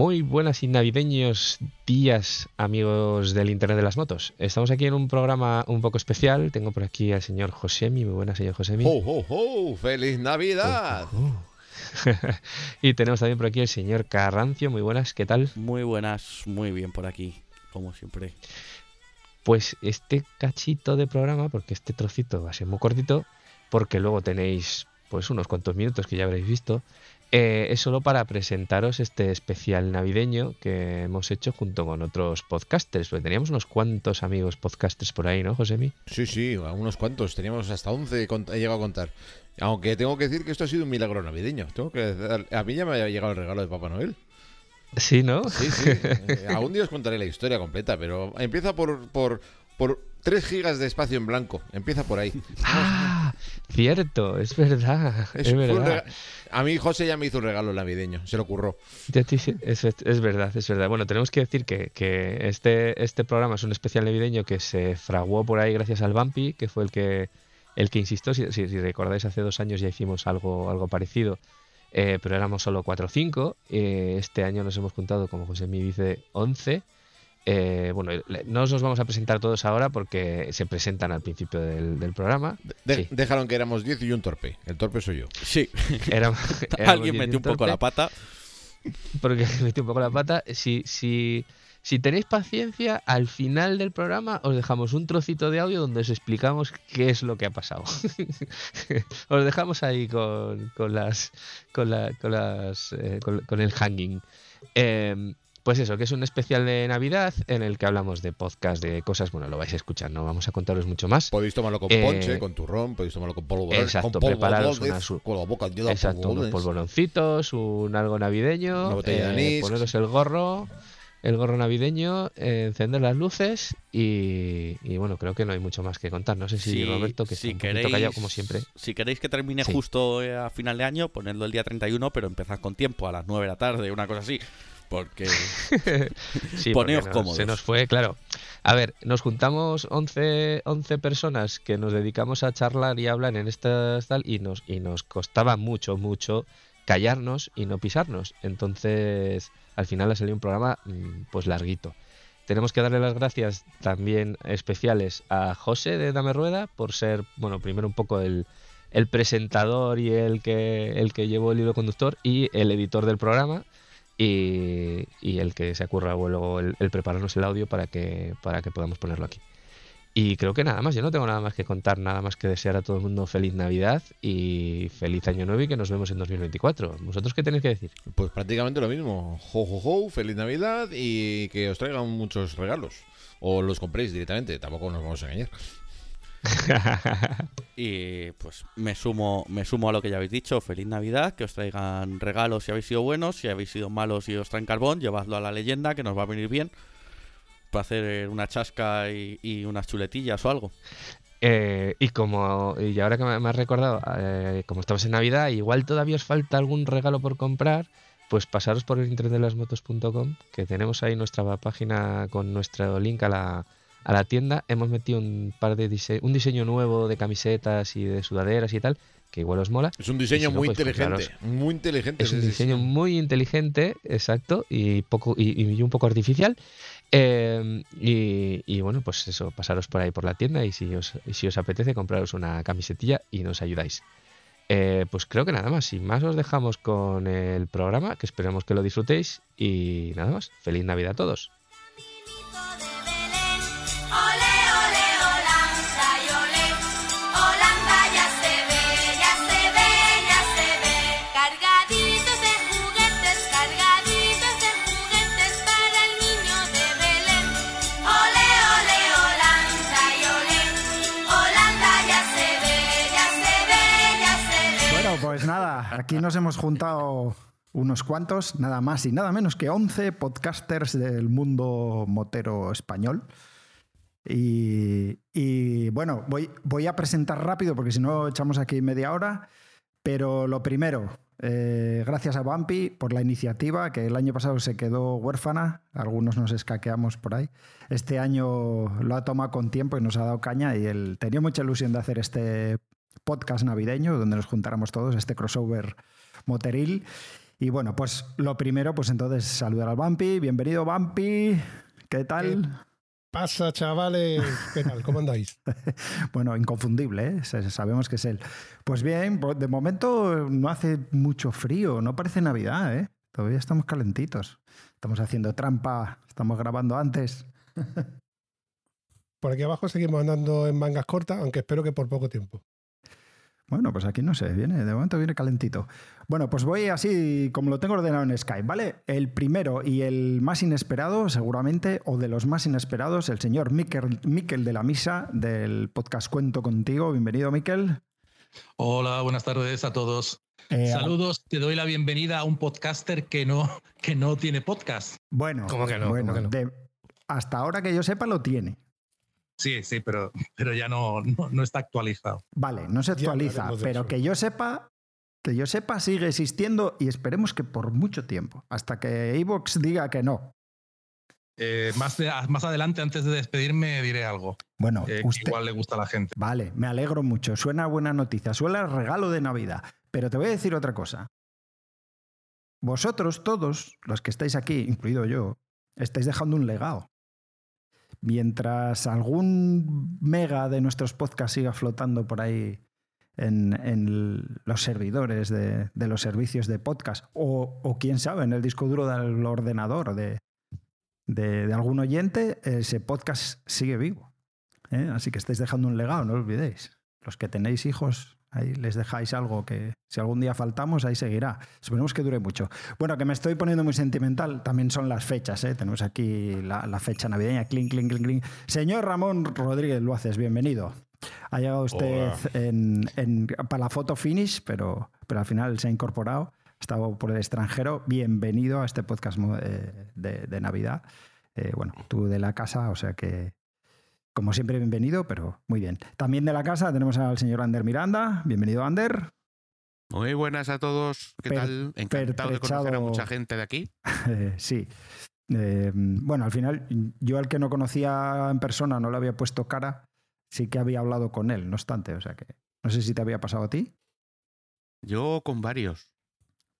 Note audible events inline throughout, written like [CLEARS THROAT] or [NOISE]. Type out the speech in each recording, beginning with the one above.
Muy buenas y navideños días, amigos del Internet de las Motos. Estamos aquí en un programa un poco especial. Tengo por aquí al señor Josemi. Muy buenas, señor Josemi. ¡Ho, ho, ho! ¡Feliz Navidad! Oh, oh, oh. y tenemos también por aquí al señor Carrancio. Muy buenas, ¿qué tal? Muy buenas, muy bien por aquí, como siempre. Pues este cachito de programa, porque este trocito va a ser muy cortito, porque luego tenéis pues unos cuantos minutos que ya habréis visto, eh, es solo para presentaros este especial navideño que hemos hecho junto con otros podcasters. Teníamos unos cuantos amigos podcasters por ahí, ¿no, Josemi? Sí, sí, unos cuantos. Teníamos hasta 11, he llegado a contar. Aunque tengo que decir que esto ha sido un milagro navideño. Tengo que a mí ya me había llegado el regalo de Papá Noel. Sí, ¿no? Sí, sí. [LAUGHS] Eh, algún día os contaré la historia completa, pero empieza por, por, por 3 gigas de espacio en blanco. Empieza por ahí. Cierto, es verdad. Es, verdad. A mí José ya me hizo un regalo navideño, se lo ocurrió. Es, es, verdad, es verdad. Bueno, tenemos que decir que, que, este, este programa es un especial navideño que se fraguó por ahí gracias al Bumpy, que fue el que, el que insistió. Si, si, recordáis, hace dos años ya hicimos algo, algo parecido, eh, pero éramos solo 4 o 5. Eh, este año nos hemos juntado, como José me dice, 11. Eh, bueno, no os los vamos a presentar todos ahora porque se presentan al principio del, programa. Dejaron que éramos 10 y un torpe. El torpe soy yo. Sí. [LAUGHS] [LAUGHS] Alguien metió un poco la pata. Porque [LAUGHS] metió un poco la pata. Si, si, si tenéis paciencia, al final del programa os dejamos un trocito de audio donde os explicamos qué es lo que ha pasado. os dejamos ahí con, con las con, la, con las eh, con, el hanging. Eh, pues eso, que es un especial de Navidad en el que hablamos de podcast, de cosas, bueno, lo vais a escuchar, no vamos a contaros mucho más. Podéis tomarlo con eh, ponche, con turrón, podéis tomarlo con polvo Exacto, con prepararos con la boca Exacto, unos polvoroncitos, un algo navideño, una botella de eh, anís. poneros el gorro, el gorro navideño, eh, encender las luces y, bueno, creo que no hay mucho más que contar. No sé si Roberto, que si está queréis, un callado como siempre. Si queréis que termine justo a final de año, ponedlo el día 31, pero empezad con tiempo, a las 9 de la tarde, una cosa así porque [LAUGHS] sí, poneos cómodos. Se nos fue, claro. A ver, nos juntamos 11, 11 personas que nos dedicamos a charlar y hablar en esta tal y nos, y nos costaba mucho, mucho callarnos y no pisarnos. Entonces, al final ha salido un programa mm, pues larguito. Tenemos que darle las gracias también especiales a José de Dame Rueda por ser, bueno, primero un poco el, el presentador y el que, el que llevó el hilo conductor y el editor del programa y, el que se ocurra luego el, prepararnos el audio para que, para que podamos ponerlo aquí. Y creo que nada más, yo no tengo nada más que contar, nada más que desear a todo el mundo feliz Navidad y feliz Año Nuevo y que nos vemos en 2024. ¿Vosotros qué tenéis que decir? Pues prácticamente lo mismo. Jo, jo, jo, feliz Navidad y que os traigan muchos regalos. O los compréis directamente, tampoco nos vamos a engañar. [LAUGHS] y pues me sumo, me sumo a lo que ya habéis dicho. Feliz Navidad, que os traigan regalos si habéis sido buenos, si habéis sido malos y os traen carbón, llevadlo a la leyenda, que nos va a venir bien. Para hacer una chasca y, unas chuletillas o algo. Eh, y como y ahora que me, has recordado, eh, como estamos en Navidad, igual todavía os falta algún regalo por comprar, pues pasaros por el internetdelasmotos.com, que tenemos ahí nuestra página con nuestro link a la, a la tienda, hemos metido un par de un diseño nuevo de camisetas y de sudaderas y tal, que igual os mola. Es un diseño muy pues, inteligente, muy inteligente. Es un diseño, muy inteligente, exacto, y poco y, un poco artificial. Eh, y, bueno, pues eso, pasaros por ahí por la tienda y si os, si os apetece compraros una camisetilla y nos ayudáis. Eh, pues creo que nada más. Sin más os dejamos con el programa, que esperamos que lo disfrutéis y nada más. Feliz Navidad a todos. Aquí nos hemos juntado unos cuantos, nada más y nada menos que 11 podcasters del mundo motero español. Y, bueno, voy, voy, a presentar rápido porque si no echamos aquí media hora. Pero lo primero, eh, gracias a Bumpy por la iniciativa, que el año pasado se quedó huérfana, algunos nos escaqueamos por ahí. Este año lo ha tomado con tiempo y nos ha dado caña y él tenía mucha ilusión de hacer este podcast navideño donde nos juntáramos todos, este crossover moteril. Y bueno, pues lo primero, pues entonces saludar al Bampi. Bienvenido, Bampi. ¿Qué tal? pasa, chavales? ¿Qué tal? ¿Cómo andáis? [LAUGHS] bueno, inconfundible, ¿eh? sabemos que es él. Pues bien, de momento no hace mucho frío, no parece Navidad, ¿eh? Todavía estamos calentitos. Estamos haciendo trampa, estamos grabando antes. [LAUGHS] por aquí abajo seguimos andando en mangas cortas, aunque espero que por poco tiempo. Bueno, pues aquí no sé, viene, de momento viene calentito. Bueno, pues voy así como lo tengo ordenado en Skype, ¿vale? El primero y el más inesperado, seguramente, o de los más inesperados, el señor Miquel, de la Misa, del podcast Cuento Contigo. Bienvenido, Miquel. Hola, buenas tardes a todos. Eh, Saludos, te doy la bienvenida a un podcaster que no, que no tiene podcast. Bueno, ¿Cómo que no? Bueno, hasta ahora que yo sepa lo tiene. Sí, sí, pero, pero ya no, no, está actualizado. Vale, no se actualiza, pero que yo sepa, que yo sepa sigue existiendo y esperemos que por mucho tiempo, hasta que Evox diga que no. Eh, más, más adelante, antes de despedirme, diré algo. Bueno, eh, igual le gusta a la gente. Vale, me alegro mucho. Suena buena noticia, suena regalo de Navidad. Pero te voy a decir otra cosa. Vosotros todos, los que estáis aquí, incluido yo, estáis dejando un legado. Mientras algún mega de nuestros podcasts siga flotando por ahí en, los servidores de, los servicios de podcast, o, quién sabe, en el disco duro del ordenador de, de, algún oyente, ese podcast sigue vivo. ¿eh? Así que estáis dejando un legado, no lo olvidéis. Los que tenéis hijos, Ahí les dejáis algo que si algún día faltamos, ahí seguirá. Esperemos que dure mucho. Bueno, que me estoy poniendo muy sentimental, también son las fechas. ¿eh? Tenemos aquí la, fecha navideña. Clink, clink, clink, clink. Señor Ramón Rodríguez Luaces, bienvenido. Ha llegado usted para la foto finish, pero, pero al final se ha incorporado. Ha estado por el extranjero. Bienvenido a este podcast eh, de, Navidad. Eh, bueno, tú de la casa, o sea que como siempre, bienvenido, pero muy bien. También de la casa tenemos al señor Ander Miranda. Bienvenido, Ander. Muy buenas a todos. ¿Qué tal? Encantado de conocer a mucha gente de aquí. [LAUGHS] sí. Eh, bueno, al final, yo al que no conocía en persona no le había puesto cara, sí que había hablado con él, no obstante. O sea que no sé si te había pasado a ti. Yo con varios.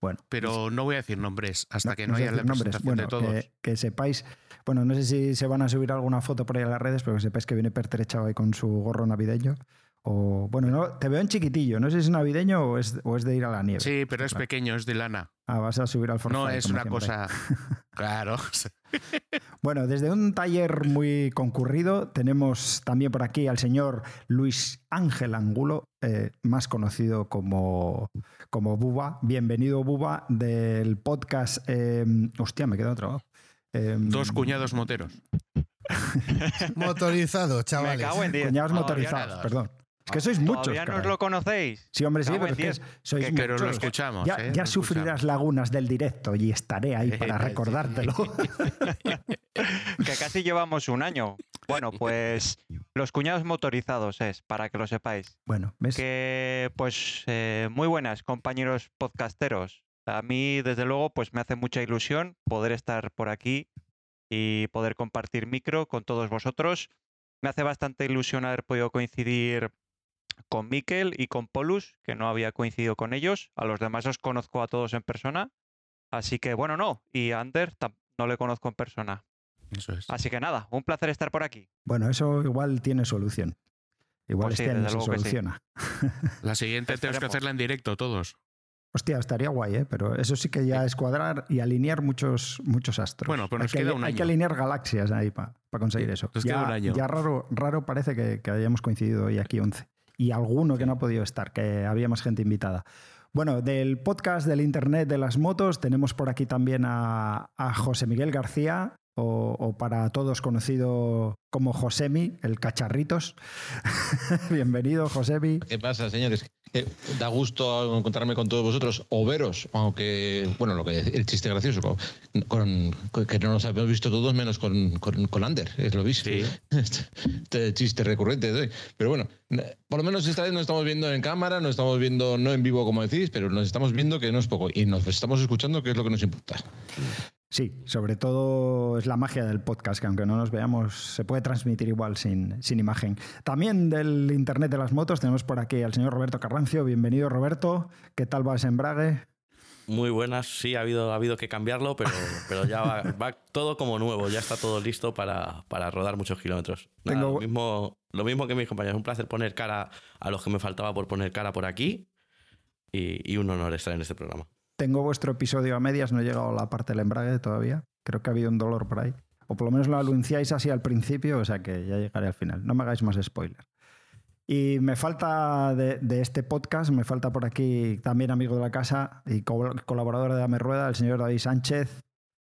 Bueno. Pero no voy a decir nombres hasta que no, haya la presentación de todos. Que, sepáis, bueno, no sé si se van a subir alguna foto por ahí a las redes, pero que sepáis que viene pertrechado ahí con su gorro navideño. O, bueno, no, te veo en chiquitillo, no sé si es navideño o es, o es de ir a la nieve. Sí, pero es pequeño, es de lana. Ah, vas a subir al No es una cosa. [LAUGHS] claro. [LAUGHS] bueno, desde un taller muy concurrido tenemos también por aquí al señor Luis Ángel Angulo, eh, más conocido como, como Buba. Bienvenido, Buba, del podcast. Eh, hostia, me queda otro. Eh, Dos cuñados moteros. [LAUGHS] motorizados, chavales. Me cago en Cuñados motorizados, perdón. Es que sois muchos. ¿Ya no os lo conocéis? Sí, hombre, sí, pero, es que sois que, pero lo escuchamos. Ya, ¿eh? ya sufrirás lagunas del directo y estaré ahí [LAUGHS] para recordártelo. [LAUGHS] que casi llevamos un año. Bueno, pues los cuñados motorizados es, para que lo sepáis. Bueno, ¿ves? Que, pues, eh, muy buenas, compañeros podcasteros. A mí, desde luego, pues me hace mucha ilusión poder estar por aquí y poder compartir micro con todos vosotros. Me hace bastante ilusión haber podido coincidir con Miquel y con Polus, que no había coincidido con ellos. A los demás os conozco a todos en persona. Así que, bueno, no. Y a Ander no le conozco en persona. Eso es. Así que nada, un placer estar por aquí. Bueno, eso igual tiene solución. Igual pues este se soluciona. [LAUGHS] La siguiente tenemos que hacerla en directo todos. Hostia, estaría guay, ¿eh? pero eso sí que ya es cuadrar y alinear muchos, muchos astros. Bueno, pues nos hay queda que, un Hay que alinear galaxias ahí para conseguir eso. ya, ya raro, raro parece que, que hayamos coincidido hoy aquí 11 y alguno que no ha podido estar, que había más gente invitada. Bueno, del podcast del Internet de las motos tenemos por aquí también a, a José Miguel García, o, para todos conocido como Josemi, el cacharritos. [LAUGHS] Bienvenido, Josemi. ¿Qué pasa, señores? Eh, da gusto encontrarme con todos vosotros o veros, aunque, bueno, lo que el chiste gracioso, con, que no nos habíamos visto todos menos con, con, Ander, es lo visto. [LAUGHS] Este, chiste recurrente. Pero bueno, por lo menos esta vez nos estamos viendo en cámara, nos estamos viendo no en vivo como decís, pero nos estamos viendo que no es poco y nos estamos escuchando que es lo que nos importa. Sí, sobre todo es la magia del podcast, que aunque no nos veamos, se puede transmitir igual sin, sin, imagen. También del Internet de las motos tenemos por aquí al señor Roberto Carrancio. Bienvenido, Roberto. ¿Qué tal va ese embrague? Muy buenas, sí, ha habido, ha habido que cambiarlo, pero, [LAUGHS] pero ya va, todo como nuevo, ya está todo listo para, para rodar muchos kilómetros. lo, mismo, lo mismo que mis compañeros, un placer poner cara a los que me faltaba por poner cara por aquí y, y un honor estar en este programa. Tengo vuestro episodio a medias, no he llegado a la parte del embrague todavía. Creo que ha habido un dolor por ahí. O por lo menos lo anunciáis así al principio, o sea que ya llegaré al final. No me hagáis más spoiler. Y me falta de, este podcast, me falta por aquí también amigo de la casa y colaborador de Dame Rueda, el señor David Sánchez.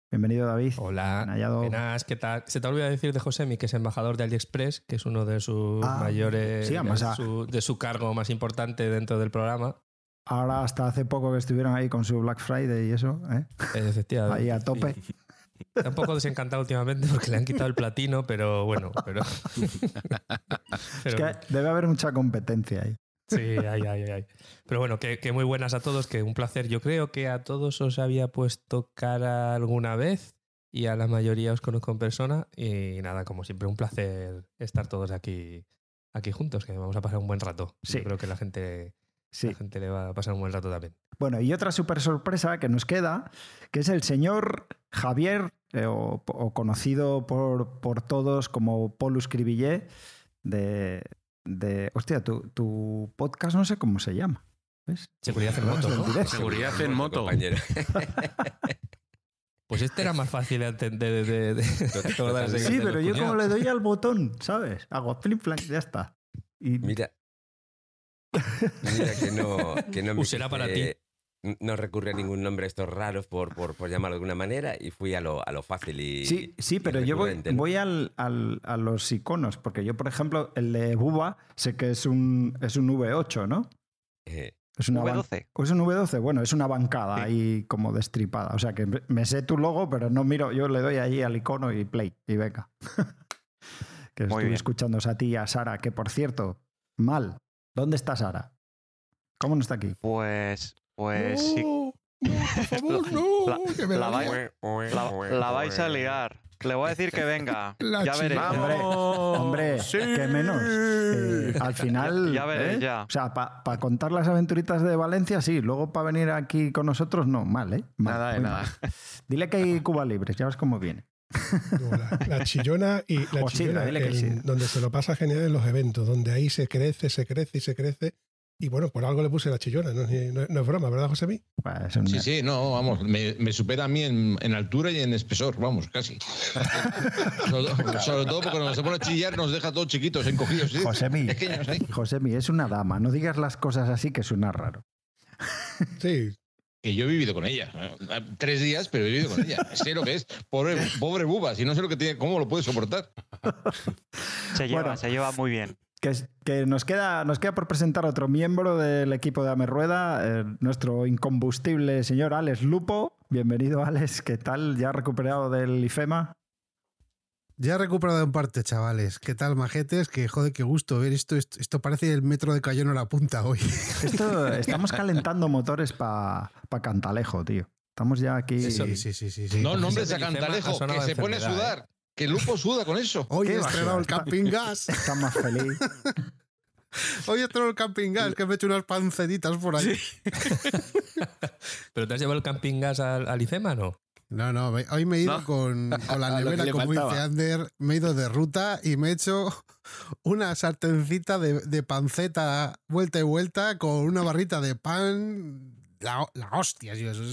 Bienvenido, David. Hola. Buenas, ¿qué tal? Se te olvida decir de Josemi, que es embajador de AliExpress, que es uno de sus ah, mayores. de, su, cargo más importante dentro del programa. Ahora, hasta hace poco que estuvieron ahí con su Black Friday y eso, ¿eh? Efectivamente. Ahí a tope. [LAUGHS] Está un poco desencantado últimamente porque le han quitado el platino, pero bueno. Pero... [LAUGHS] Es que debe haber mucha competencia ahí. Sí, hay, hay, hay. Pero bueno, que, muy buenas a todos, que un placer. Yo creo que a todos os había puesto cara alguna vez y a la mayoría os conozco en persona. Y nada, como siempre, un placer estar todos aquí, aquí juntos, que vamos a pasar un buen rato. Sí. Yo creo que la gente Sí. La gente le va a pasar un buen rato también. Bueno, y otra súper sorpresa que nos queda, que es el señor Javier, eh, o, conocido por, por, todos como Polus Cribillé, de, de... Hostia, tu, tu, podcast no sé cómo se llama. ¿Ves? Seguridad en moto, ¿no? Seguridad en moto. [LAUGHS] Pues este era más fácil de, de, de, de Sí, pero yo como le doy al botón, ¿sabes? Hago flip flank, ya está. Y... Mira, Mira que no, que no me [LAUGHS] para ti. No recurre a ningún nombre estos raros, por, por, por, llamarlo de alguna manera, y fui a lo, a lo fácil y. Sí, sí pero yo voy, voy al, al, a los iconos, porque yo, por ejemplo, el de Buba sé que es un, es un V8, ¿no? Eh, es una V12. Es un V12, bueno, es una bancada ahí como destripada. O sea que me sé tu logo, pero no miro, yo le doy ahí al icono y play, y venga. [LAUGHS] que estoy escuchando a ti y a Sara, que por cierto, mal, ¿Dónde está Sara? ¿Cómo no está aquí? Pues, pues sí. por favor, [LAUGHS] no. La, vais, a liar. Le voy a decir que venga. [LAUGHS] ya veré. Hombre, hombre que menos. Eh, al final. Ya veré, ¿eh? ya. O sea, para contar las aventuritas de Valencia, sí. Luego para venir aquí con nosotros, no. Mal, ¿eh? nada de nada. Dile que hay [LAUGHS] Cuba Libres, ya ves cómo viene. La, chillona y la chillona, donde se lo pasa genial en los eventos, donde ahí se crece, se crece y se crece. Y bueno, por algo le puse la chillona, no, es broma, ¿verdad, José pues Sí, sí, no, vamos, me, supera a mí en, altura y en espesor, vamos, casi. [LAUGHS] sobre, todo porque cuando se pone a chillar nos deja todos chiquitos, encogidos. ¿sí? Josemi, es una dama, no digas las cosas así que suena raro. Sí, que yo he vivido con ella. Tres días, pero he vivido con ella. [LAUGHS] Sé lo que es. Pobre, pobre buba, si no sé lo que tiene, cómo lo puede soportar. Se lleva, se lleva muy bien. Que, que, nos, queda, nos queda por presentar otro miembro del equipo de Amerrueda, Rueda, eh, nuestro incombustible señor Alex Lupo. Bienvenido, Alex. ¿Qué tal? ¿Ya recuperado del IFEMA? Ya he recuperado en parte, chavales. ¿Qué tal, majetes? Que joder, qué gusto ver esto. Esto, parece el metro de Cayón a la punta hoy. Esto, estamos calentando motores para pa Cantalejo, tío. Estamos ya aquí. Sí, sí, sí. sí, No nombres a Cantalejo, que se pone a sudar. ¿eh? Que el Lupo suda con eso. Hoy he estrenado el camping [LAUGHS] gas. Está más feliz. Hoy he estrenado el camping gas, que me he hecho unas panceditas por ahí. [LAUGHS] ¿Pero te has llevado el camping gas al, al IFEMA, no? No, no, hoy me he ido con, la [LAUGHS] nevera, como dice Ander, me he ido de ruta y me he hecho una sartencita de, panceta vuelta y vuelta con una barrita de pan. La, hostia,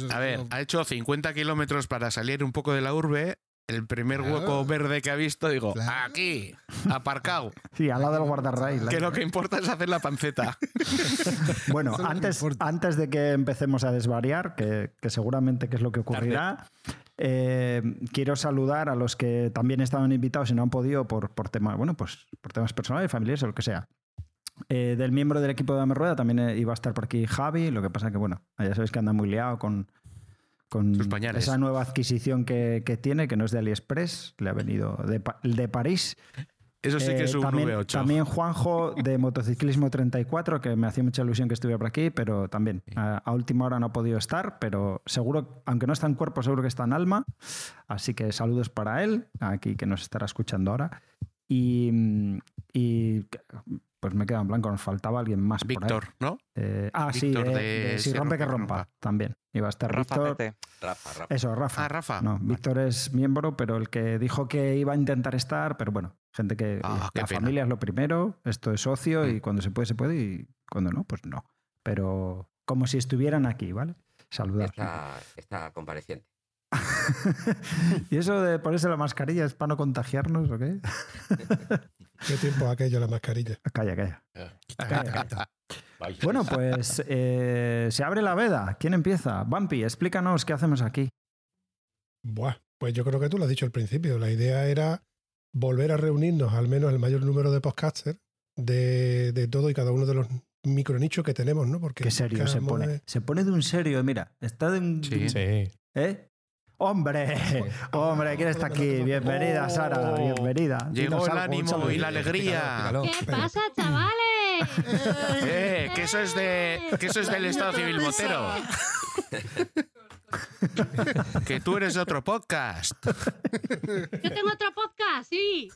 A ver, ha hecho 50 kilómetros para salir un poco de la urbe el primer hueco verde que ha visto, digo, aquí, aparcado. Sí, al lado del guardarrail. Que lo que importa es hacer la panceta. [LAUGHS] bueno, antes, antes de que empecemos a desvariar, que, seguramente que es lo que ocurrirá, eh, quiero saludar a los que también estaban invitados y no han podido por, por temas, bueno, pues por temas personales, familiares o lo que sea. Eh, del miembro del equipo de Dame Rueda también eh, iba a estar por aquí Javi, lo que pasa que, bueno, ya sabéis que anda muy liado con, con esa nueva adquisición que, tiene, que no es de AliExpress, le ha venido de, de París. Eso sí que es un también, V8. También Juanjo de Motociclismo 34, que me hacía mucha ilusión que estuviera por aquí, pero también a, última hora no ha podido estar, pero seguro, aunque no está en cuerpo, seguro que está en alma. Así que saludos para él, aquí que nos estará escuchando ahora. Y, y pues me queda en blanco, nos faltaba alguien más. Víctor, ¿no? Eh, ah, sí, de, si rompe que rompa, también. Iba a estar Rafa Víctor. Rafa, Rafa. Eso, Rafa. Ah, Rafa. No, Víctor es miembro, pero el que dijo que iba a intentar estar, pero bueno, gente que Ah, la pena. familia es lo primero, esto es socio Mm. y cuando se puede, se puede y cuando no, pues no. Pero como si estuvieran aquí, ¿vale? Saludados. Está, está compareciente. [LAUGHS] ¿Y eso de ponerse la mascarilla es para no contagiarnos o qué? [LAUGHS] ¿Qué tiempo aquello la mascarilla? Calla, calla. Cata. Bueno, pues eh, se abre la veda. ¿Quién empieza? Bumpy, explícanos qué hacemos aquí. Buah, pues yo creo que tú lo has dicho al principio. La idea era volver a reunirnos al menos el mayor número de podcasters de, de todo y cada uno de los micronichos que tenemos, ¿no? Porque Qué serio se pone. es- Se pone de un serio, mira. Está de un. Sí. Sí. ¿Eh? ¡Hombre! ¡Hombre! ¿Quién está aquí? Bienvenida, Sara. Oh, Bienvenida. Llegó Dinos el algo, ánimo saludo. y la alegría. ¿Qué pasa, chavales? [LAUGHS] Eh, que eso es de que eso es del Estado Civil Motero. [LAUGHS] que tú eres de otro podcast. Yo tengo otro podcast, sí.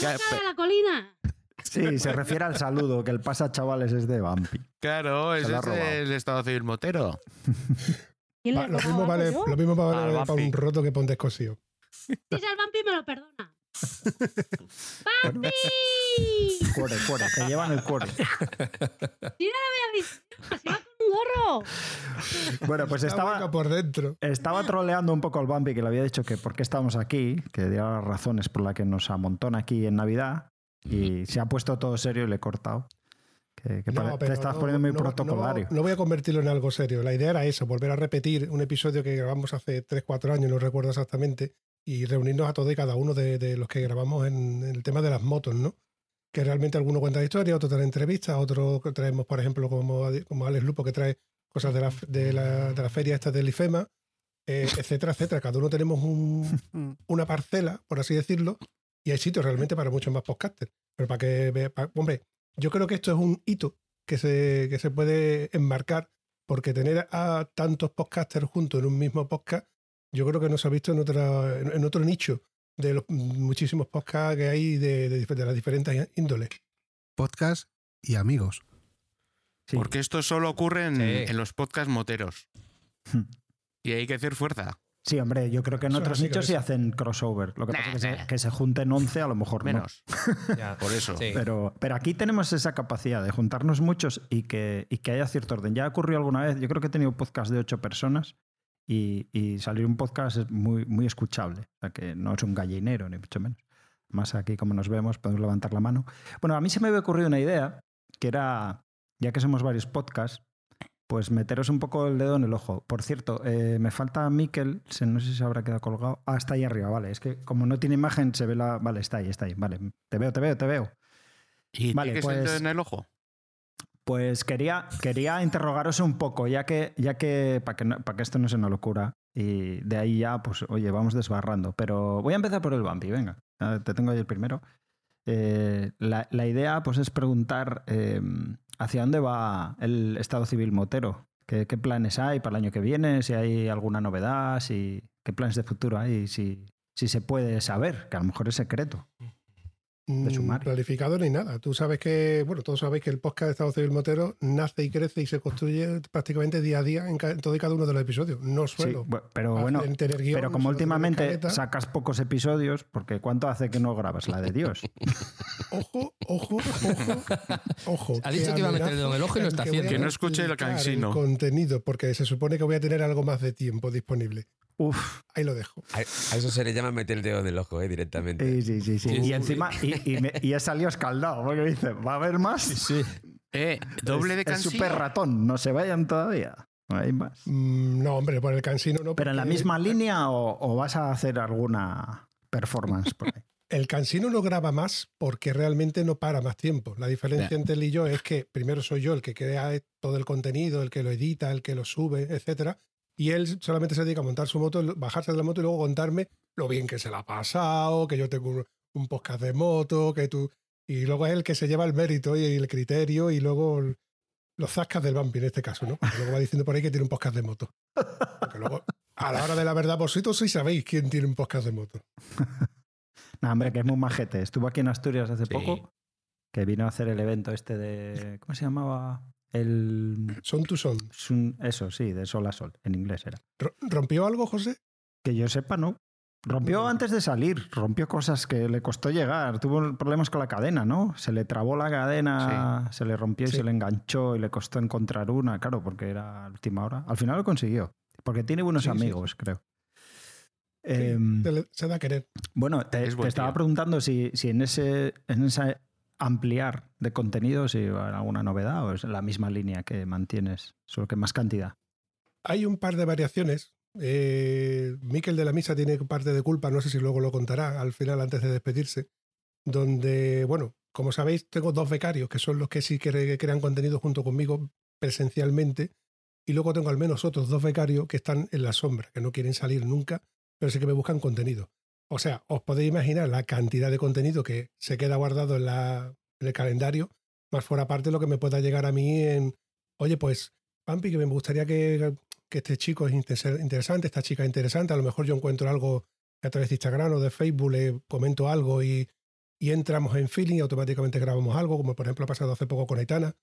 Pe- de la colina. Sí, se refiere al saludo, que el pasa, chavales, es de Bumpy. Claro, Se ese es del Estado Civil Motero. [LAUGHS] ¿Quién Va, le lo mismo a vale, yo? lo mismo vale para un roto que para un descosido. Si es el vampi, me lo perdona. [LAUGHS] ¡Vampi! Cuore, cuore, te llevan el cuore. [LAUGHS] ¡Tira la bendición! ¡Se va con un gorro! Bueno, pues estaba, por dentro. Estaba troleando un poco al Bumpy, que le había dicho que por qué estábamos aquí, que diera las razones por las que nos amontona aquí en Navidad, y se ha puesto todo serio y le he cortado. Que, que No, pare- te estás no- poniendo muy no- protocolario. No, no voy a convertirlo en algo serio. La idea era eso, volver a repetir un episodio que grabamos hace 3-4 años, no recuerdo exactamente, y reunirnos a todos y cada uno de, de los que grabamos en, el tema de las motos, ¿no? Que realmente alguno cuenta la historia, otro trae entrevistas, otro que traemos, por ejemplo, como, como Alex Lupo, que trae cosas de la, de la, de la feria esta del IFEMA, eh, etcétera, etcétera. Cada uno tenemos un- una parcela, por así decirlo, y hay sitios realmente para muchos más podcasters. Pero para que vea, pa- hombre, yo creo que esto es un hito que se, que se puede enmarcar, porque tener a tantos podcasters juntos en un mismo podcast, yo creo que no se ha visto en, otra, en, otro nicho de los muchísimos podcasts que hay de, de, de las diferentes índoles. Podcast y amigos. Sí. Porque esto solo ocurre en, Sí. en los podcasts moteros. Hmm. Y hay que hacer fuerza. Sí, hombre, yo creo que en Eso otros nichos sí hacen crossover. Lo que Nah, pasa es que, nah. se, que se junten 11 a lo mejor no. Menos. [LAUGHS] Ya. Por eso. Sí. Pero, pero aquí tenemos esa capacidad de juntarnos muchos y que, y que haya cierto orden. Ya ocurrió alguna vez, yo creo que he tenido podcast de ocho personas y, y salir un podcast es muy, muy escuchable. O sea que no es un gallinero, ni mucho menos. Más aquí, como nos vemos, podemos levantar la mano. Bueno, a mí se me había ocurrido una idea que era, ya que somos varios podcasts, pues meteros un poco el dedo en el ojo. Por cierto, eh, me falta Miquel, no sé si se habrá quedado colgado. Ah, está ahí arriba, vale. Es que como no tiene imagen, se ve la. Vale, está ahí, está ahí. Vale, te veo, te veo, te veo. ¿Y Vale, el pues- dedo en el ojo? Pues quería, quería interrogaros un poco, ya que, ya que para que, no- para que esto no sea una locura, y de ahí ya, pues, oye, vamos desbarrando. Pero voy a empezar por el Bambi, venga. Ah, Te tengo ahí el primero. Eh, la, la idea, pues, es preguntar eh, hacia dónde va el Estado Civil Motero. ¿Qué, planes hay para el año que viene? Si hay alguna novedad, si, qué planes de futuro hay, si, si se puede saber, que a lo mejor es secreto. Mm, sumario. Planificado ni nada. Tú sabes que, bueno, todos sabéis que el podcast de Estado Civil Motero nace y crece y se construye prácticamente día a día en, todo y cada uno de los episodios. No suelo. pero bueno, tener guion, pero como últimamente sacas pocos episodios, porque ¿cuánto hace que no grabas la de Dios? [LAUGHS] Ojo, ojo, ojo, ojo. Ha dicho que iba a meter el dedo en el ojo y lo está haciendo. Que no escuche el cansino. contenido, porque se supone que voy a tener algo más de tiempo disponible. Uf, Ahí lo dejo. A, a eso se le llama meter el dedo en el ojo, eh, directamente. sí, sí, sí. sí. Y encima, y, y, me- y he salido escaldado, porque dice, ¿va a haber más? Sí, Eh, doble de Es, es cansino. súper ratón, no se vayan todavía. No hay más. Mm, no, hombre, por el cansino no. ¿Pero en la misma línea o, o vas a hacer alguna performance por ahí? [LAUGHS] El cansino no graba más porque realmente no para más tiempo. La diferencia entre él y yo es que primero soy yo el que crea todo el contenido, el que lo edita, el que lo sube, etcétera. Y él solamente se dedica a montar su moto, bajarse de la moto y luego contarme lo bien que se la ha pasado, que yo tengo un, un podcast de moto, que tú. Y luego es el que se lleva el mérito y el criterio y luego los zascas del vampi en este caso, ¿no? Porque luego va diciendo por ahí que tiene un podcast de moto. Porque luego, a la hora de la verdad, vosotros sí sabéis quién tiene un podcast de moto. [LAUGHS] No, hombre, que es muy majete. Estuvo aquí en Asturias hace Sí. poco que vino a hacer el evento este de. ¿Cómo se llamaba? El. Son to son. Eso, sí, de sol a sol. En inglés era. ¿Rompió algo, José? Que yo sepa, no. Rompió antes de salir, rompió cosas que le costó llegar. Tuvo problemas con la cadena, ¿no? Se le trabó la cadena, se le rompió y se le enganchó y le costó encontrar una, claro, porque era última hora. Al final lo consiguió, porque tiene buenos amigos, creo. Em, se da a querer. Bueno, te, estaba preguntando si, si, en ese en esa ampliar de contenido, si hay alguna novedad o es la misma línea que mantienes, solo que más cantidad. Hay un par de variaciones eh, Miquel de la Misa tiene parte de culpa, no sé si luego lo contará al final antes de despedirse, donde, bueno, como sabéis, tengo dos becarios que son los que sí que crean contenido junto conmigo presencialmente, y luego tengo al menos otros dos becarios que están en la sombra, que no quieren salir nunca, pero sí que me buscan contenido. O sea, os podéis imaginar la cantidad de contenido que se queda guardado en, la, en el calendario, más fuera parte lo que me pueda llegar a mí en, oye, pues, Pampi, que me gustaría que que este chico es interesante, esta chica es interesante, a lo mejor yo encuentro algo a través de Instagram o de Facebook, le comento algo y, y entramos en feeling y automáticamente grabamos algo, como por ejemplo ha pasado hace poco con Aitana.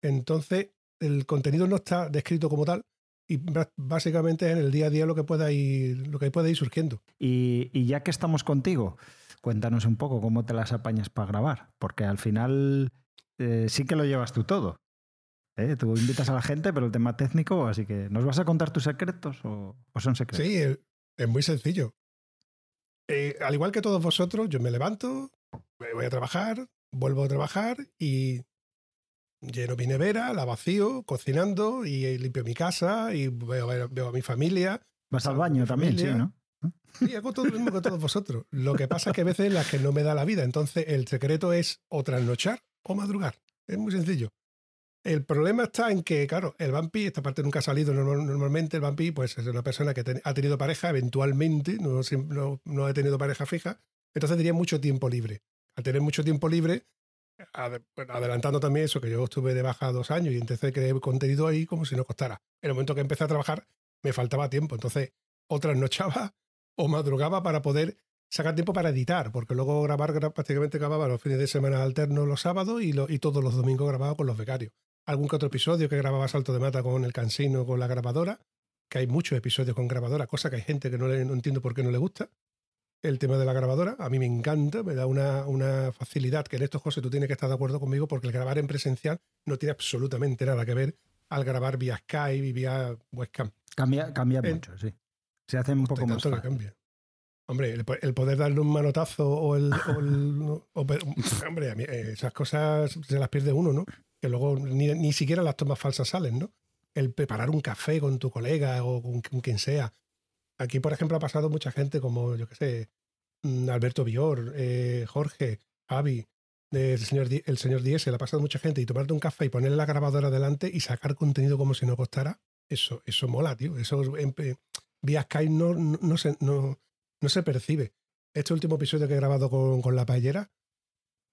Entonces, el contenido no está descrito como tal, y básicamente en el día a día lo que pueda ir, lo que puede ir surgiendo. Y, y, ya que estamos contigo, cuéntanos un poco cómo te las apañas para grabar, porque al final eh, sí que lo llevas tú todo. ¿eh? Tú invitas a la gente, pero el tema técnico, así que ¿nos vas a contar tus secretos o, son secretos? Sí, es muy sencillo. Eh, al igual que todos vosotros, yo me levanto, voy a trabajar, vuelvo a trabajar y lleno mi nevera, la vacío, cocinando y limpio mi casa y veo, a mi familia. Vas al baño también, sí, ¿no? Sí, hago todo lo mismo que todos vosotros. Lo que pasa es que a veces las que no me da la vida. Entonces, el secreto es o trasnochar o madrugar. Es muy sencillo. El problema está en que, claro, el vampi, esta parte nunca ha salido normalmente, el vampi pues es una persona que ha tenido pareja eventualmente, no, no, ha tenido pareja fija, entonces tenía mucho tiempo libre. Al tener mucho tiempo libre, adelantando también eso, que yo estuve de baja dos años y entonces creé contenido ahí como si no costara. En el momento que empecé a trabajar, me faltaba tiempo, entonces o trasnochaba [LAUGHS] o madrugaba para poder sacar tiempo para editar, porque luego grabar prácticamente acababa los fines de semana alternos los sábados y, y todos los domingos grababa con los becarios algún que otro episodio que grababa Salto de Mata con el cansino, con la grabadora, que hay muchos episodios con grabadora, cosa que hay gente que no, le, no entiendo por qué no le gusta. El tema de la grabadora, a mí me encanta, me da una, una facilidad que en estos cosas tú tienes que estar de acuerdo conmigo porque el grabar en presencial no tiene absolutamente nada que ver al grabar vía Skype y vía webcam. Cambia, cambia mucho, sí. Se hace un poco más fácil. cambia. Hombre, el, poder darle un manotazo o el... hombre, esas cosas se las pierde uno, ¿no? que luego ni, siquiera las tomas falsas salen, ¿no? El preparar un café con tu colega o con, quien sea. Aquí, por ejemplo, ha pasado mucha gente como, yo qué sé, Alberto Bior, eh, Jorge, Javi, el señor, el señor Diesel, ha pasado mucha gente y tomarte un café y ponerle la grabadora delante y sacar contenido como si no costara, eso, eso mola, tío. Eso vía Skype no, no, se, no, no se percibe. Este último episodio que he grabado con, con la payera,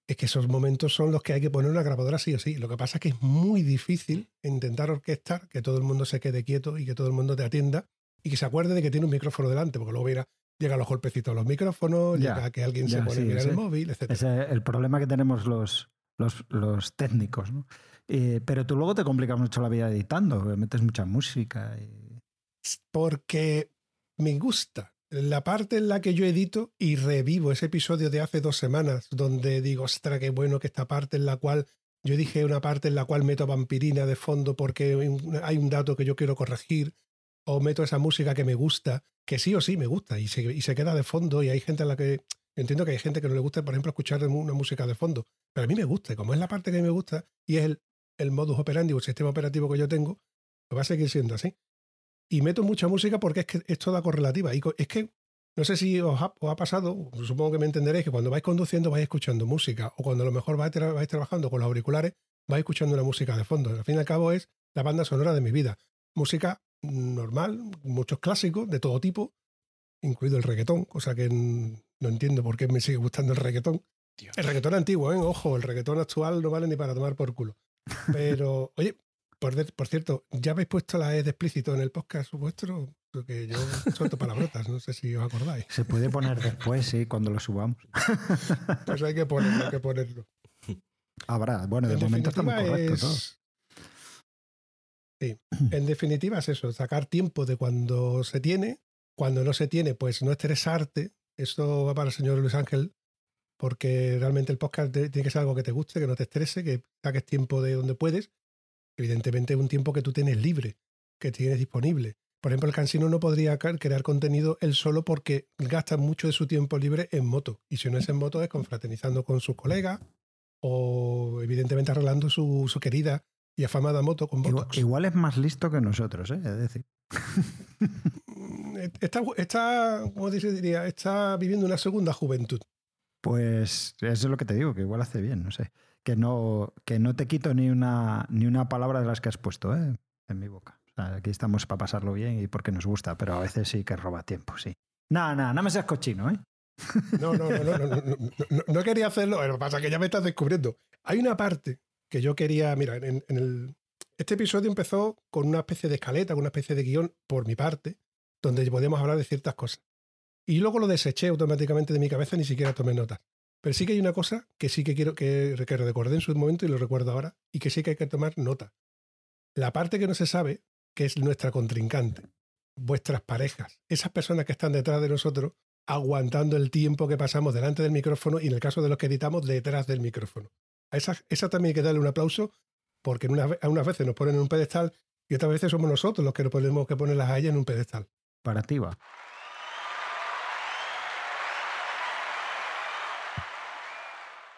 es que esos momentos son los que hay que poner una grabadora sí o sí. Lo que pasa es que es muy difícil intentar orquestar que todo el mundo se quede quieto y que todo el mundo te atienda y que se acuerde de que tiene un micrófono delante, porque luego mira, llega los golpecitos a los micrófonos, llega que alguien se pone a mirar el móvil, etc. Ese es el problema que tenemos los, los, técnicos. Eh, pero tú luego te complicas mucho la vida editando, metes mucha música. Porque me gusta la parte en la que yo edito y revivo ese episodio de hace dos semanas, donde digo, ostra, qué bueno que esta parte en la cual yo dije una parte en la cual meto vampirina de fondo porque hay un dato que yo quiero corregir, o meto esa música que me gusta, que sí o sí me gusta y se, queda de fondo y hay gente a la que... Entiendo que hay gente que no le gusta, por ejemplo, escuchar una música de fondo, pero a mí me gusta, como es la parte que me gusta y es el, el modus operandi el sistema operativo que yo tengo, pues va a seguir siendo así y meto mucha música porque es que es toda correlativa. Y es que no sé si os ha, pasado, supongo que me entenderéis que cuando vais conduciendo vais escuchando música o cuando a lo mejor vais, vais trabajando con los auriculares vais escuchando una música de fondo. Al fin y al cabo es la banda sonora de mi vida. Música normal, muchos clásicos de todo tipo, incluido el reggaetón, cosa que no entiendo por qué me sigue gustando el reggaetón. El reggaetón antiguo, ¿eh? ojo, el reggaetón actual no vale ni para tomar por culo. [LAUGHS] Pero, oye, por, cierto, ¿ya habéis puesto la E de explícito en el podcast vuestro? Porque yo suelto palabrotas, no sé si os acordáis. Se puede poner después, sí, cuando lo subamos. Pues hay que ponerlo, hay que ponerlo. Habrá, bueno, de momento está muy correcto todo. Sí, [CLEARS THROAT] en definitiva es eso, sacar tiempo de cuando se tiene, cuando no se tiene, pues no estresarte. Esto va para el señor Luis Ángel, porque realmente el podcast tiene que ser algo que te guste, que no te estrese, que saques tiempo de donde puedes. Evidentemente es un tiempo que tú tienes libre, que tienes disponible. Por ejemplo, el cansino no podría crear contenido él solo porque gasta mucho de su tiempo libre en moto. Y si no es en moto, es confraternizando con sus colegas o evidentemente arreglando su, su querida y afamada moto con Botox. Igual, es más listo que nosotros, ¿eh? es decir. Mm, está, está, ¿cómo diría? Está viviendo una segunda juventud. Pues eso es lo que te digo, que igual hace bien, no sé. Que no, que no te quito ni una, ni una palabra de las que has puesto ¿eh? en mi boca. aquí estamos para pasarlo bien y porque nos gusta, pero a veces sí que roba tiempo, sí. Nada, nada, no me seas cochino, ¿eh? No, no, no, no, no, no, no, quería hacerlo, lo que pasa es que ya me estás descubriendo. Hay una parte que yo quería, mira, en, el, este episodio empezó con una especie de escaleta, con una especie de guion por mi parte, donde podíamos hablar de ciertas cosas. Y luego lo deseché automáticamente de mi cabeza, ni siquiera tomé notas. Pero sí que hay una cosa que sí que quiero que, que recordé en su momento y lo recuerdo ahora, y que sí que hay que tomar nota. La parte que no se sabe, que es nuestra contrincante, vuestras parejas, esas personas que están detrás de nosotros, aguantando el tiempo que pasamos delante del micrófono y en el caso de los que editamos, detrás del micrófono. Esa, también hay que darle un aplauso porque una, a unas veces nos ponen en un pedestal y otras veces somos nosotros los que nos ponemos que ponerlas a ellas en un pedestal. Para ti va.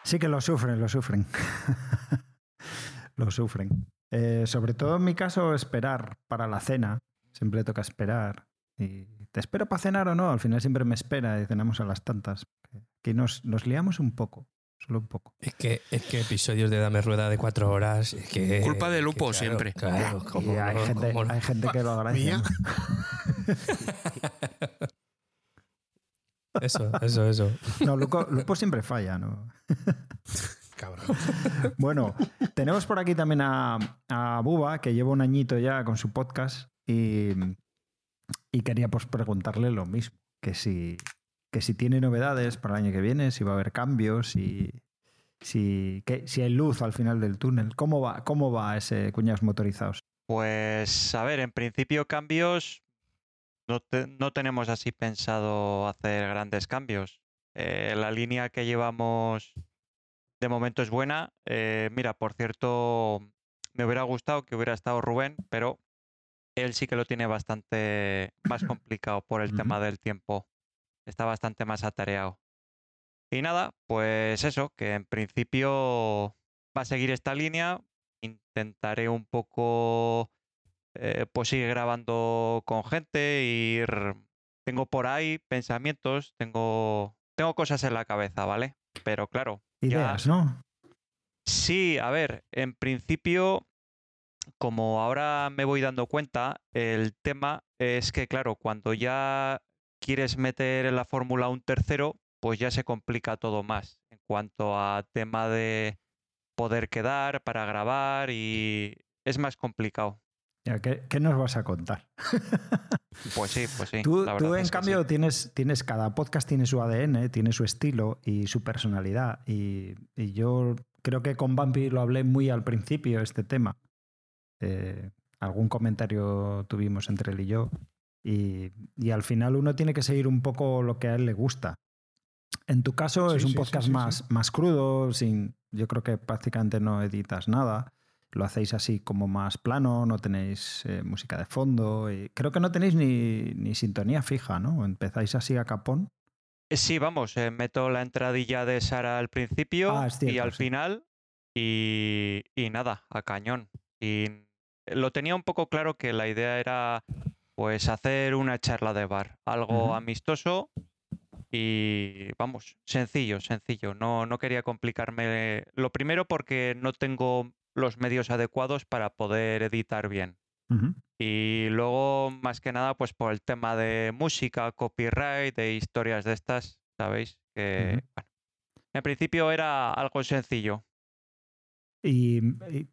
Sí que lo sufren, lo sufren. [LAUGHS] lo sufren. Eh, sobre todo en mi caso, esperar para la cena. Siempre toca esperar. Te espero para cenar o no. Al final siempre me espera y cenamos a las tantas. Que nos, nos liamos un poco solo un poco. Es que, es que episodios de Dame Rueda de cuatro horas. que, Culpa de Lupo siempre. Claro, hay, gente, hay, gente, que lo agradece. [LAUGHS] eso, eso, eso. No, Lupo, siempre falla, ¿no? [LAUGHS] Cabrón. Bueno, tenemos por aquí también a, a, Buba, que lleva un añito ya con su podcast y, y quería pues preguntarle lo mismo, que si, que si tiene novedades para el año que viene, si va a haber cambios, y si, si hay luz al final del túnel. ¿Cómo va, cómo va ese cuñados motorizados? Pues a ver, en principio cambios no, no tenemos así pensado hacer grandes cambios. Eh, la línea que llevamos de momento es buena. Eh, mira, por cierto, me hubiera gustado que hubiera estado Rubén, pero él sí que lo tiene bastante más [CLEARS THROAT] complicado por el tema del tiempo está bastante más atareado. Y nada, pues eso, que en principio va a seguir esta línea. Intentaré un poco, eh, pues seguir grabando con gente, ir... Tengo por ahí pensamientos, tengo, tengo cosas en la cabeza, ¿vale? Pero claro. Ideas, ¿no? Sí, a ver, en principio, como ahora me voy dando cuenta, el tema es que, claro, cuando ya quieres meter en la fórmula un tercero, pues ya se complica todo más en cuanto a tema de poder quedar para grabar y es más complicado. ¿qué, nos vas a contar? [LAUGHS] pues sí, pues sí. Tú, en cambio tienes, tienes, cada podcast tiene su ADN, tiene su estilo y su personalidad. Y, yo creo que con Bambi lo hablé muy al principio, este tema. Eh, algún comentario tuvimos entre él y yo. Y, al final uno tiene que seguir un poco lo que a él le gusta. En tu caso es un podcast más, más crudo, sin, yo creo que prácticamente no editas nada. Lo hacéis así como más plano, no tenéis eh, música de fondo. Y creo que no tenéis ni, ni, sintonía fija, ¿no? Empezáis así a capón. Eh, sí, vamos, eh, meto la entradilla de Sara al principio ah, y al final y, y nada, a cañón. Y lo tenía un poco claro que la idea era pues hacer una charla de bar, algo amistoso y vamos, sencillo, sencillo. No, no quería complicarme. Lo primero porque no tengo los medios adecuados para poder editar bien. Y luego, más que nada, pues por el tema de música, copyright, de historias de estas, ¿sabéis? Que, bueno, en principio era algo sencillo. Y,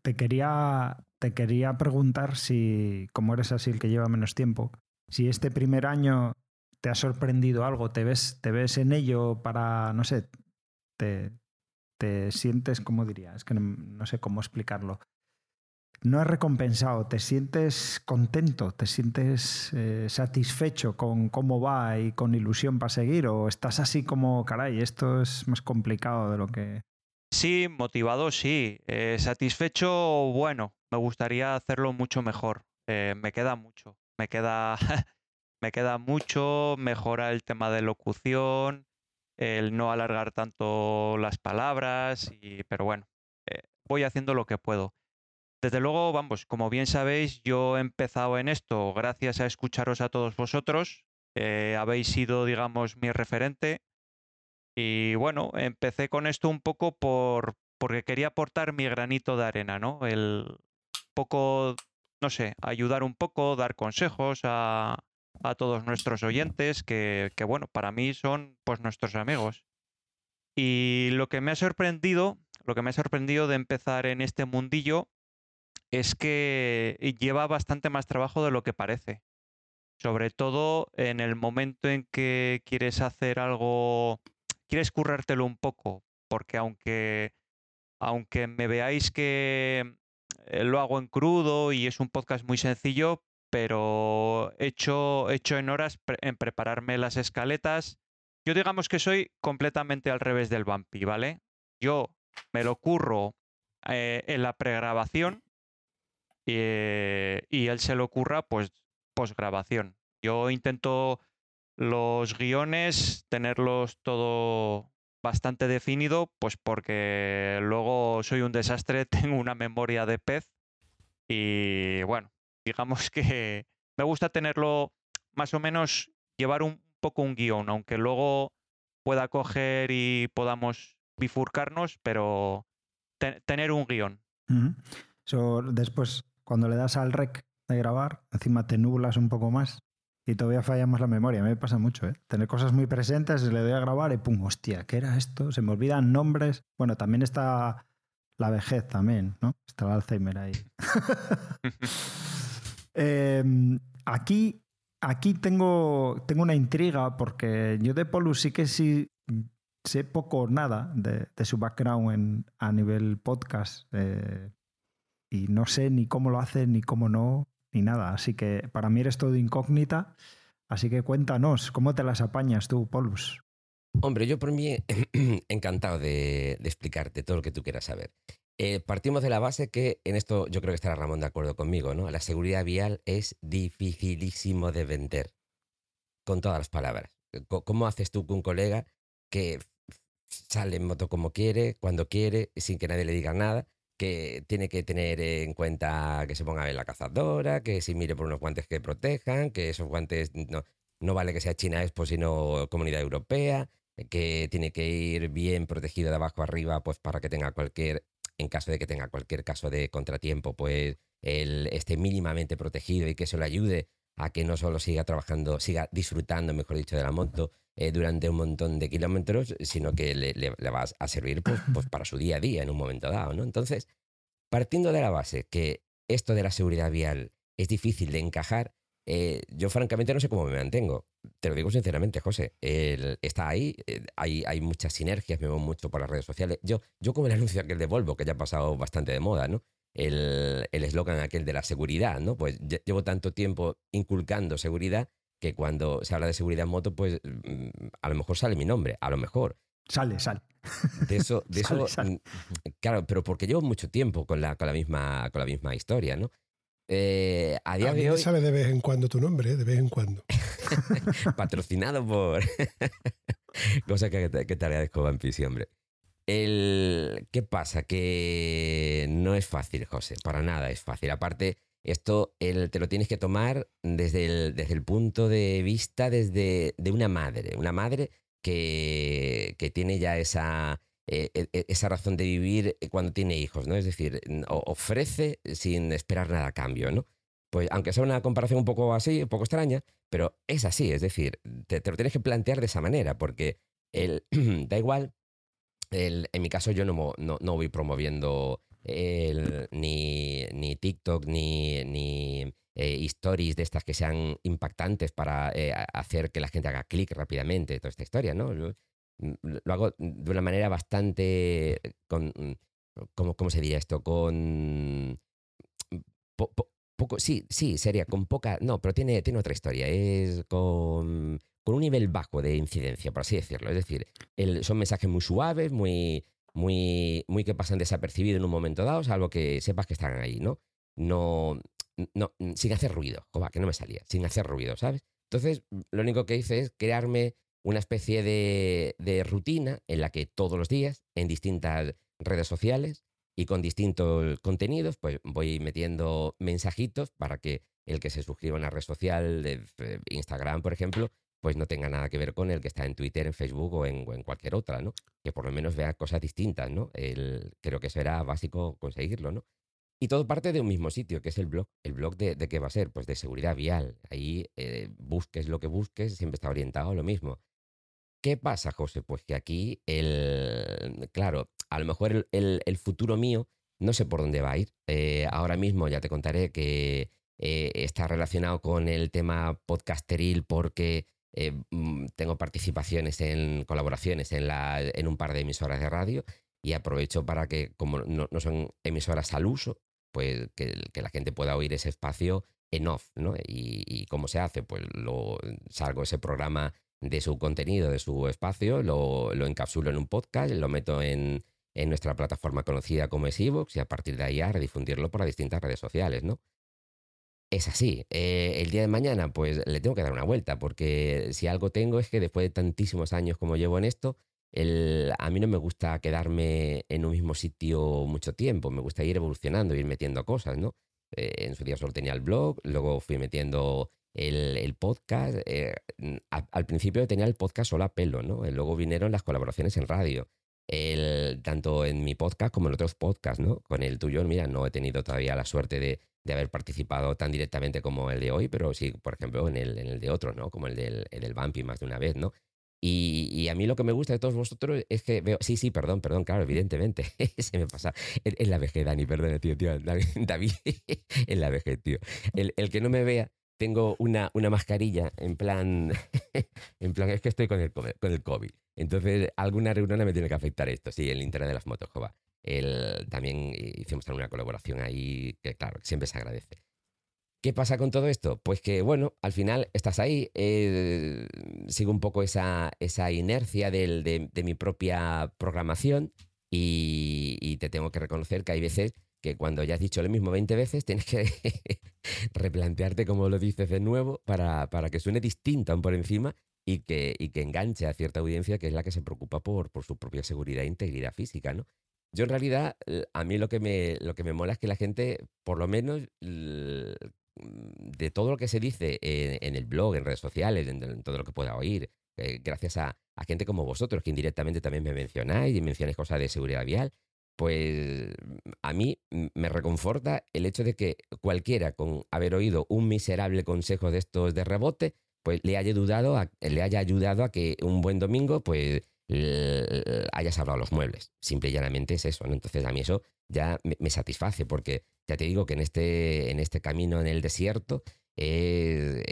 te quería, te quería preguntar si, como eres así el que lleva menos tiempo, si este primer año te ha sorprendido algo, te ves, te ves en ello para, no sé, te, te sientes, ¿cómo diría? Es que no, sé cómo explicarlo. No es recompensado, te sientes contento, te sientes eh, satisfecho con cómo va y con ilusión para seguir, o estás así como, caray, esto es más complicado de lo que... Sí, motivado sí. Eh, satisfecho, bueno, me gustaría hacerlo mucho mejor. Eh, me queda mucho. Me queda, [LAUGHS] me queda mucho. Mejora el tema de locución, el no alargar tanto las palabras, y, pero bueno, eh, voy haciendo lo que puedo. Desde luego, vamos, como bien sabéis, yo he empezado en esto gracias a escucharos a todos vosotros. Habéis sido, digamos, mi referente. Y bueno, empecé con esto un poco por porque quería aportar mi granito de arena, ¿no? El poco, no sé, ayudar un poco, dar consejos a, a todos nuestros oyentes, que, bueno, para mí son pues nuestros amigos. Y lo que me ha sorprendido, lo que me ha sorprendido de empezar en este mundillo es que lleva bastante más trabajo de lo que parece. Sobre todo en el momento en que quieres hacer algo, quieres currártelo un poco, porque aunque, aunque me veáis que eh, lo hago en crudo y es un podcast muy sencillo, pero hecho, hecho en horas en prepararme las escaletas. Yo digamos que soy completamente al revés del Bumpy, ¿vale? Yo me lo curro eh, en la pregrabación eh, y él se lo curra pues posgrabación. Yo intento los guiones tenerlos todo bastante definido, pues porque luego soy un desastre, [LAUGHS] tengo una memoria de pez y bueno, digamos que me gusta tenerlo más o menos, llevar un poco un guion, aunque luego pueda coger y podamos bifurcarnos, pero tener un guion. después, cuando le das al rec de grabar, encima te nublas un poco más y todavía fallamos la memoria. A mí me pasa mucho, ¿eh? Tener cosas muy presentes, le doy a grabar y pum, hostia, ¿qué era esto? Se me olvidan nombres. Bueno, también está la vejez también, ¿no? Está el Alzheimer ahí. [LAUGHS] Em, aquí aquí tengo, tengo una intriga porque yo de Polus sí que sí sé poco o nada de, su background a nivel podcast eh, y no sé ni cómo lo hace, ni cómo no, ni nada. Así que para mí eres todo incógnita. Así que cuéntanos, ¿cómo te las apañas tú, Polus? Hombre, yo por mí [CLEARS THROAT] encantado de, de explicarte todo lo que tú quieras saber. Eh, partimos de la base que en esto yo creo que estará Ramón de acuerdo conmigo, ¿no? La seguridad vial es dificilísimo de vender, con todas las palabras. ¿Cómo haces tú con un colega que sale en moto como quiere, cuando quiere, sin que nadie le diga nada, que tiene que tener en cuenta que se ponga bien la cazadora, que se mire por unos guantes que protejan, que esos guantes no, no vale que sea China Expo, sino Comunidad Europea, que tiene que ir bien protegido de abajo arriba, pues para que tenga cualquier en caso de que tenga cualquier caso de contratiempo, pues él esté mínimamente protegido y que eso le ayude a que no solo siga trabajando, siga disfrutando, mejor dicho, de la moto eh, durante un montón de kilómetros, sino que le, le, va a servir pues, pues, para su día a día en un momento dado, ¿no? Entonces, partiendo de la base que esto de la seguridad vial es difícil de encajar, eh, yo francamente no sé cómo me mantengo. Te lo digo sinceramente, José. está ahí, eh, hay, hay, muchas sinergias, me veo mucho por las redes sociales. Yo, yo como el anuncio aquel de Volvo, que ya ha pasado bastante de moda, ¿no? El eslogan aquel de la seguridad, ¿no? Pues llevo tanto tiempo inculcando seguridad que cuando se habla de seguridad en moto, pues mm, a lo mejor sale mi nombre, a lo mejor. Sale, sale. De eso, de [LAUGHS] eso, mm, claro, pero porque llevo mucho tiempo con la, con la misma, con la misma historia, ¿no? Eh, a día de hoy. sale de vez en cuando tu nombre, ¿eh? de vez en cuando. [LAUGHS] Patrocinado por. [LAUGHS] Cosa que, que te agradezco, Vampisi, hombre. El... ¿Qué pasa? Que no es fácil, José. Para nada es fácil. Aparte, esto el, te lo tienes que tomar desde el, desde el punto de vista desde, de una madre. Una madre que, que tiene ya esa eh, e, e, esa razón de vivir cuando tiene hijos, ¿no? Es decir, ofrece sin esperar nada a cambio, ¿no? Pues aunque sea una comparación un poco así, un poco extraña, pero es así, es decir, te, lo tienes que plantear de esa manera, porque el, [CLEARS THROAT] da igual, en mi caso yo no, no, no voy promoviendo ni, ni TikTok, ni, ni eh, stories de estas que sean impactantes para hacer que la gente haga clic rápidamente, toda esta historia, ¿no? lo hago de una manera bastante con ¿cómo, cómo se diría esto? Con poco, sí, sí, sería con poca, no, pero tiene, tiene otra historia, es con, con un nivel bajo de incidencia, por así decirlo. Es decir, son mensajes muy suaves, muy, muy, muy que pasan desapercibidos en un momento dado, salvo que sepas que están ahí, ¿no? No, no, sin hacer ruido, que no me salía, sin hacer ruido, ¿sabes? Entonces, lo único que hice es crearme una especie de, de rutina en la que todos los días, en distintas redes sociales y con distintos contenidos, pues voy metiendo mensajitos para que el que se suscriba a una red social, de Instagram, por ejemplo, pues no tenga nada que ver con el que está en Twitter, en Facebook o en, cualquier otra, ¿no? Que por lo menos vea cosas distintas, ¿no? El, creo que será básico conseguirlo, ¿no? Y todo parte de un mismo sitio, que es el blog. ¿El blog de, qué va a ser? Pues de seguridad vial. Ahí eh, busques lo que busques, siempre está orientado a lo mismo. ¿Qué pasa, José? Pues que aquí, el, claro, a lo mejor el, futuro mío no sé por dónde va a ir. Eh, ahora mismo ya te contaré que eh, está relacionado con el tema podcasteril porque eh, mm, tengo participaciones en colaboraciones en, la, en un par de emisoras de radio y aprovecho para que, como no, son emisoras al uso, pues que, la gente pueda oír ese espacio en off, ¿no? Y, cómo se hace, pues lo salgo ese programa de su contenido, de su espacio, lo, lo encapsulo en un podcast, lo meto en, en nuestra plataforma conocida como es y a partir de ahí a redifundirlo por las distintas redes sociales, ¿no? Es así. Eh, el día de mañana, pues le tengo que dar una vuelta, porque si algo tengo es que después de tantísimos años como llevo en esto, el, a mí no me gusta quedarme en un mismo sitio mucho tiempo, me gusta ir evolucionando, ir metiendo cosas, ¿no? Eh, en su día solo tenía el blog, luego fui metiendo el, podcast. Eh, al principio tenía el podcast solo a pelo, ¿no? Luego vinieron las colaboraciones en radio. El, tanto en mi podcast como en otros podcasts, ¿no? Con el tuyo, mira, no he tenido todavía la suerte de, de haber participado tan directamente como el de hoy, pero sí, por ejemplo, en el, en el de otros, ¿no? Como el del, el del Bumpy más de una vez, ¿no? Y, a mí lo que me gusta de todos vosotros es que veo. Sí, sí, perdón, perdón, claro, evidentemente. [LAUGHS] Se me pasa. En, la vejez, Dani, perdón, tío, tío. [LAUGHS] David, [LAUGHS] en la vejez, tío. El, el que no me vea tengo una, una mascarilla en plan, en plan, es que estoy con el, con el COVID. Entonces, alguna reunión me tiene que afectar esto, sí, el internet de las motos, jova. El, también hicimos una colaboración ahí que, claro, siempre se agradece. ¿Qué pasa con todo esto? Pues que, bueno, al final estás ahí, eh, sigo un poco esa, esa inercia del, de, de, mi propia programación y, y te tengo que reconocer que hay veces que cuando ya has dicho lo mismo 20 veces, tienes que [LAUGHS] replantearte cómo lo dices de nuevo para, para que suene distinto por encima y que, y que enganche a cierta audiencia que es la que se preocupa por, por su propia seguridad e integridad física, ¿no? Yo en realidad, a mí lo que, me, lo que me mola es que la gente, por lo menos de todo lo que se dice en, el blog, en redes sociales, en, todo lo que pueda oír, eh, gracias a, a, gente como vosotros, que indirectamente también me mencionáis y mencionáis cosas de seguridad vial, pues a mí me reconforta el hecho de que cualquiera con haber oído un miserable consejo de estos de rebote, pues le haya ayudado a, le haya ayudado a que un buen domingo, pues hayas hablado los muebles. Simple y llanamente es eso, ¿no? Entonces a mí eso ya me, satisface, porque ya te digo que en este, en este camino en el desierto es,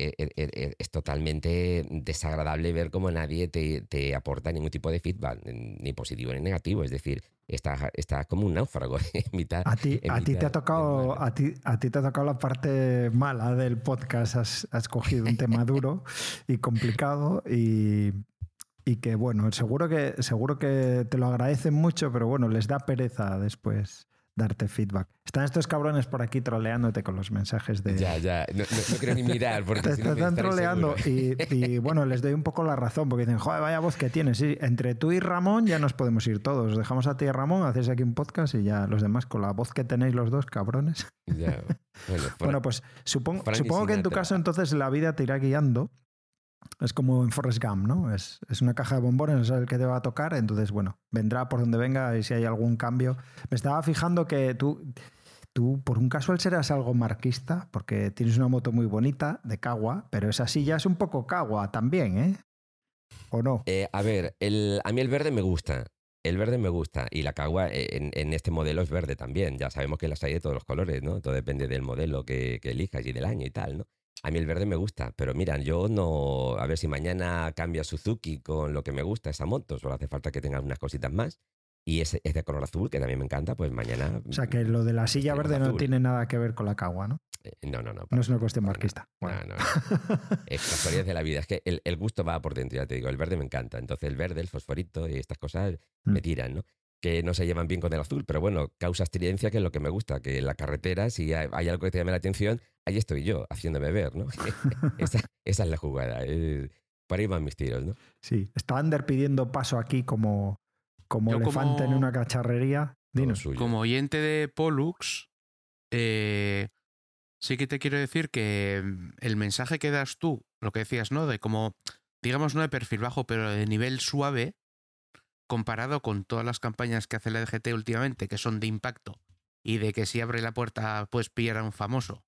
es, totalmente desagradable ver cómo nadie te, te, aporta ningún tipo de feedback, ni positivo ni negativo. Es decir, estás, está como un náufrago [LAUGHS] en mitad. A ti, a ti te ha tocado, a ti, a ti te ha tocado la parte mala del podcast. Has, has cogido un tema duro y complicado y, y que bueno, seguro que, seguro que te lo agradecen mucho, pero bueno, les da pereza después darte feedback. Están estos cabrones por aquí troleándote con los mensajes de. Ya, ya, no, quiero ni mirar porque. [LAUGHS] te, están troleando [LAUGHS] y, y, bueno, les doy un poco la razón porque dicen, joder, vaya voz que tienes. Sí, entre tú y Ramón ya nos podemos ir todos. Dejamos a ti y Ramón, hacéis aquí un podcast y ya los demás con la voz que tenéis los dos, cabrones. Ya. Bueno, [LAUGHS] bueno, pues supongo, supongo que en tu caso entonces la vida te irá guiando es como en Forrest Gump, ¿no? Es, es una caja de bombones, es el que te va a tocar, entonces, bueno, vendrá por donde venga y si hay algún cambio. Me estaba fijando que tú, tú por un casual serás algo marquista, porque tienes una moto muy bonita de Cagua, pero esa silla es un poco Cagua también, ¿eh? ¿O no? Eh, a ver, el, a mí el verde me gusta. El verde me gusta y la cagua en, en, este modelo es verde también. Ya sabemos que las hay de todos los colores, ¿no? Todo depende del modelo que, que elijas y del año y tal, ¿no? A mí el verde me gusta, pero mira, yo no. A ver si mañana cambia Suzuki con lo que me gusta esa moto, solo hace falta que tenga unas cositas más. Y ese es de color azul, que también me encanta, pues mañana. O sea, que lo de la silla verde no tiene nada que ver con la cagua, ¿no? Eh, no, no, no. No es una cuestión marquista. No, no, no. es casualidad de la vida. Es que el, el, gusto va por dentro, ya te digo. El verde me encanta. Entonces, el verde, el fosforito y estas cosas me mm. tiran, ¿no? Que no se llevan bien con el azul, pero bueno, causa estridencia, que es lo que me gusta, que en la carretera, si hay, algo que te llame la atención, ahí estoy yo, haciéndome ver, ¿no? [LAUGHS] esa, es la jugada, eh, por ahí van mis tiros, ¿no? Sí, está Ander pidiendo paso aquí como, como elefante en una cacharrería. Dinos. Como oyente de Pollux, eh, sí que te quiero decir que mm, el mensaje que das tú, lo que decías, ¿no? De como, digamos, no de perfil bajo, pero de nivel suave, comparado con todas las campañas que hace la DGT últimamente, que son de impacto, y de que si abre la puerta puedes pillar a un famoso,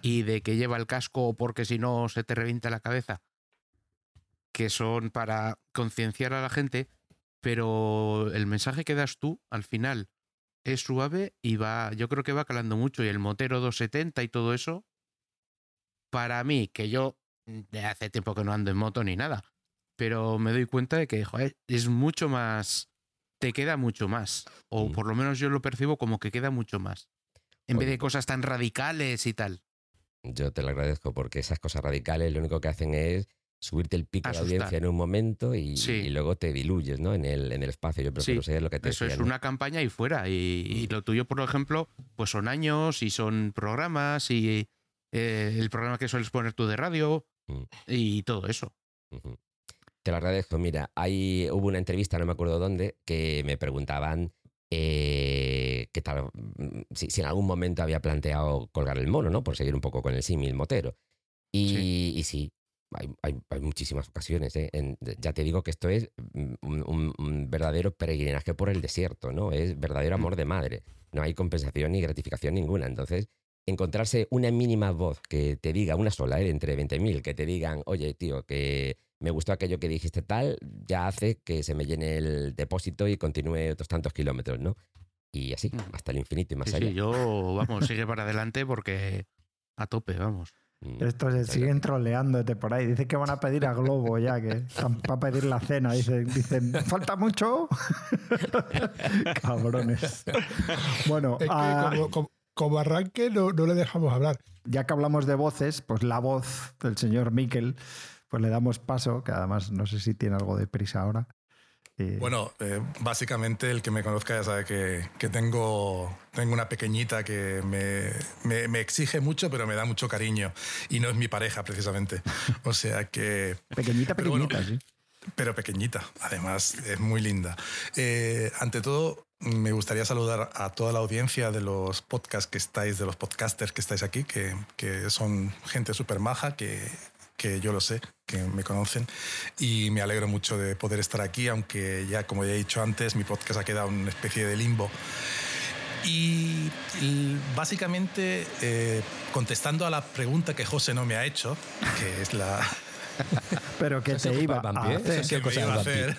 y de que lleva el casco porque si no se te revienta la cabeza, que son para concienciar a la gente, pero el mensaje que das tú al final es suave y va, yo creo que va calando mucho, y el motero 270 y todo eso, para mí, que yo de hace tiempo que no ando en moto ni nada, pero me doy cuenta de que joder, es mucho más, te queda mucho más, o mm. por lo menos yo lo percibo como que queda mucho más, en vez de cosas tan radicales y tal. Yo te lo agradezco porque esas cosas radicales lo único que hacen es subirte el pico de audiencia en un momento y, luego te diluyes ¿no? en, el, en el espacio. Yo prefiero sí. lo que te Eso es una campaña y fuera. Y, lo tuyo, por ejemplo, pues son años y son programas y eh, el programa que sueles poner tú de radio mm. y todo eso. Te lo agradezco. Mira, hay, hubo una entrevista, no me acuerdo dónde, que me preguntaban eh, qué tal, mm, si, en algún momento había planteado colgar el mono, ¿no? Por seguir un poco con el símil motero. Y sí, hay, muchísimas ocasiones. ¿eh? ya te digo que esto es mm, un, verdadero peregrinaje por el desierto, ¿no? Es verdadero amor de madre. No hay compensación ni gratificación ninguna. Entonces, encontrarse una mínima voz que te diga, una sola, ¿eh? entre 20.000, que te digan, oye, tío, que me gustó aquello que dijiste tal, ya hace que se me llene el depósito y continúe otros tantos kilómetros, ¿no? Y así, mm. hasta el infinito y más allá. Sí, yo, vamos, sigue para adelante porque a tope, vamos. Mm, Estos se siguen troleándote por ahí. Dice que van a pedir a Globo ya, que están para pedir la cena. Dicen, dicen ¿falta mucho? [LAUGHS] Cabrones. Bueno, ah, como, arranque no, no, le dejamos hablar. Ya que hablamos de voces, pues la voz del señor Miquel pues le damos paso, que además no sé si tiene algo de prisa ahora. Bueno, eh, básicamente el que me conozca ya sabe que, que tengo, tengo una pequeñita que me, me, exige mucho, pero me da mucho cariño. Y no es mi pareja, precisamente. O sea que... [LAUGHS] Pequeñita, pequeñita, sí. Pero pequeñita, además, es muy linda. Eh, ante todo, me gustaría saludar a toda la audiencia de los podcasts que estáis, de los podcasters que estáis aquí, que, que son gente súper maja, que que yo lo sé, que me conocen y me alegro mucho de poder estar aquí, aunque ya, como ya he dicho antes, mi podcast ha quedado en una especie de limbo. Y, básicamente, eh, contestando a la pregunta que José no me ha hecho, que es la... [LAUGHS] Pero que te iba a hacer.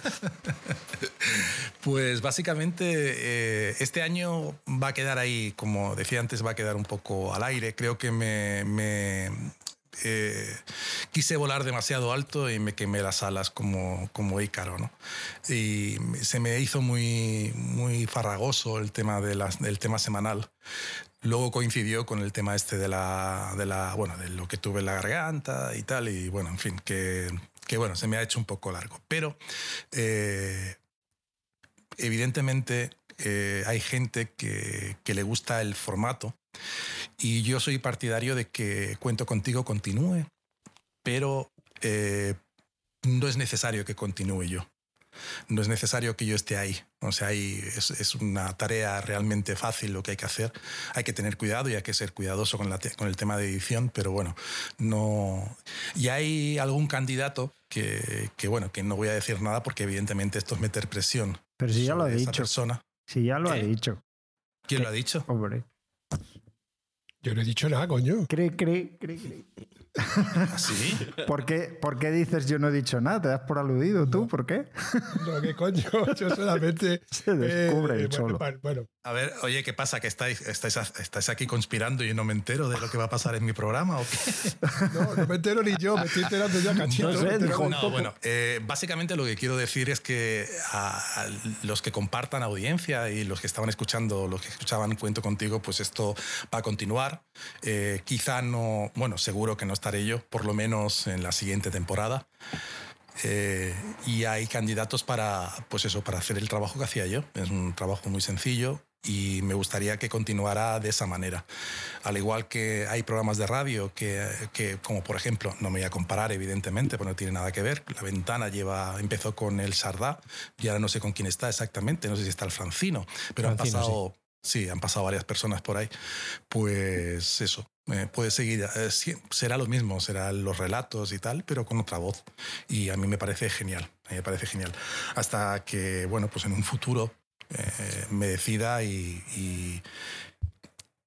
pues básicamente eh, este año va a quedar ahí, como decía antes, va a quedar un poco al aire. Creo que me, eh, quise volar demasiado alto y me quemé las alas como, como Ícaro. ¿no? Y se me hizo muy, muy farragoso el tema de del tema semanal. Luego coincidió con el tema este de la, de la, bueno, de lo que tuve en la garganta y tal, y bueno, en fin, que, que bueno, se me ha hecho un poco largo. Pero eh, evidentemente eh, hay gente que, que, le gusta el formato y yo soy partidario de que Cuento contigo continúe, pero eh, no es necesario que continúe yo. No es necesario que yo esté ahí. O sea, es, es, una tarea realmente fácil lo que hay que hacer. Hay que tener cuidado y hay que ser cuidadoso con, la con el tema de edición, pero bueno, no. Y hay algún candidato que, que, bueno, que no voy a decir nada porque evidentemente esto es meter presión. Pero si ya lo ha dicho. Persona. Si ya lo ha dicho. ¿Quién lo ha dicho? Hombre. Yo no he dicho nada, coño. Cree, cree, cree, cree. ¿Sí? [LAUGHS] ¿Por qué, ¿Por qué dices yo no he dicho nada? ¿Te das por aludido tú? ¿Por qué? No, ¿qué coño? Yo solamente. [LAUGHS] Se descubre eh, el bueno, solo. bueno, bueno, A ver, oye, ¿qué pasa? ¿Que estáis, estáis, estáis aquí conspirando y yo no me entero de lo que va a pasar en mi programa o qué? no, no me entero ni yo, me estoy enterando ya cachito. No sé, No, poco. bueno, eh, básicamente lo que quiero decir es que a, a los que compartan audiencia y los que estaban escuchando, los que escuchaban Cuento Contigo, pues esto va a continuar. Eh, quizá no, bueno, seguro que no estaré yo, por lo menos en la siguiente temporada. Eh, y hay candidatos para, pues eso, para hacer el trabajo que hacía yo. Es un trabajo muy sencillo y me gustaría que continuara de esa manera. Al igual que hay programas de radio que, que, como por ejemplo, no me voy a comparar evidentemente, porque no tiene nada que ver. La Ventana lleva, empezó con el Sardá y ahora no sé con quién está exactamente, no sé si está el Francino, pero han Francino, pasado... Sí, han pasado varias personas por ahí. Pues eso, eh, puede seguir, eh, sí, será lo mismo, serán los relatos y tal, pero con otra voz. Y a mí me parece genial, me parece genial. Hasta que, bueno, pues en un futuro eh, me decida y, y,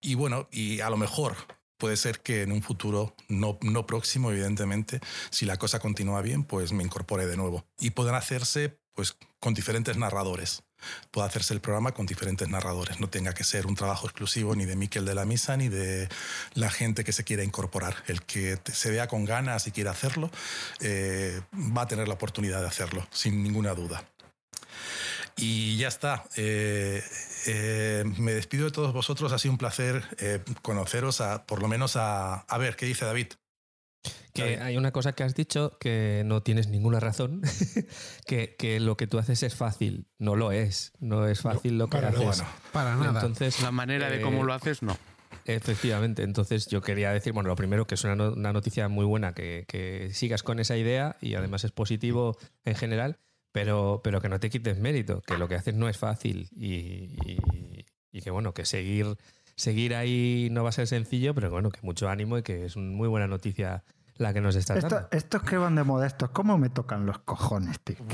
y bueno, y a lo mejor puede ser que en un futuro no, no próximo, evidentemente, si la cosa continúa bien, pues me incorpore de nuevo. Y pueden hacerse pues con diferentes narradores. Puede hacerse el programa con diferentes narradores. No tenga que ser un trabajo exclusivo ni de Miquel de la Misa ni de la gente que se quiera incorporar. El que se vea con ganas y quiera hacerlo, eh, va a tener la oportunidad de hacerlo, sin ninguna duda. Y ya está. Eh, eh, me despido de todos vosotros. Ha sido un placer conoceros, a, por lo menos a... A ver, ¿qué dice David? Que hay una cosa que has dicho que no tienes ninguna razón, [LAUGHS] que, que lo que tú haces es fácil. No lo es. No es fácil lo que para haces. nada. Para nada. Entonces, La manera de cómo eh, lo haces, no. Efectivamente, entonces yo quería decir, bueno, lo primero que es una, no- una noticia muy buena, que, que sigas con esa idea y además es positivo en general, pero, pero que no te quites mérito, que lo que haces no es fácil y, y- y que bueno, que seguir, seguir ahí no va a ser sencillo, pero bueno, que mucho ánimo y que es muy buena noticia la que nos estás Esto- dando. estos que van de modestos, ¿cómo me tocan los cojones, tío? [LAUGHS]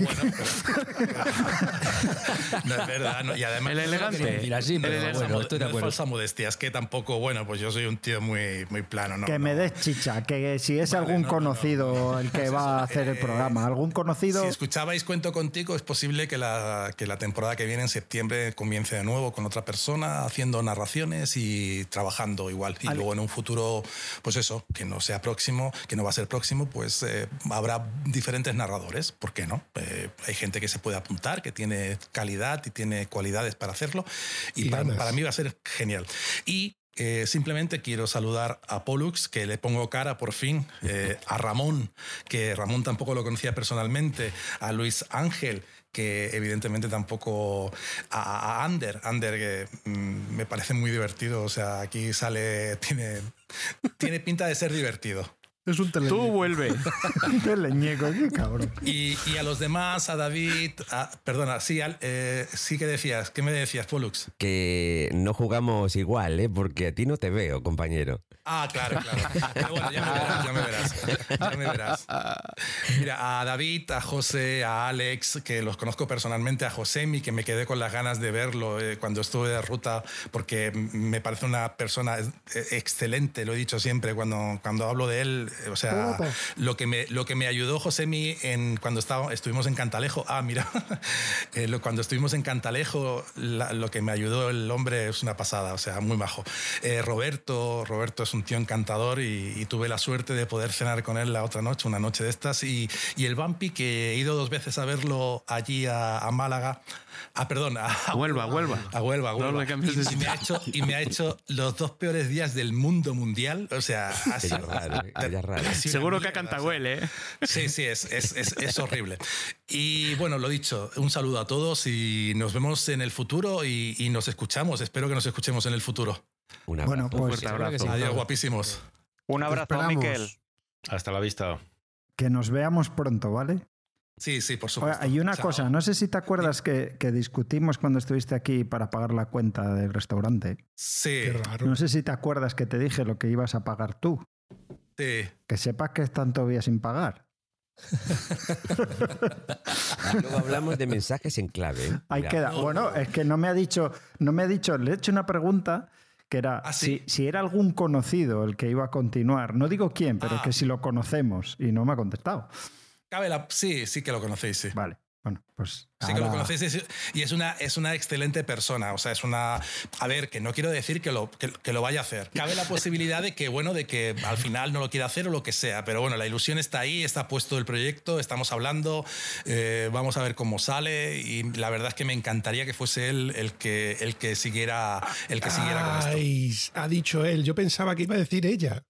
No es verdad, no, y además El elegante. no así, no pero es falsa bueno, estoy de acuerdo. falsa modestia, es que tampoco, bueno, pues yo soy un tío muy, muy plano, ¿no? que me des chicha, que si es Vale, algún no, no, conocido [LAUGHS] el que va a hacer el eh, programa, algún conocido. Si escuchabais Cuento Contigo, es posible que la, que la temporada que viene en septiembre comience de nuevo con otra persona, haciendo narraciones y trabajando igual. Y luego en un futuro, pues eso, que no sea próximo, que no va a ser próximo, pues eh, habrá diferentes narradores. ¿Por qué no? Eh, hay gente que se puede apuntar, que tiene calidad y tiene cualidades para hacerlo. Y Y para, para mí va a ser genial. Y eh, simplemente quiero saludar a Pollux, que le pongo cara por fin, eh, a Ramón, que Ramón tampoco lo conocía personalmente, a Luis Ángel, que evidentemente tampoco, a, a Ander, Ander que mm, me parece muy divertido, o sea, aquí sale, [LAUGHS] tiene, tiene pinta de ser divertido. Es un Tú teleñeco. vuelve. [LAUGHS] Qué leñeco, qué cabrón. Y, y a los demás, a David, a- perdona, sí, al- eh, sí que decías, ¿qué me decías, Pollux? Que no jugamos igual, ¿eh? Porque a ti no te veo, compañero. Ah, claro, claro. Pero bueno, ya me verás, ya me verás. Ya me verás. Mira, a David, a José, a Alex, que los conozco personalmente, a Josemi, que me quedé con las ganas de verlo eh, cuando estuve de ruta, porque me parece una persona eh, excelente, lo he dicho siempre cuando, cuando hablo de él. eh, O sea, lo que me, lo que me ayudó Josemi en, cuando estaba, estuvimos en Cantalejo. Ah, mira, [LAUGHS] cuando estuvimos en Cantalejo, la- lo que me ayudó el hombre es una pasada, o sea, muy majo. Eh, Roberto, Roberto es un tío encantador y, y tuve la suerte de poder cenar con él la otra noche, una noche de estas. Y, y el Vampi, que he ido dos veces a verlo allí a, a Málaga. Ah, perdón, a, a Huelva, Huelva. A Huelva, a No Huelva. le cambies de y, y me ha hecho, y me ha hecho los dos peores días del mundo mundial. O sea, [LAUGHS] ha sido- raro, ya raro. ha sido Seguro que a. Cantahuel, ¿eh? Sí, sí, es, es, es, es horrible. Y bueno, lo dicho, un saludo a todos y nos vemos en el futuro y, y nos escuchamos. Espero que nos escuchemos en el futuro. Un abrazo. Bueno, pues fuerte abrazo. Adiós, guapísimos. Un abrazo. Miquel. Hasta la vista. que nos veamos pronto, ¿vale? Sí, sí, por Oye, supuesto. hay una Chao. cosa, no sé si te acuerdas que, que discutimos cuando estuviste aquí para pagar la cuenta del restaurante. Sí, Qué raro. No sé si te acuerdas que te dije lo que ibas a pagar tú. sí. Que sepas que están todavía sin pagar. [LAUGHS] Luego hablamos de mensajes en clave. ¿eh? Ahí queda. Bueno, es que no me ha dicho, no me ha dicho, le he hecho una pregunta que era ah, si, si, era algún conocido el que iba a continuar. No digo quién, pero que ah. si lo conocemos y no me ha contestado. Cabe la... Sí, sí que lo conocéis, sí. Vale. Bueno, pues. Sí que lo conocéis y es una, es una excelente persona. O sea, es una. A ver, que no quiero decir que lo, que, lo vaya a hacer. Cabe la posibilidad de que, bueno, de que al final no lo quiera hacer o lo que sea. Pero bueno, la ilusión está ahí, está puesto el proyecto, estamos hablando, eh, vamos a ver cómo sale. Y la verdad es que me encantaría que fuese él el que, el que siguiera, el que siguiera con esto. Ha dicho él. Yo pensaba que iba a decir ella.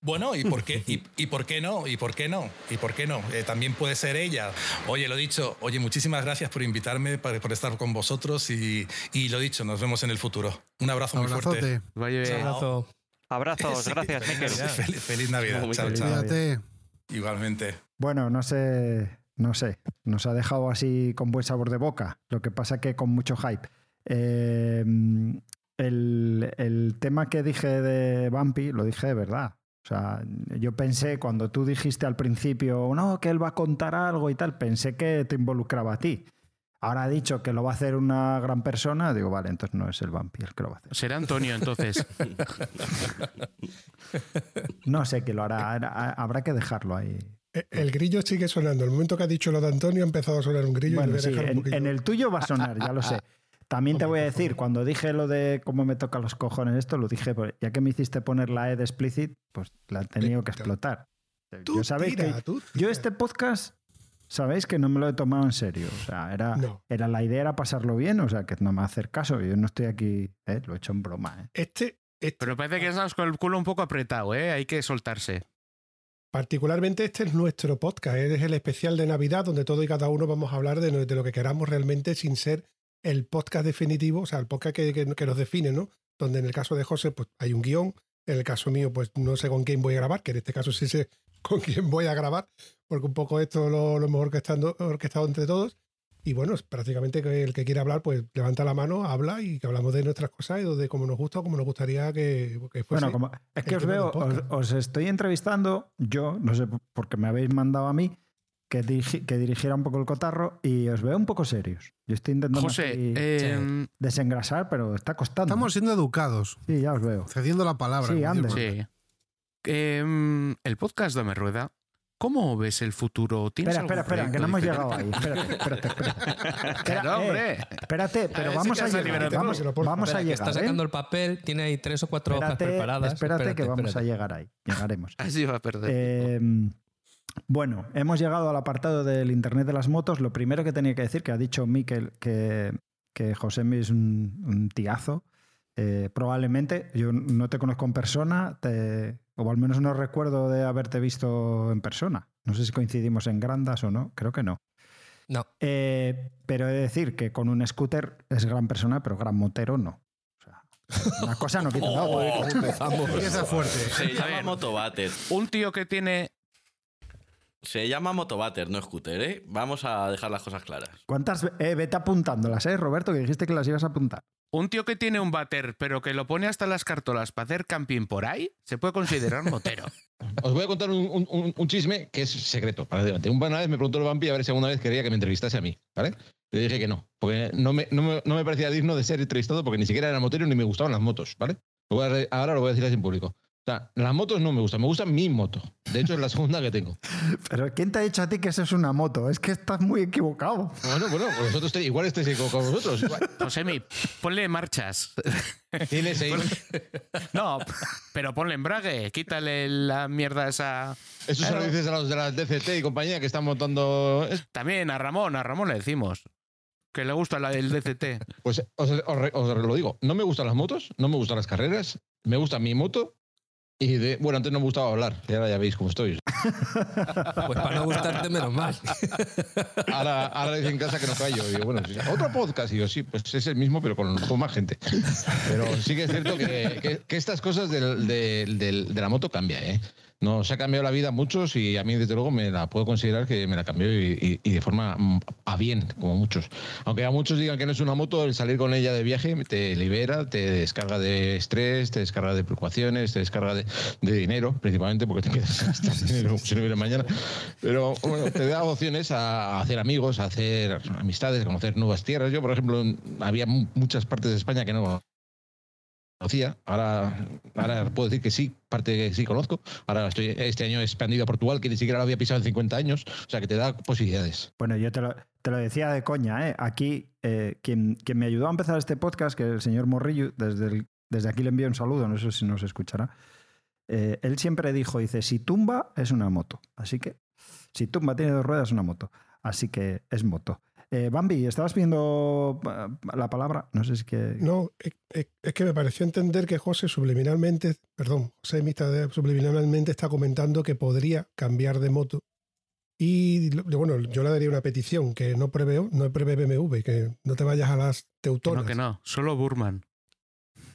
Bueno, ¿y por qué, [LAUGHS] y, por qué no? ¿Y por qué no? ¿Y por qué no? Eh, también puede ser ella. Oye, lo dicho, oye, muchísimas gracias por invitarme, por, por estar con vosotros y, y, lo dicho, nos vemos en el futuro. Un abrazo muy fuerte. Vaya, abrazo. Abrazos, gracias, Feliz, Navidad. chao, chao. Igualmente. Bueno, no sé, no sé. Nos ha dejado así con buen sabor de boca. Lo que pasa que con mucho hype. Eh, el, el, tema que dije de Bumpy lo dije de verdad. O sea, yo pensé cuando tú dijiste al principio, no, que él va a contar algo y tal, pensé que te involucraba a ti. Ahora ha dicho que lo va a hacer una gran persona, digo, vale, entonces no es el vampiro que lo va a hacer. Será Antonio entonces. [LAUGHS] no sé que lo hará, habrá que dejarlo ahí. E, el grillo sigue sonando. El momento que ha dicho lo de Antonio ha empezado a sonar un grillo. Bueno, sí, en, el tuyo va a sonar, ya lo [LAUGHS] sé. También te voy a decir, cuando dije lo de cómo me toca los cojones esto, lo dije, ya que me hiciste poner la E de explicit, pues la he tenido que explotar. Yo sabéis que yo este podcast sabéis que no me lo he tomado en serio. O sea, era, era la idea era pasarlo bien, o sea, que no me hacer caso. Yo no estoy aquí, ¿eh? lo he hecho en broma. ¿eh? Este, este, Pero parece que estás con el culo un poco apretado, ¿eh? hay que soltarse. Particularmente este es nuestro podcast, es el especial de Navidad donde todo y cada uno vamos a hablar de, de lo que queramos realmente sin ser el podcast definitivo, o sea, el podcast que, que, nos define, ¿no? Donde en el caso de José, pues hay un guion, en el caso mío, pues no sé con quién voy a grabar, que en este caso sí sé [LAUGHS] con quién voy a grabar, porque un poco esto lo, lo hemos orquestado, orquestado entre todos. Y bueno, es prácticamente que el que quiera hablar, pues levanta la mano, habla y que hablamos de nuestras cosas y de cómo nos gusta o cómo nos gustaría que, que fuese. Bueno, como, es que os veo, os, estoy entrevistando, yo, no sé por qué me habéis mandado a mí, que, dirigiera un poco el cotarro y os veo un poco serios. Yo estoy intentando em, desengrasar, pero está costando. Estamos siendo educados. Sí, ya os veo. Cediendo la palabra. Sí, ande. Em, el podcast de Me Rueda. ¿Cómo ves el futuro? espera, espera, espera, que no hemos llegado ahí. Espérate, espérate, espérate. [LAUGHS] hombre. Eh, espérate, pero vamos a, llegar. Vamos, vamos a llegar. Está sacando el papel, tiene ahí tres o cuatro hojas preparadas. Espérate, que vamos a llegar ahí. Llegaremos. [LAUGHS] Así va a perder. Eh, bueno, hemos llegado al apartado del Internet de las motos. Lo primero que tenía que decir, que ha dicho Miquel que, que José es un, tiazo. Eh, probablemente, yo no te conozco en persona, o al menos no recuerdo de haberte visto en persona. No sé si coincidimos en grandas o no, creo que no. No. Eh, pero he de decir que con un scooter es gran persona, pero gran motero no. O sea, una cosa no quita la otra. [LAUGHS] Oh, fuerte. Se llama motobater. Un tío que tiene se llama Motobater, no scooter, ¿eh? Vamos a dejar las cosas claras. ¿Cuántas? Eh, vete apuntándolas, ¿eh, Roberto? Que dijiste que las ibas a apuntar. Un tío que tiene un bater, pero que lo pone hasta las cartolas para hacer camping por ahí, se puede considerar motero. [LAUGHS] Os voy a contar un, chisme que es secreto. Para adelante. Una vez me preguntó el vampi a ver si alguna vez quería que me entrevistase a mí, ¿vale? Le dije que no, porque no me, no me, no me parecía digno de ser entrevistado porque ni siquiera era motero ni me gustaban las motos, ¿vale? ahora lo voy a decir así en público las motos no me gustan, me gusta mi moto. De hecho, es la segunda que tengo. [LAUGHS] Pero ¿quién te ha dicho a ti que eso es una moto? Es que estás muy equivocado. Bueno, bueno, pues vosotros igual estáis equivocados vosotros. Josemi, ponle marchas. [LAUGHS] No, pero ponle embrague, quítale la mierda esa. Eso se lo dices a los de la DCT y compañía que están montando. También a Ramón, a Ramón le decimos. Que le gusta la, el DCT. Pues os, os lo digo, no me gustan las motos, no me gustan las carreras, me gusta mi moto y de, bueno, antes no me gustaba hablar, y ahora ya veis cómo estoy. [LAUGHS] Pues para no gustarte, menos mal. [LAUGHS] Ahora, ahora dicen en casa que no callo. Y bueno, otro podcast. Y yo, sí, pues es el mismo, pero con, más gente. Pero sí que es cierto que, que, estas cosas del, del, de la moto cambian, ¿eh? Nos ha cambiado la vida a muchos y a mí, desde luego, me la puedo considerar que me la cambió y, de forma mm, a bien, como muchos. Aunque a muchos digan que no es una moto, el salir con ella de viaje te libera, te descarga de estrés, te descarga de preocupaciones, te descarga de, dinero, principalmente porque te quedas [LAUGHS] hasta dinero si no viene mañana. Pero bueno, te da opciones a hacer amigos, a hacer amistades, a conocer nuevas tierras. Yo, por ejemplo, había muchas partes de España que no conocía, ahora, ahora puedo decir que sí, parte que sí conozco. Ahora estoy, este año expandido a Portugal, que ni siquiera lo había pisado en 50 años, o sea que te da posibilidades. Bueno, yo te lo, te lo decía de coña, ¿eh? Aquí, eh, quien, quien, me ayudó a empezar este podcast, que el señor Morrillo, desde, desde aquí le envío un saludo, no sé si nos escuchará. Eh, él siempre dijo, dice, si tumba es una moto. Así que, si tumba tiene dos ruedas es una moto. Así que es moto. Eh, Bambi, ¿estabas viendo eh, la palabra? No sé si que. No, es, que me pareció entender que José subliminalmente, perdón, José Mista subliminalmente está comentando que podría cambiar de moto. Y bueno, yo le daría una petición que no preveo, no prevé BMW, que no te vayas a las teutonas. No, que no, solo Burman.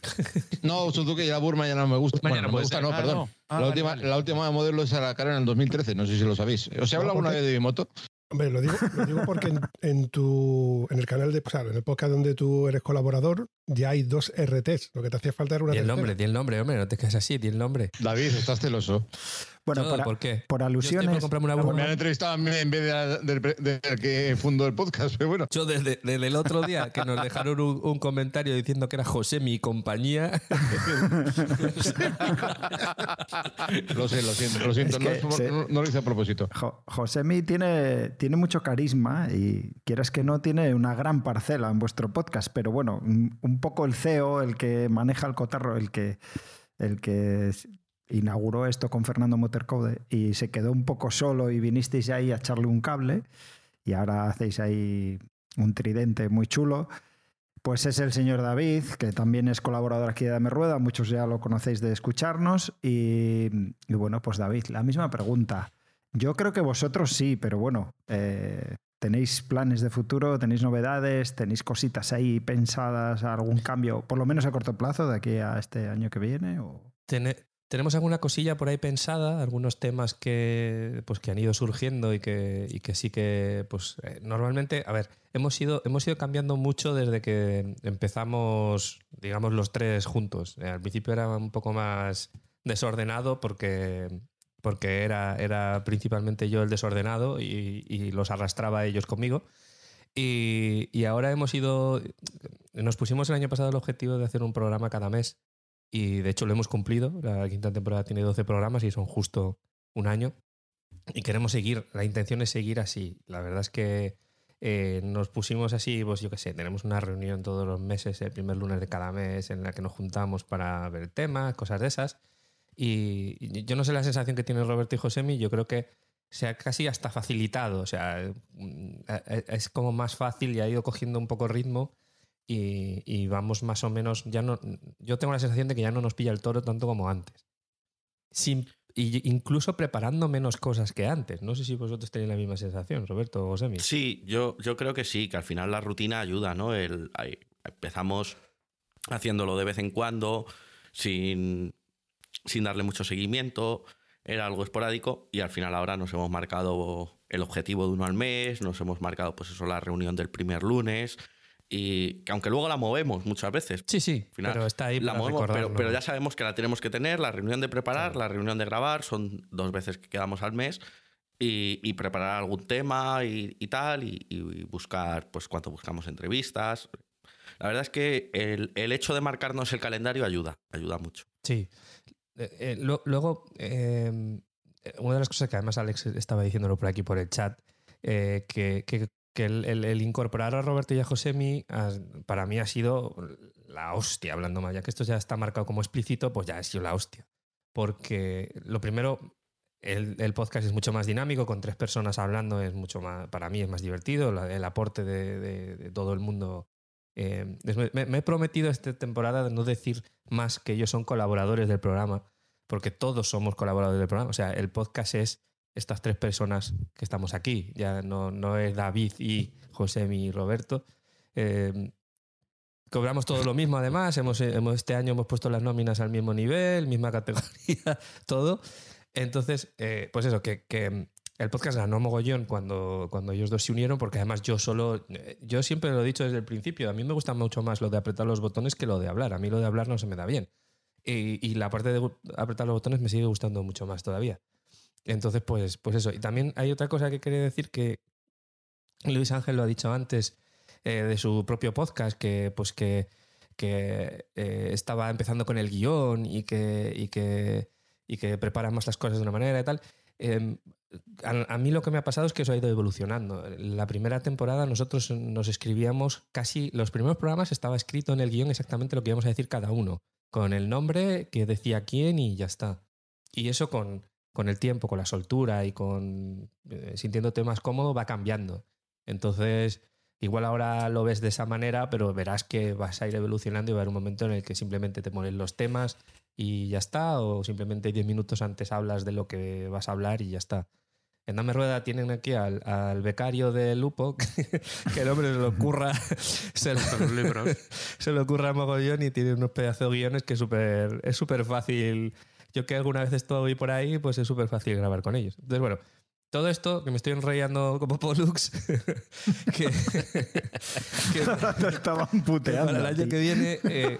[LAUGHS] no, Suzuki ya Burman ya no me gusta. Bueno, no me gusta, no, ah, perdón. Ah, la, última, la última modelo es a la cara en el 2013, no sé si lo sabéis. ¿Os he hablado alguna vez de mi moto? Hombre, lo digo, lo digo porque en, tu, en el canal de, o en el podcast donde tú eres colaborador, ya hay dos RTs. Lo que te hacía falta era una. Di el nombre, di el nombre, hombre, no te quedes así, di el nombre. David, estás celoso. Bueno, por, qué? por alusiones. Una me han entrevistado a mí en vez del de, que fundó el podcast, [LAUGHS] pero bueno. Yo desde, el otro día que nos dejaron un, comentario diciendo que era José mi compañía. [LAUGHS] lo sé, lo siento, lo siento. no, lo hice a propósito. José mi tiene, tiene mucho carisma y quieras que no, tiene una gran parcela en vuestro podcast, pero bueno, un poco el CEO, el que maneja el cotarro, el que, el que inauguró esto con Fernando Motorcode y se quedó un poco solo y vinisteis ahí a echarle un cable y ahora hacéis ahí un tridente muy chulo. Pues es el señor David, que también es colaborador aquí de Dame Rueda, muchos ya lo conocéis de escucharnos. Y, bueno, pues David, la misma pregunta. Yo creo que vosotros sí, pero bueno, eh, ¿tenéis planes de futuro? ¿Tenéis novedades? ¿Tenéis cositas ahí pensadas? ¿Algún cambio, por lo menos a corto plazo, de aquí a este año que viene? Tenemos alguna cosilla por ahí pensada, algunos temas que, pues, que han ido surgiendo y que, y que sí que, pues eh, normalmente, a ver, hemos ido, hemos ido cambiando mucho desde que empezamos, digamos, los tres juntos. Eh, al principio era un poco más desordenado porque, porque era, era principalmente yo el desordenado y, y los arrastraba a ellos conmigo. Y, y, ahora hemos ido, nos pusimos el año pasado el objetivo de hacer un programa cada mes y de hecho lo hemos cumplido. La quinta temporada tiene 12 programas y son justo un año. Y queremos seguir. La intención es seguir así. La verdad es que eh, nos pusimos así, pues yo qué sé, tenemos una reunión todos los meses, el primer lunes de cada mes, en la que nos juntamos para ver temas, cosas de esas. Y yo no sé la sensación que tiene Roberto y Josemi, yo creo que se ha casi hasta facilitado, o sea, mm, es como más fácil y ha ido cogiendo un poco ritmo y, vamos más o menos, ya no, yo tengo la sensación de que ya no nos pilla el toro tanto como antes. Incluso preparando menos cosas que antes. No sé si vosotros tenéis la misma sensación, Roberto o Semi. Sí, yo, yo creo que sí, que al final la rutina ayuda, ¿no? El, empezamos haciéndolo de vez en cuando, sin, sin darle mucho seguimiento, era algo esporádico y al final ahora nos hemos marcado el objetivo de uno al mes, nos hemos marcado pues eso, la reunión del primer lunes, y que aunque luego la movemos muchas veces. Sí, sí, pero está ahí. La movemos, pero, ya sabemos que la tenemos que tener, la reunión de preparar, la reunión de grabar, son dos veces que quedamos al mes. Y, preparar algún tema y, tal, y, buscar, pues cuánto buscamos entrevistas. La verdad es que el, hecho de marcarnos el calendario ayuda, ayuda mucho. Sí. Eh, eh, luego, em, una de las cosas que además Alex estaba diciéndolo por aquí por el chat, eh, que, que, que el, incorporar a Roberto y a Josemi para mí ha sido la hostia, hablando más, ya que esto ya está marcado como explícito, pues ya ha sido la hostia. Porque lo primero, el, podcast es mucho más dinámico, con tres personas hablando es mucho más, para mí es más divertido, el aporte de, todo el mundo. Eh, me, he prometido esta temporada de no decir más que ellos son colaboradores del programa, porque todos somos colaboradores del programa. O sea, el podcast es estas tres personas que estamos aquí. Ya no, no es David y José y Roberto. Eh, cobramos todo lo mismo, además. Hemos, este año hemos puesto las nóminas al mismo nivel, misma categoría, [LAUGHS] todo. Entonces, eh, pues eso, que, que, el podcast ganó mogollón cuando, cuando ellos dos se unieron, porque además yo solo. Yo siempre lo he dicho desde el principio, a mí me gusta mucho más lo de apretar los botones que lo de hablar. A mí lo de hablar no se me da bien. Y, y la parte de apretar los botones me sigue gustando mucho más todavía. Entonces, pues, pues eso. Y también hay otra cosa que quería decir que Luis Ángel lo ha dicho antes eh, de su propio podcast, que pues que, que eh, estaba empezando con el guion y que, y que, y que prepara más las cosas de una manera y tal. Em, a, mí lo que me ha pasado es que eso ha ido evolucionando. La primera temporada nosotros nos escribíamos casi, los primeros programas estaba escrito en el guion exactamente lo que íbamos a decir cada uno, con el nombre que decía quién y ya está. Y eso con, con el tiempo, con la soltura y con eh, sintiéndote más cómodo va cambiando. Entonces, igual ahora lo ves de esa manera, pero verás que vas a ir evolucionando y va a haber un momento en el que simplemente te pones los temas y ya está, o simplemente 10 minutos antes hablas de lo que vas a hablar y ya está. En Dame Rueda tienen aquí al, becario de Lupo, [LAUGHS] que, el hombre se lo ocurra, [LAUGHS] se, lo, [LAUGHS] se lo ocurra mogollón y tiene unos pedazos de guiones que super, es súper fácil. Yo que alguna vez estoy por ahí, pues es súper fácil grabar con ellos. Entonces, bueno, todo esto, que me estoy enrollando como Pollux, [LAUGHS] que, que [LAUGHS] estaban puteando. Para el año que viene eh,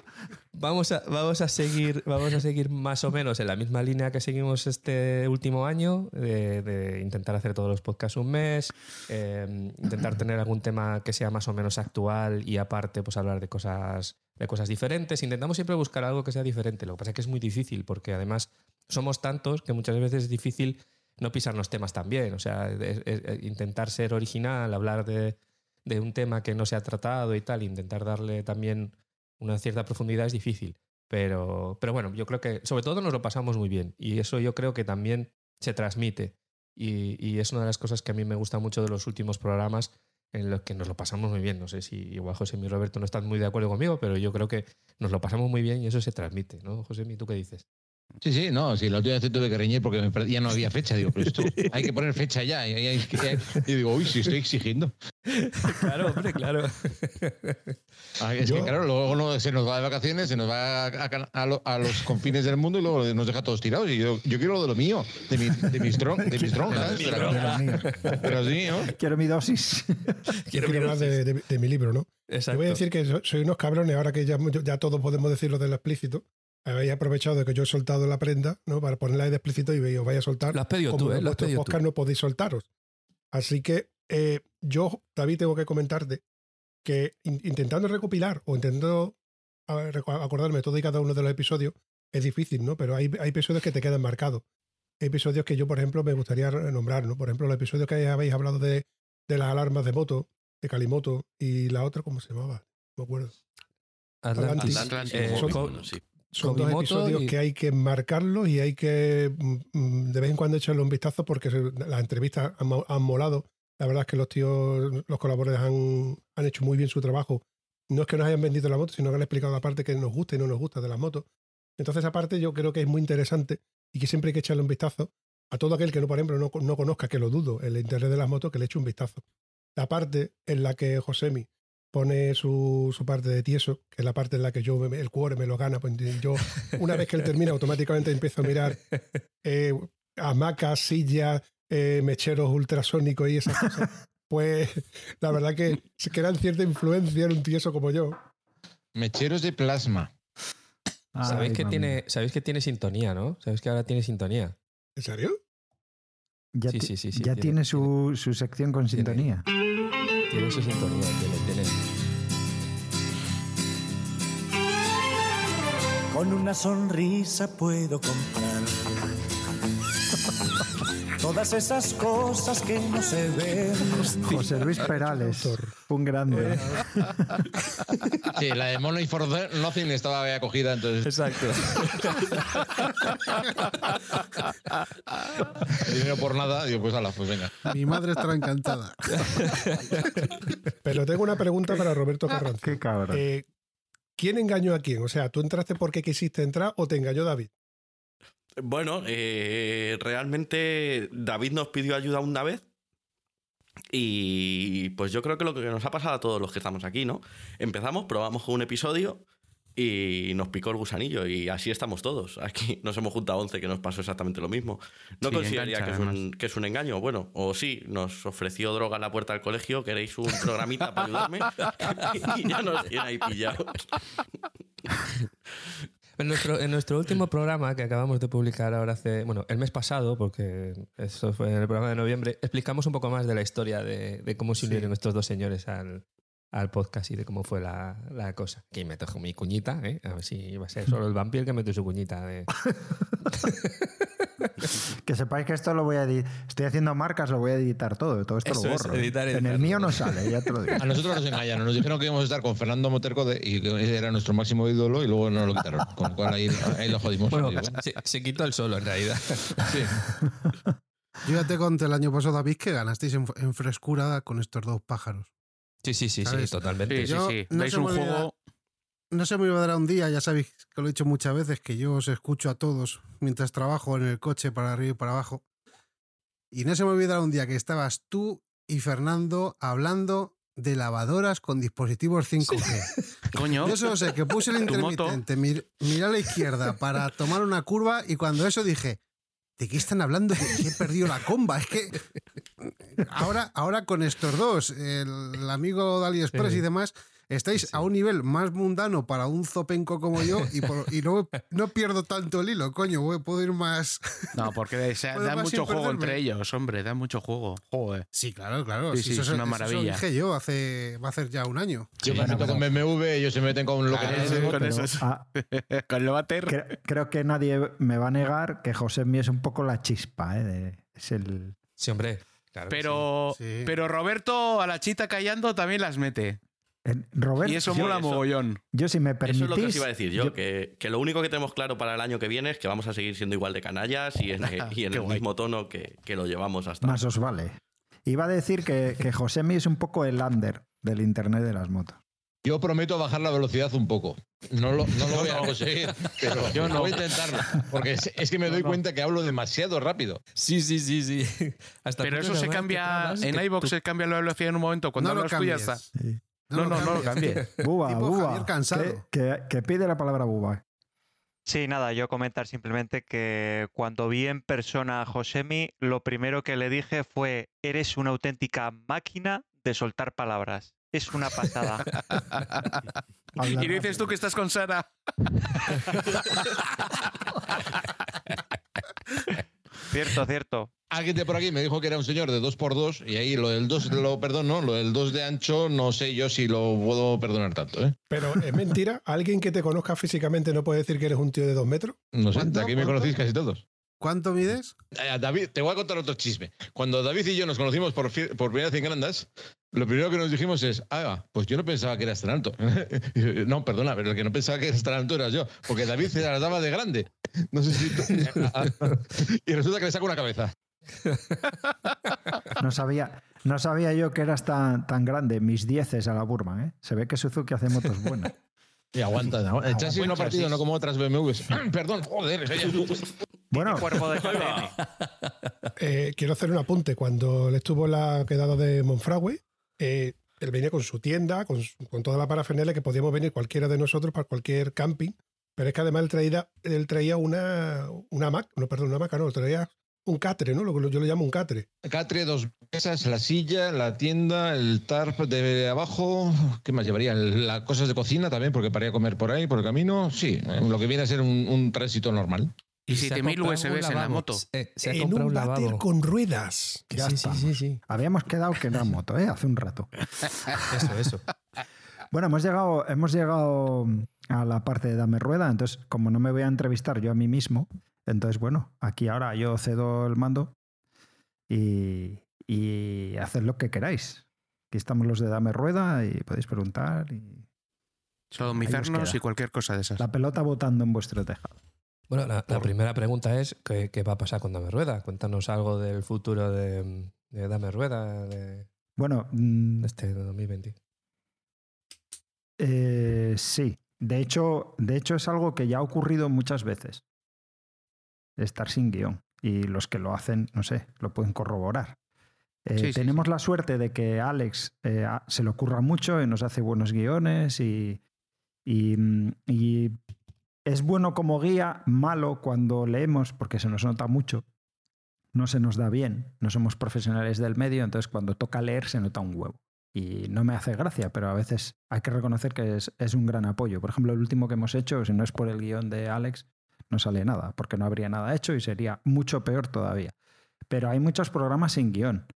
vamos, a, vamos, a seguir, vamos a seguir más o menos en la misma línea que seguimos este último año, de, intentar hacer todos los podcasts un mes, eh, intentar tener algún tema que sea más o menos actual y aparte pues hablar de cosas, de cosas diferentes. Intentamos siempre buscar algo que sea diferente. Lo que pasa es que es muy difícil porque además somos tantos que muchas veces es difícil no pisar los temas también. O sea, intentar ser original, hablar de, un tema que no se ha tratado y tal, intentar darle también una cierta profundidad es difícil. Pero, pero bueno, yo creo que sobre todo nos lo pasamos muy bien y eso yo creo que también se transmite. Y, y, es una de las cosas que a mí me gusta mucho de los últimos programas en los que nos lo pasamos muy bien. No sé si igual José y Roberto no están muy de acuerdo conmigo, pero yo creo que nos lo pasamos muy bien y eso se transmite, ¿no? José, ¿tú qué dices? Sí, sí, no, si la última vez tuve que reñir porque ya no había fecha. Digo, pero esto [LAUGHS] hay que poner fecha ya. Y, digo, uy, si estoy exigiendo. Claro, hombre, claro. Ah, es que, claro, luego se nos va de vacaciones, se nos va a, los confines del mundo y luego nos deja todos tirados. Y yo, yo quiero lo de lo mío, de, mi, de mis, de mis tronjas. Pero, sí, ¿no? Quiero mi dosis. [LAUGHS] Quiero, quiero más de, mi libro, ¿no? Exacto. voy a decir que soy unos cabrones, ahora que ya, ya todos podemos decirlo del explícito habéis aprovechado de que yo he soltado la prenda, ¿no? Para ponerla de explícito y os vaya a soltar. Lo has pedido tú, ¿eh? Lo has pedido podcast no podéis soltaros. Así que eh, yo, David, tengo que comentarte que intentando recopilar o intentando acordarme todo y cada uno de los episodios, es difícil, ¿no? Pero hay, hay episodios que te quedan marcados. Hay episodios que yo, por ejemplo, me gustaría nombrar, ¿no? Por ejemplo, los episodios que habéis hablado de, de las alarmas de moto, de Kalimoto, y la otra, ¿cómo se llamaba? No me acuerdo. Atlantis. Eh, sí. Son dos episodios que hay que marcarlos y hay que mm, mm, de vez en cuando echarle un vistazo porque las entrevistas han, molado. La verdad es que los tíos, los colaboradores han, han, hecho muy bien su trabajo. No es que nos hayan vendido la moto, sino que han explicado la parte que nos gusta y no nos gusta de las motos. Entonces, aparte, yo creo que es muy interesante y que siempre hay que echarle un vistazo a todo aquel que, no, por ejemplo, no, no conozca, que lo dudo, el interés de las motos, que le eche un vistazo. La parte en la que Josemi pone su, su, parte de tieso, que es la parte en la que yo el cuore me lo gana. Pues yo, una vez que él termina, automáticamente empiezo a mirar eh, hamacas, sillas, eh, mecheros ultrasónicos y esas cosas. Pues la verdad que se quedan cierta influencia en un tieso como yo. Mecheros de plasma. Sabéis que, tiene, Sabéis que tiene sintonía, ¿no? Sabéis que ahora tiene sintonía. ¿En serio? Ya, sí, sí, sí, ya tiene, su, su, sección con sintonía. Tiene su sintonía, tiene, tiene. Con una sonrisa puedo comprar [LAUGHS] todas esas cosas que no se ven. José Luis Perales, un grande. [LAUGHS] Sí, la de Money for Nothing estaba acogida, entonces. Exacto. [LAUGHS] Dinero por nada, digo, pues ala, pues venga. Mi madre estará encantada. Pero tengo una pregunta para Roberto Carranza. Qué cabrón. Eh, ¿Quién engañó a quién? O sea, ¿tú entraste porque quisiste entrar o te engañó David? Bueno, eh, realmente David nos pidió ayuda una vez. Y pues yo creo que lo que nos ha pasado a todos los que estamos aquí, ¿no? Empezamos, probamos con un episodio y nos picó el gusanillo y así estamos todos. Aquí nos hemos juntado 11 que nos pasó exactamente lo mismo. No consideraría que, es un, que es un engaño. Bueno, o sí, nos ofreció droga en la puerta del colegio, queréis un programita para ayudarme [LAUGHS] y ya nos tiene ahí pillados. En nuestro, en nuestro último programa que acabamos de publicar ahora hace, bueno, el mes pasado, porque eso fue en el programa de noviembre, explicamos un poco más de la historia de, cómo se unieron estos dos señores al, al podcast y de cómo fue la, la cosa. Aquí meto mi cuñita, ¿eh? a ver si va a ser solo el vampiro que mete su cuñita. De... [LAUGHS] [LAUGHS] que sepáis que esto lo voy a editar. Estoy haciendo marcas, lo voy a editar todo. Todo esto lo borro. ¿eh? en el mío no sale, ya te lo digo. [LAUGHS] A nosotros nos engañaron. Nos dijeron que íbamos a estar con Fernando Moterco de, y que era nuestro máximo ídolo y luego no lo quitaron. Con lo cual ahí, lo jodimos. Bueno, se, se, quitó el solo en realidad. [LAUGHS] Sí. Yo ya te conté el año pasado, David, que ganasteis en, en frescura con estos dos pájaros. Sí, sí, sí, sí, totalmente. Sí, sí, sí. No un juego. No se me va a dar un día, ya sabéis que lo he dicho muchas veces, que yo os escucho a todos mientras trabajo en el coche para arriba y para abajo. Y no se me olvidará un día que estabas tú y Fernando hablando de lavadoras con dispositivos 5G. [LAUGHS] Coño. Yo solo sé que puse el [LAUGHS] intermitente, mir, miré a la izquierda para tomar una curva y cuando eso dije, ¿de qué están hablando? Que, he perdido la comba. Es que ahora, ahora con estos dos, el, amigo de AliExpress y demás, estáis a un nivel más mundano para un zopenco como yo y, y no, no, pierdo tanto el hilo, coño, puedo ir más... [LAUGHS] No, porque da mucho juego entre ellos, hombre, da mucho juego. Joder. Sí, claro, claro. Sí, es una maravilla. Eso dije yo hace, va a hacer ya un año. Yo me meto con BMW, ellos se meten con lo que ah, con, eso, ah, con lo creo, creo, que nadie me va a negar que José Mí es un poco la chispa, ¿eh? es el... Sí, hombre. pero, pero Roberto a la chita callando también las mete y eso mola mogollón. Yo, si me permitís. Eso es lo que os iba a decir yo, Que, lo único que tenemos claro para el año que viene es que vamos a seguir siendo igual de canallas y en, [LAUGHS] el mismo tono que, lo llevamos hasta. Más os vale. Iba a decir que, que Josemi es un poco el under del internet de las motos. Yo prometo bajar la velocidad un poco. No lo, no lo voy a conseguir, pero yo no. voy a [LAUGHS] intentarlo. Porque es, que me [LAUGHS] doy cuenta que hablo demasiado rápido. Sí, sí, sí, sí. pero eso se cambia. En iBox se cambia la velocidad en un momento. Cuando hablas tú ya está. No, no, no, lo cambie. [LAUGHS] Buba, Buba. cansado. Que, pide la palabra Buba. Sí, nada, yo comentar simplemente que cuando vi en persona a Josemi, lo primero que le dije fue, eres una auténtica máquina de soltar palabras. Es una pasada. [LAUGHS] y dices tú que estás con Sara. [LAUGHS] cierto, cierto alguien de por aquí me dijo que era un señor de 2x2 y ahí lo del 2 lo perdono, lo del 2 de ancho no sé yo si lo puedo perdonar tanto. ¿eh? Pero es mentira, alguien que te conozca físicamente no puede decir que eres un tío de 2 metros. No sé, de aquí me conocéis casi todos. ¿Cuánto mides? Eh, David, te voy a contar otro chisme. Cuando David y yo nos conocimos por, por primera vez en Grandas, lo primero que nos dijimos es, ah, pues yo no pensaba que eras tan alto. [LAUGHS] no, perdona, pero el que no pensaba que eras tan alto era yo, porque David se la daba de grande. No sé si... [LAUGHS] y resulta que le saco una cabeza. No sabía, no sabía yo que eras tan, tan grande, mis dieces a la Burman. ¿eh? Se ve que Suzuki hace motos buenas. Y aguanta, el chasis no partido, no como otras BMWs. [CLEARS THROAT] Perdón, joder, Bueno, cuerpo de [LAUGHS] eh, quiero hacer un apunte. Cuando le estuvo la quedada de Monfragüe, eh, él venía con su tienda, con, con toda la parafernalia que podíamos venir cualquiera de nosotros para cualquier camping. Pero es que además él traía, él traía una, una Mac, no, perdón, una Mac, no, traía un catre, ¿no? Lo que yo le llamo un catre. Catre, dos mesas, la silla, la tienda, el tarp de abajo. ¿Qué más llevaría? Las cosas de cocina también, porque para comer por ahí, por el camino. Sí, eh, lo que viene a ser un, tránsito normal. Y 7000 USBs en la moto. Se, se en un, un con ruedas. sí, sí, sí, sí, Habíamos quedado que era moto, ¿eh? Hace un rato. [LAUGHS] eso, eso. Bueno, hemos llegado, hemos llegado a la parte de Dame Rueda, entonces como no me voy a entrevistar yo a mí mismo, entonces, bueno, aquí ahora yo cedo el mando y, y haced lo que queráis. Aquí estamos los de Dame Rueda y podéis preguntar. Y Sodomizarnos y cualquier cosa de esas. La pelota botando en vuestro tejado. Bueno, la, primera pregunta es: ¿qué, va a pasar con Dame Rueda? Cuéntanos algo del futuro de, Dame Rueda de, bueno, mm, este 2020. Eh, sí, de hecho, de hecho es algo que ya ha ocurrido muchas veces estar sin guion. Y los que lo hacen, no sé, lo pueden corroborar. Eh, tenemos la suerte de que Alex eh, se le ocurra mucho y nos hace buenos guiones y, mm, y, es bueno como guía, malo cuando leemos porque se nos nota mucho. No se nos da bien, no somos profesionales del medio, entonces cuando toca leer se nota un huevo. Y no me hace gracia, pero a veces hay que reconocer que es, es un gran apoyo. Por ejemplo, el último que hemos hecho, si no es por el guion de Alex, no sale nada, porque no habría nada hecho y sería mucho peor todavía. Pero hay muchos programas sin guion.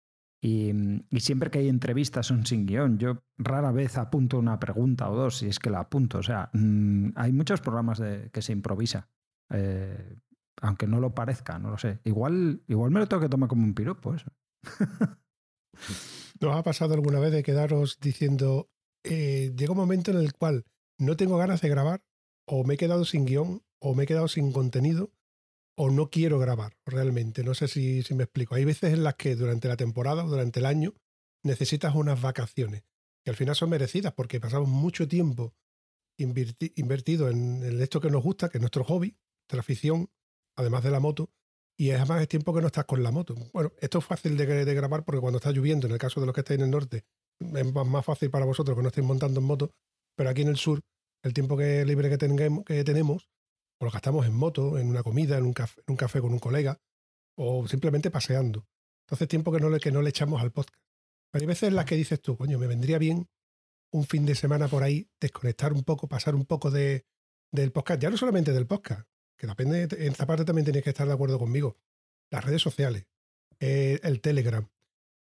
Y, siempre que hay entrevistas son sin guion. Yo rara vez apunto una pregunta o dos, si es que la apunto. O sea, mm, hay muchos programas de, que se improvisa. Eh, aunque no lo parezca, no lo sé. Igual, igual me lo tengo que tomar como un piropo eso. [LAUGHS] ¿Nos ha pasado alguna vez de quedaros diciendo, eh, llega un momento en el cual no tengo ganas de grabar, o me he quedado sin guion, o me he quedado sin contenido, o no quiero grabar realmente? No sé si, me explico. Hay veces en las que durante la temporada o durante el año necesitas unas vacaciones, que al final son merecidas porque pasamos mucho tiempo invertido en, esto que nos gusta, que es nuestro hobby, nuestra afición, además de la moto, y además es tiempo que no estás con la moto. Bueno, esto es fácil de, de, grabar porque cuando está lloviendo, en el caso de los que estáis en el norte, es más fácil para vosotros que no estéis montando en moto, pero aquí en el sur, el tiempo que libre que, tengamos, que tenemos, o lo gastamos en moto, en una comida, en un, café, en un café con un colega, o simplemente paseando. Entonces, tiempo que no, le, que no le echamos al podcast. Pero hay veces en las que dices tú, coño, me vendría bien un fin de semana por ahí, desconectar un poco, pasar un poco de, del podcast, ya no solamente del podcast, que depende, en esta parte también tienes que estar de acuerdo conmigo. Las redes sociales, eh, el Telegram,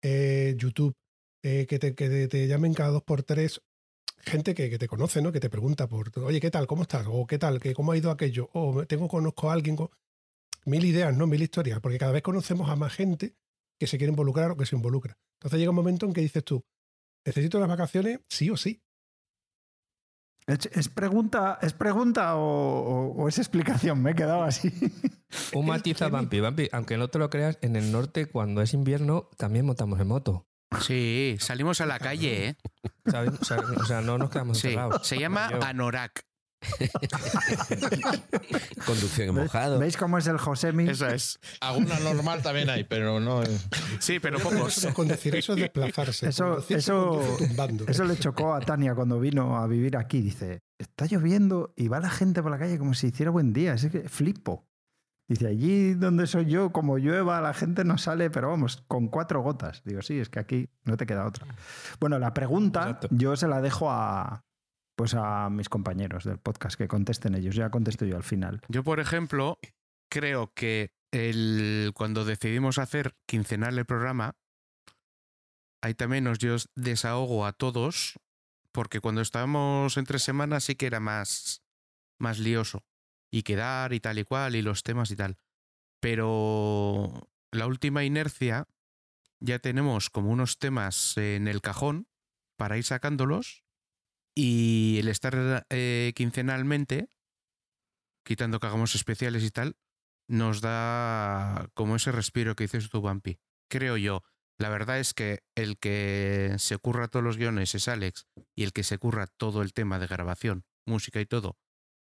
eh, YouTube, eh, que, te, que, te, llamen cada dos por tres gente que, que, te conoce, ¿no? Que te pregunta por, oye, ¿qué tal? ¿Cómo estás? O ¿qué tal? ¿Cómo ha ido aquello? O tengo, conozco a alguien con... Mil ideas, ¿no? Mil historias, porque cada vez conocemos a más gente que se quiere involucrar o que se involucra. Entonces llega un momento en que dices tú, necesito las vacaciones sí o sí. ¿Es, pregunta, ¿es pregunta o, es explicación? Me he quedado así. Un matiz a [LAUGHS] Vampi. Vampi, aunque no te lo creas, en el norte, cuando es invierno, también montamos en moto. Sí, salimos a la calle, ¿eh? O sea, no nos quedamos sí. Se llama Anorak. [LAUGHS] Conducción en mojado. ¿Veis cómo es el Josemi? Eso es. Alguna normal también hay, pero no. Sí, pero pocos. Con decir eso es desplazarse. Eso, eso, eso le chocó a Tania cuando vino a vivir aquí. Dice: Está lloviendo y va la gente por la calle como si hiciera buen día. Es que flipo. Dice, allí donde soy yo, como llueva, la gente no sale, pero vamos, con cuatro gotas. Digo, sí, es que aquí no te queda otra. Bueno, la pregunta yo se la dejo a, pues a mis compañeros del podcast que contesten ellos. Ya contesto yo al final. Yo, por ejemplo, creo que el, cuando decidimos hacer quincenal el programa, ahí también nos dio desahogo a todos, porque cuando estábamos entre semanas sí que era más, más lioso. Y quedar y tal y cual, y los temas y tal. Pero la última inercia, ya tenemos como unos temas en el cajón para ir sacándolos y el estar eh, quincenalmente, quitando que hagamos especiales y tal, nos da como ese respiro que dices tú, Bumpy. Creo yo. La verdad es que el que se curra todos los guiones es Alex y el que se curra todo el tema de grabación, música y todo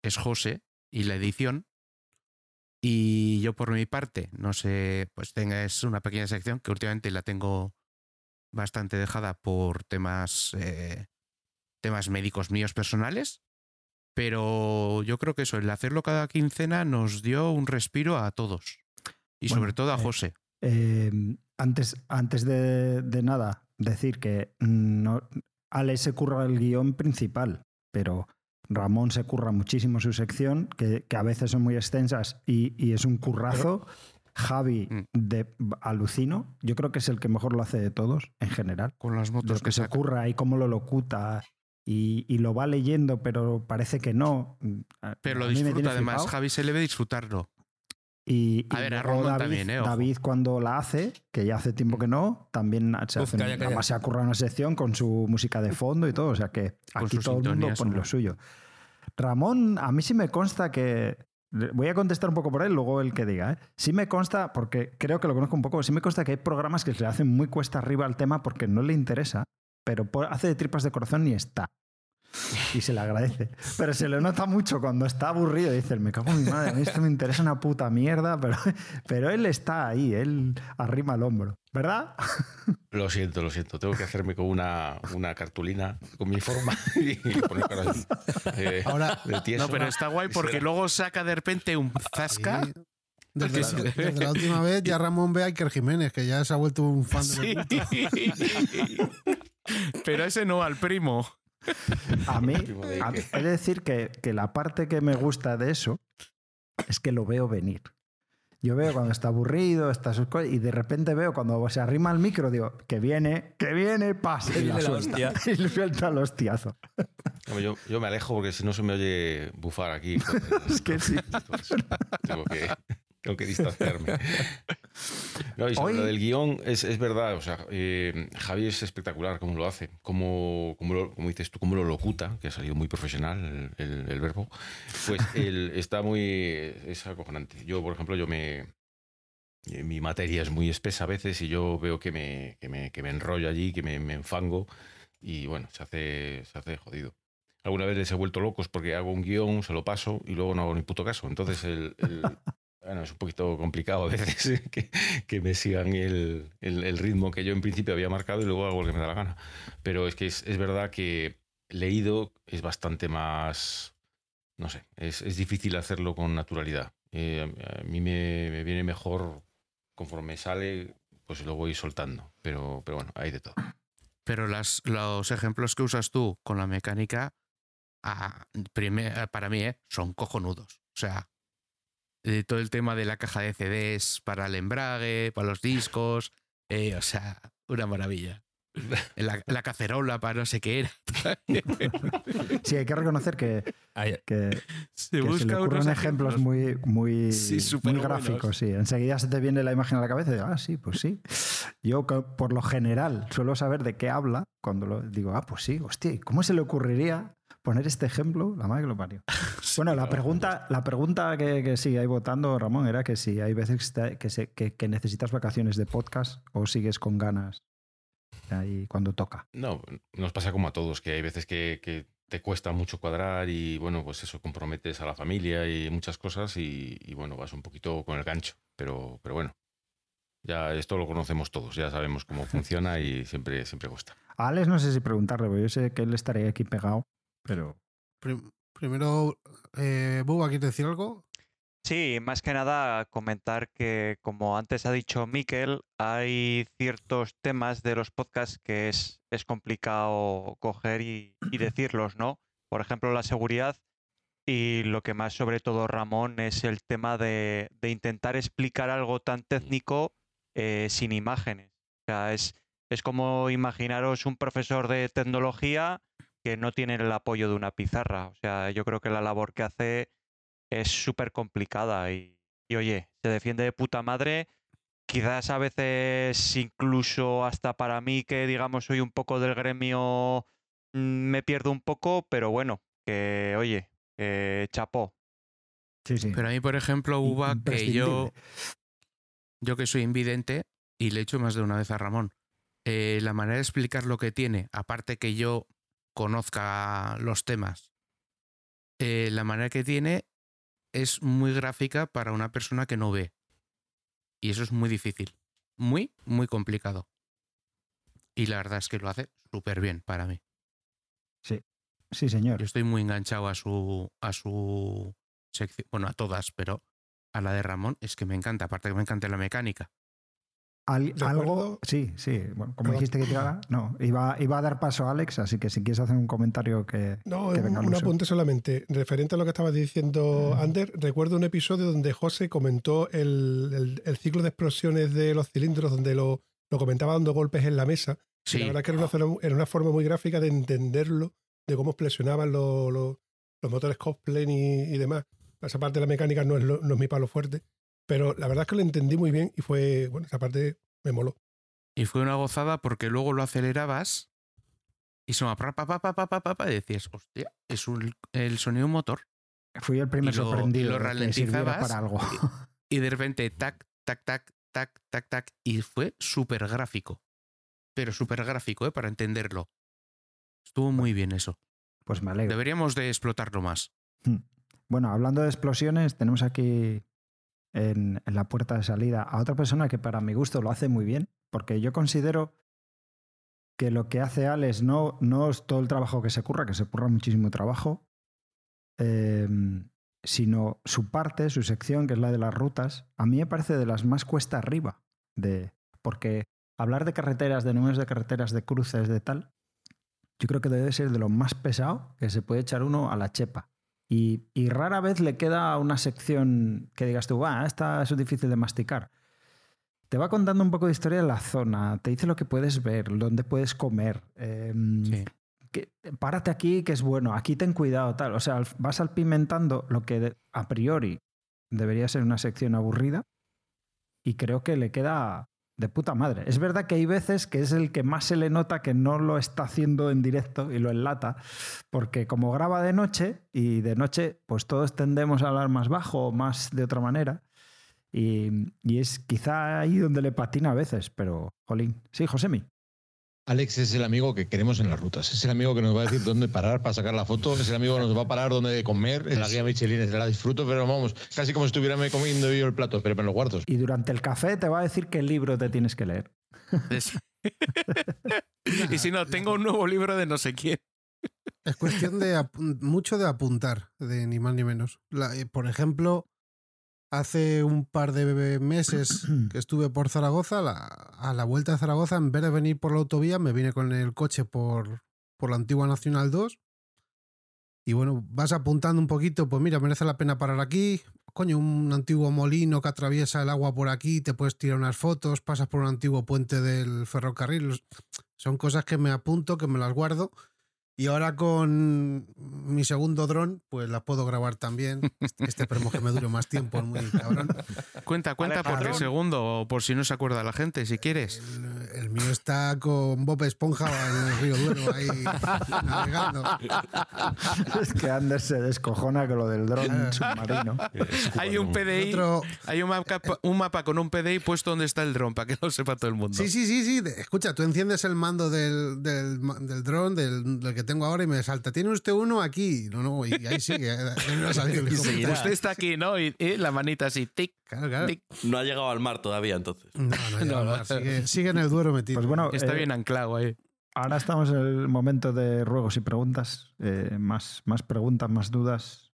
es José y la edición. Y yo por mi parte, no sé, pues tenga, es una pequeña sección que últimamente la tengo bastante dejada por temas eh, temas médicos míos personales, pero yo creo que eso, el hacerlo cada quincena nos dio un respiro a todos y sobre todo a eh, José. Em, antes antes de, nada, decir que no, Ale se curra el guion principal, pero Ramón se curra muchísimo su sección, que, a veces son muy extensas y, es un currazo. Javi mm. de Alucino, yo creo que es el que mejor lo hace de todos en general. Con las motos. Lo que, se curra y cómo lo locuta y, lo va leyendo, pero parece que no. Pero lo disfruta además, Javi se le ve disfrutarlo. Y, a ver, a David, también, ¿eh? David, cuando la hace, que ya hace tiempo que no, también se hace, además se ha currado una sección con su música de fondo y todo, o sea que aquí todo el mundo pone lo suyo. Ramón, a mí sí me consta que Voy a contestar un poco por él, luego el que diga. ¿eh? Sí me consta, porque creo que lo conozco un poco, sí me consta que hay programas que se le hacen muy cuesta arriba al tema porque no le interesa pero hace de tripas de corazón y está. [LAUGHS] Y se le agradece. Pero se le nota mucho cuando está aburrido. Dice, me cago en mi madre, a mí esto me interesa una puta mierda, pero, pero él está ahí, él arrima el hombro. ¿Verdad? [LAUGHS] Lo siento, lo siento. Tengo que hacerme con una, una cartulina con mi forma y poner [LAUGHS] eh, Ahora, no, pero está guay porque luego saca de repente un zasca. Desde, la, última vez ya Ramón ve a Iker Jiménez, que ya se ha vuelto un fan de Pero ese no, al primo. A mí, [LAUGHS] he de decir que, que la parte que me gusta de eso es que lo veo venir. Yo veo cuando está aburrido, está sus cosas, y de repente veo cuando se arrima el micro, digo, que viene, que viene, pasa. Y, la suelta, [LAUGHS] y le suelta el hostiazo. yo, yo, me alejo porque si no se me oye bufar aquí. [LAUGHS] es que sí. Tengo que, tengo que distanciarme. [LAUGHS] No, y sobre lo del guion, es, es verdad, o sea, eh, Javi es espectacular cómo lo hace, cómo, cómo, como dices tú, cómo lo locuta, que ha salido muy profesional el, el, verbo, pues [LAUGHS] él está muy, es acojonante. Yo, por ejemplo, yo me, eh, mi materia es muy espesa a veces y yo veo que me, que me, que me enrollo allí, que me, me, enfango y bueno, se hace, se hace jodido. Alguna vez les he vuelto locos porque hago un guion, se lo paso y luego no hago ni puto caso. Entonces el, el [LAUGHS] bueno, es un poquito complicado a veces [LAUGHS] que, que me sigan el, ritmo que yo en principio había marcado y luego hago lo que me da la gana. Pero es que es, verdad que leído es bastante más, no sé, es, difícil hacerlo con naturalidad. Eh, a mí me, viene mejor conforme sale, pues lo voy soltando. Pero, pero bueno, hay de todo. Pero las, los ejemplos que usas tú con la mecánica, ah, primer, para mí, eh, son cojonudos. O sea, de todo el tema de la caja de CDs para el embrague, para los discos, eh, o sea, una maravilla. [LAUGHS] La, la, cacerola para no sé qué era. [LAUGHS] Sí, hay que reconocer que, que, se, que se le ocurren ejemplos, ejemplos, muy, muy, sí, muy gráficos. buenos. Sí. Enseguida se te viene la imagen a la cabeza y digo, ah, sí, pues sí. Yo, por lo general, suelo saber de qué habla cuando lo digo, ah, pues sí, hostia, ¿cómo se le ocurriría poner este ejemplo? La madre que lo parió. [LAUGHS] Bueno, la pregunta, la pregunta que, que sigue ahí votando, Ramón, era que si hay veces que, se, que, que, necesitas vacaciones de podcast o sigues con ganas ahí cuando toca. No, nos pasa como a todos, que hay veces que, que te cuesta mucho cuadrar y bueno, pues eso, comprometes a la familia y muchas cosas y, y, bueno, vas un poquito con el gancho, pero, pero bueno. Ya esto lo conocemos todos, ya sabemos cómo funciona y [LAUGHS] siempre, siempre cuesta. A Alex no sé si preguntarle, porque yo sé que él estaría aquí pegado, pero... Primero, eh, Buba, ¿quieres decir algo? Sí, más que nada comentar que, como antes ha dicho Miquel, hay ciertos temas de los podcasts que es, es complicado coger y, y, decirlos, ¿no? Por ejemplo, la seguridad y lo que más sobre todo Ramón es el tema de, de intentar explicar algo tan técnico eh, sin imágenes. O sea, es, es como imaginaros un profesor de tecnología que no tienen el apoyo de una pizarra. O sea, yo creo que la labor que hace es súper complicada y, y, oye, se defiende de puta madre. Quizás a veces incluso hasta para mí que digamos soy un poco del gremio mm, me pierdo un poco, pero bueno, que oye, que chapó. Sí, sí. Pero a mí, por ejemplo, Uva, que yo, yo que soy invidente, y le he hecho más de una vez a Ramón, eh, la manera de explicar lo que tiene, aparte que yo conozca los temas. Eh, la manera que tiene es muy gráfica para una persona que no ve. Y eso es muy difícil. Muy, muy complicado. Y la verdad es que lo hace súper bien para mí. Sí, sí, señor. Yo estoy muy enganchado a su, a su sección, bueno, a todas, pero a la de Ramón es que me encanta, aparte que me encanta la mecánica. Al, algo, sí, sí. Bueno, como dijiste que tirara, no, iba, iba a dar paso a Alex, así que si quieres hacer un comentario que. No, que un, un apunte solamente. Referente a lo que estaba diciendo uh Ander, recuerdo un episodio donde José comentó el, el, el, ciclo de explosiones de los cilindros, donde lo, lo comentaba dando golpes en la mesa. Sí. la verdad que era una, era una, forma muy gráfica de entenderlo, de cómo explosionaban los, los, los motores cosplay y, y, demás. Esa parte de la mecánica no es, lo, no es mi palo fuerte, pero la verdad es que lo entendí muy bien y fue, bueno, esa parte me moló. Y fue una gozada porque luego lo acelerabas y sonaba pa, pa, pa, pa, pa, pa, pa, y decías, hostia, es un, el sonido un motor. Fui el primer y lo, sorprendido. Y lo ralentizabas para algo. Y, y, de repente, tac, tac, tac, tac, tac, tac. Y fue súper gráfico. Pero súper gráfico, ¿eh? Para entenderlo. Estuvo muy bien eso. Pues me alegro. Deberíamos de explotarlo más. Bueno, hablando de explosiones, tenemos aquí en, la puerta de salida a otra persona que para mi gusto lo hace muy bien, porque yo considero que lo que hace Alex no, no es todo el trabajo que se curra, que se curra muchísimo trabajo, eh, sino su parte, su sección, que es la de las rutas, a mí me parece de las más cuesta arriba, de, porque hablar de carreteras, de números de carreteras, de cruces, de tal, yo creo que debe ser de lo más pesado que se puede echar uno a la chepa. Y, rara vez le queda una sección que digas tú, ah, esta es difícil de masticar. Te va contando un poco de historia de la zona, te dice lo que puedes ver, dónde puedes comer. Em, que, párate aquí, que es bueno, aquí ten cuidado, tal. O sea, vas alpimentando lo que a priori debería ser una sección aburrida y creo que le queda de puta madre. Es verdad que hay veces que es el que más se le nota que no lo está haciendo en directo y lo enlata, porque como graba de noche y de noche pues todos tendemos a hablar más bajo o más de otra manera. Y, y es quizá ahí donde le patina a veces, pero jolín. Sí, Josemi. Alex es el amigo que queremos en las rutas. Es el amigo que nos va a decir dónde parar para sacar la foto. Es el amigo que nos va a parar dónde comer. En la guía Michelin la disfruto, pero vamos, casi como si estuviera comiendo yo el plato, pero me lo guardo. Y durante el café te va a decir qué libro te tienes que leer. [LAUGHS] y si no, tengo un nuevo libro de no sé quién. Es cuestión de mucho de apuntar, de ni más ni menos. Eh, por ejemplo, Hace un par de meses que estuve por Zaragoza, a la vuelta de Zaragoza, en vez de venir por la autovía, me vine con el coche por, por la antigua Nacional 2. Y bueno, vas apuntando un poquito, pues mira, merece la pena parar aquí. Coño, un antiguo molino que atraviesa el agua por aquí, te puedes tirar unas fotos, pasas por un antiguo puente del ferrocarril. Son cosas que me apunto, que me las guardo y ahora con mi segundo dron, pues la puedo grabar también. Este, este esperemos que me dure más tiempo, muy cabrón. Cuenta, cuenta por qué segundo, o por si no se acuerda la gente, si quieres. El, mío está con Bob Esponja en el río Duero, ahí navegando. Es que Anders se descojona con lo del dron submarino. Hay un PDI, hay un mapa, un mapa con un PDI puesto donde está el dron, para que lo sepa todo el mundo. Sí, sí, sí, sí. Escucha, tú enciendes el mando del, del, del dron, del, del que tengo ahora y me salta, ¿tiene usted uno aquí? No, no, y ahí sigue. [LAUGHS] usted está aquí, ¿no? Y, la manita así, tic, No ha llegado al mar todavía, entonces. No, no, Sigue, en el duero metido. Pues bueno, está eh, bien anclado ahí. Ahora estamos en el momento de ruegos y preguntas. Eh, más, más preguntas, más dudas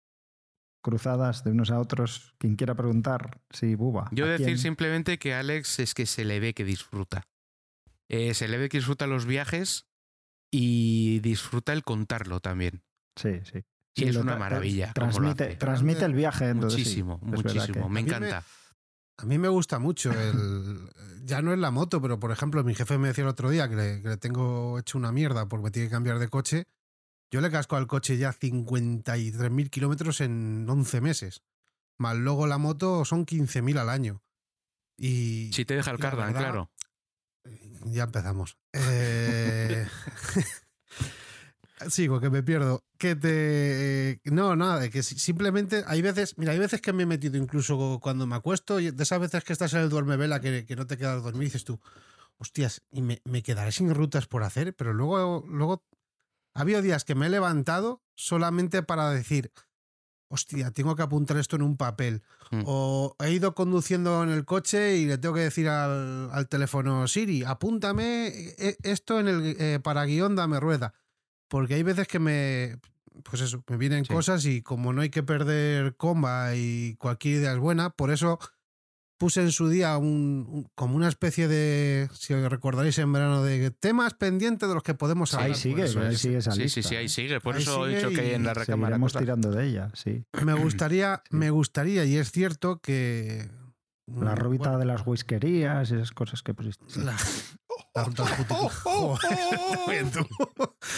cruzadas de unos a otros. Quien quiera preguntar, sí, buba. Yo decir simplemente que Alex es que se le ve que disfruta. Eh, se le ve que disfruta los viajes y disfruta el contarlo también. Sí, sí. Y es una maravilla. Transmite, transmite el viaje. Muchísimo, muchísimo. Me encanta. A mí me gusta mucho el. Ya no es la moto, pero por ejemplo, mi jefe me decía el otro día que le, tengo hecho una mierda porque me tiene que cambiar de coche. Yo le casco al coche ya 53.000 kilómetros en 11 meses. Más luego la moto son 15.000 al año. Y. Si te deja el cardan, claro. Ya empezamos. [LAUGHS] Eh... [LAUGHS] Sigo, que me pierdo. Que te. No, nada, que simplemente hay veces. Mira, hay veces que me he metido incluso cuando me acuesto, de esas veces que estás en el duerme vela que, que no te quedas dormir, dices tú, hostias, y me, me, quedaré sin rutas por hacer, pero luego, luego. Ha habido días que me he levantado solamente para decir, hostia, tengo que apuntar esto en un papel. Mm. O he ido conduciendo en el coche y le tengo que decir al, teléfono, Siri, apúntame eh, esto en el eh, para guion, dame rueda. Porque hay veces que me, pues eso, me vienen cosas y como no hay que perder comba y cualquier idea es buena, por eso puse en su día un, como una especie de, si recordaréis en verano, de temas pendientes de los que podemos hablar. Ahí sigue, ahí sigue esa Sí, sí, sí, ahí sigue. Por eso he dicho que hay en la recámara. Estamos tirando de ella, sí. Me gustaría, me gustaría, y es cierto que. La rubita de las whiskerías y esas cosas que pusiste. La, [LAUGHS] [LAUGHS] a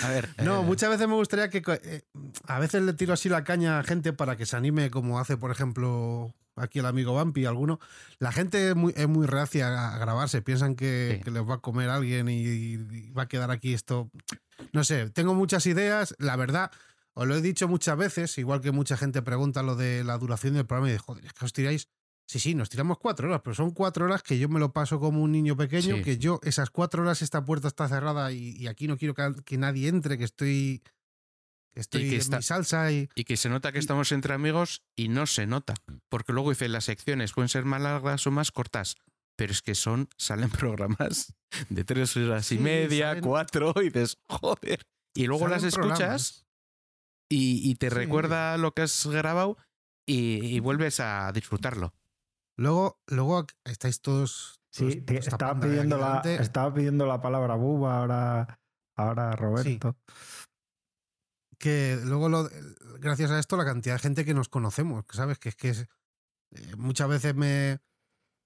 ver, no, eh. muchas veces me gustaría que. Eh, a veces le tiro así la caña a gente para que se anime, como hace, por ejemplo, aquí el amigo Vampi, alguno, la gente es muy, es muy reacia a grabarse, piensan que, les va a comer alguien y, va a quedar aquí esto. No sé, tengo muchas ideas, la verdad, os lo he dicho muchas veces, igual que mucha gente pregunta lo de la duración del programa y de, joder, es que os tiráis. Sí, sí, nos tiramos cuatro horas, pero son cuatro horas que yo me lo paso como un niño pequeño, que yo, esas cuatro horas, esta puerta está cerrada y, y aquí no quiero que, que nadie entre, que estoy Estoy y que está, salsa y... y... que se nota que estamos entre amigos y no se nota. Porque luego dice, las secciones pueden ser más largas o más cortas. Pero es que son, salen [LAUGHS] programas de tres horas y media, cuatro, y dices, joder. Y luego las escuchas y, te recuerda lo que has grabado y, vuelves a disfrutarlo. Luego, luego estáis todos. Sí, estaba, pidiendo la, estaba pidiendo la palabra buba ahora, ahora Roberto. Que luego, lo, gracias a esto, la cantidad de gente que nos conocemos, ¿sabes? Que es que eh, muchas veces me.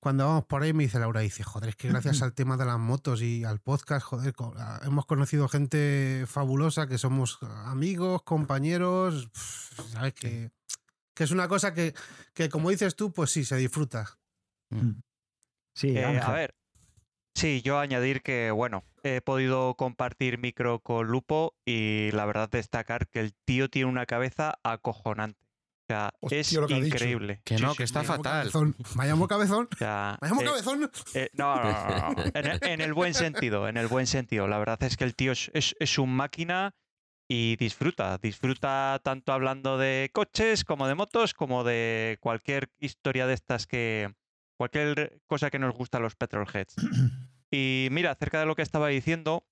Cuando vamos por ahí me dice Laura, dice, joder, es que gracias [LAUGHS] al tema de las motos y al podcast, joder, hemos conocido gente fabulosa que somos amigos, compañeros, ¿sabes? Que, que es una cosa que, que, como dices tú, pues sí, se disfruta. Mm. Sí, eh, a ver, Sí, yo añadir que, bueno, he podido compartir micro con Lupo y la verdad destacar que el tío tiene una cabeza acojonante. O sea, es increíble. Que no, que está fatal. Vayamos cabezón. [LAUGHS] Vayamos eh, cabezón. Eh, no, no, no. En, el, buen sentido, en el buen sentido. La verdad es que el tío es, es un máquina y disfruta. Disfruta tanto hablando de coches como de motos, como de cualquier historia de estas que, cualquier cosa que nos gusta a los petrolheads. [CLEARS THROAT] Y mira, acerca de lo que estaba diciendo,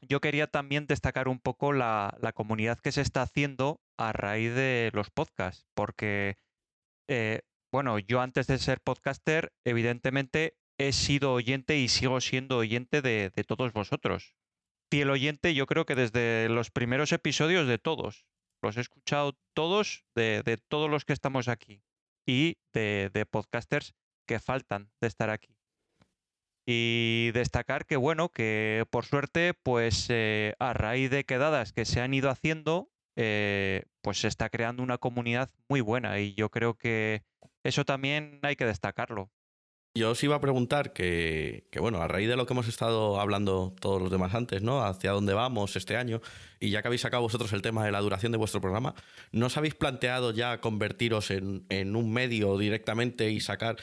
yo quería también destacar un poco la, comunidad que se está haciendo a raíz de los podcasts, porque, eh, bueno, yo antes de ser podcaster, evidentemente he sido oyente y sigo siendo oyente de, todos vosotros. el oyente, yo creo que desde los primeros episodios de todos. Los he escuchado todos, de, todos los que estamos aquí. Y de, de podcasters que faltan de estar aquí. Y destacar que, bueno, que por suerte, pues eh, a raíz de quedadas que se han ido haciendo, eh, pues se está creando una comunidad muy buena y yo creo que eso también hay que destacarlo. Yo os iba a preguntar que, que, bueno, a raíz de lo que hemos estado hablando todos los demás antes, ¿no? Hacia dónde vamos este año, y ya que habéis sacado vosotros el tema de la duración de vuestro programa, ¿no os habéis planteado ya convertiros en, en un medio directamente y sacar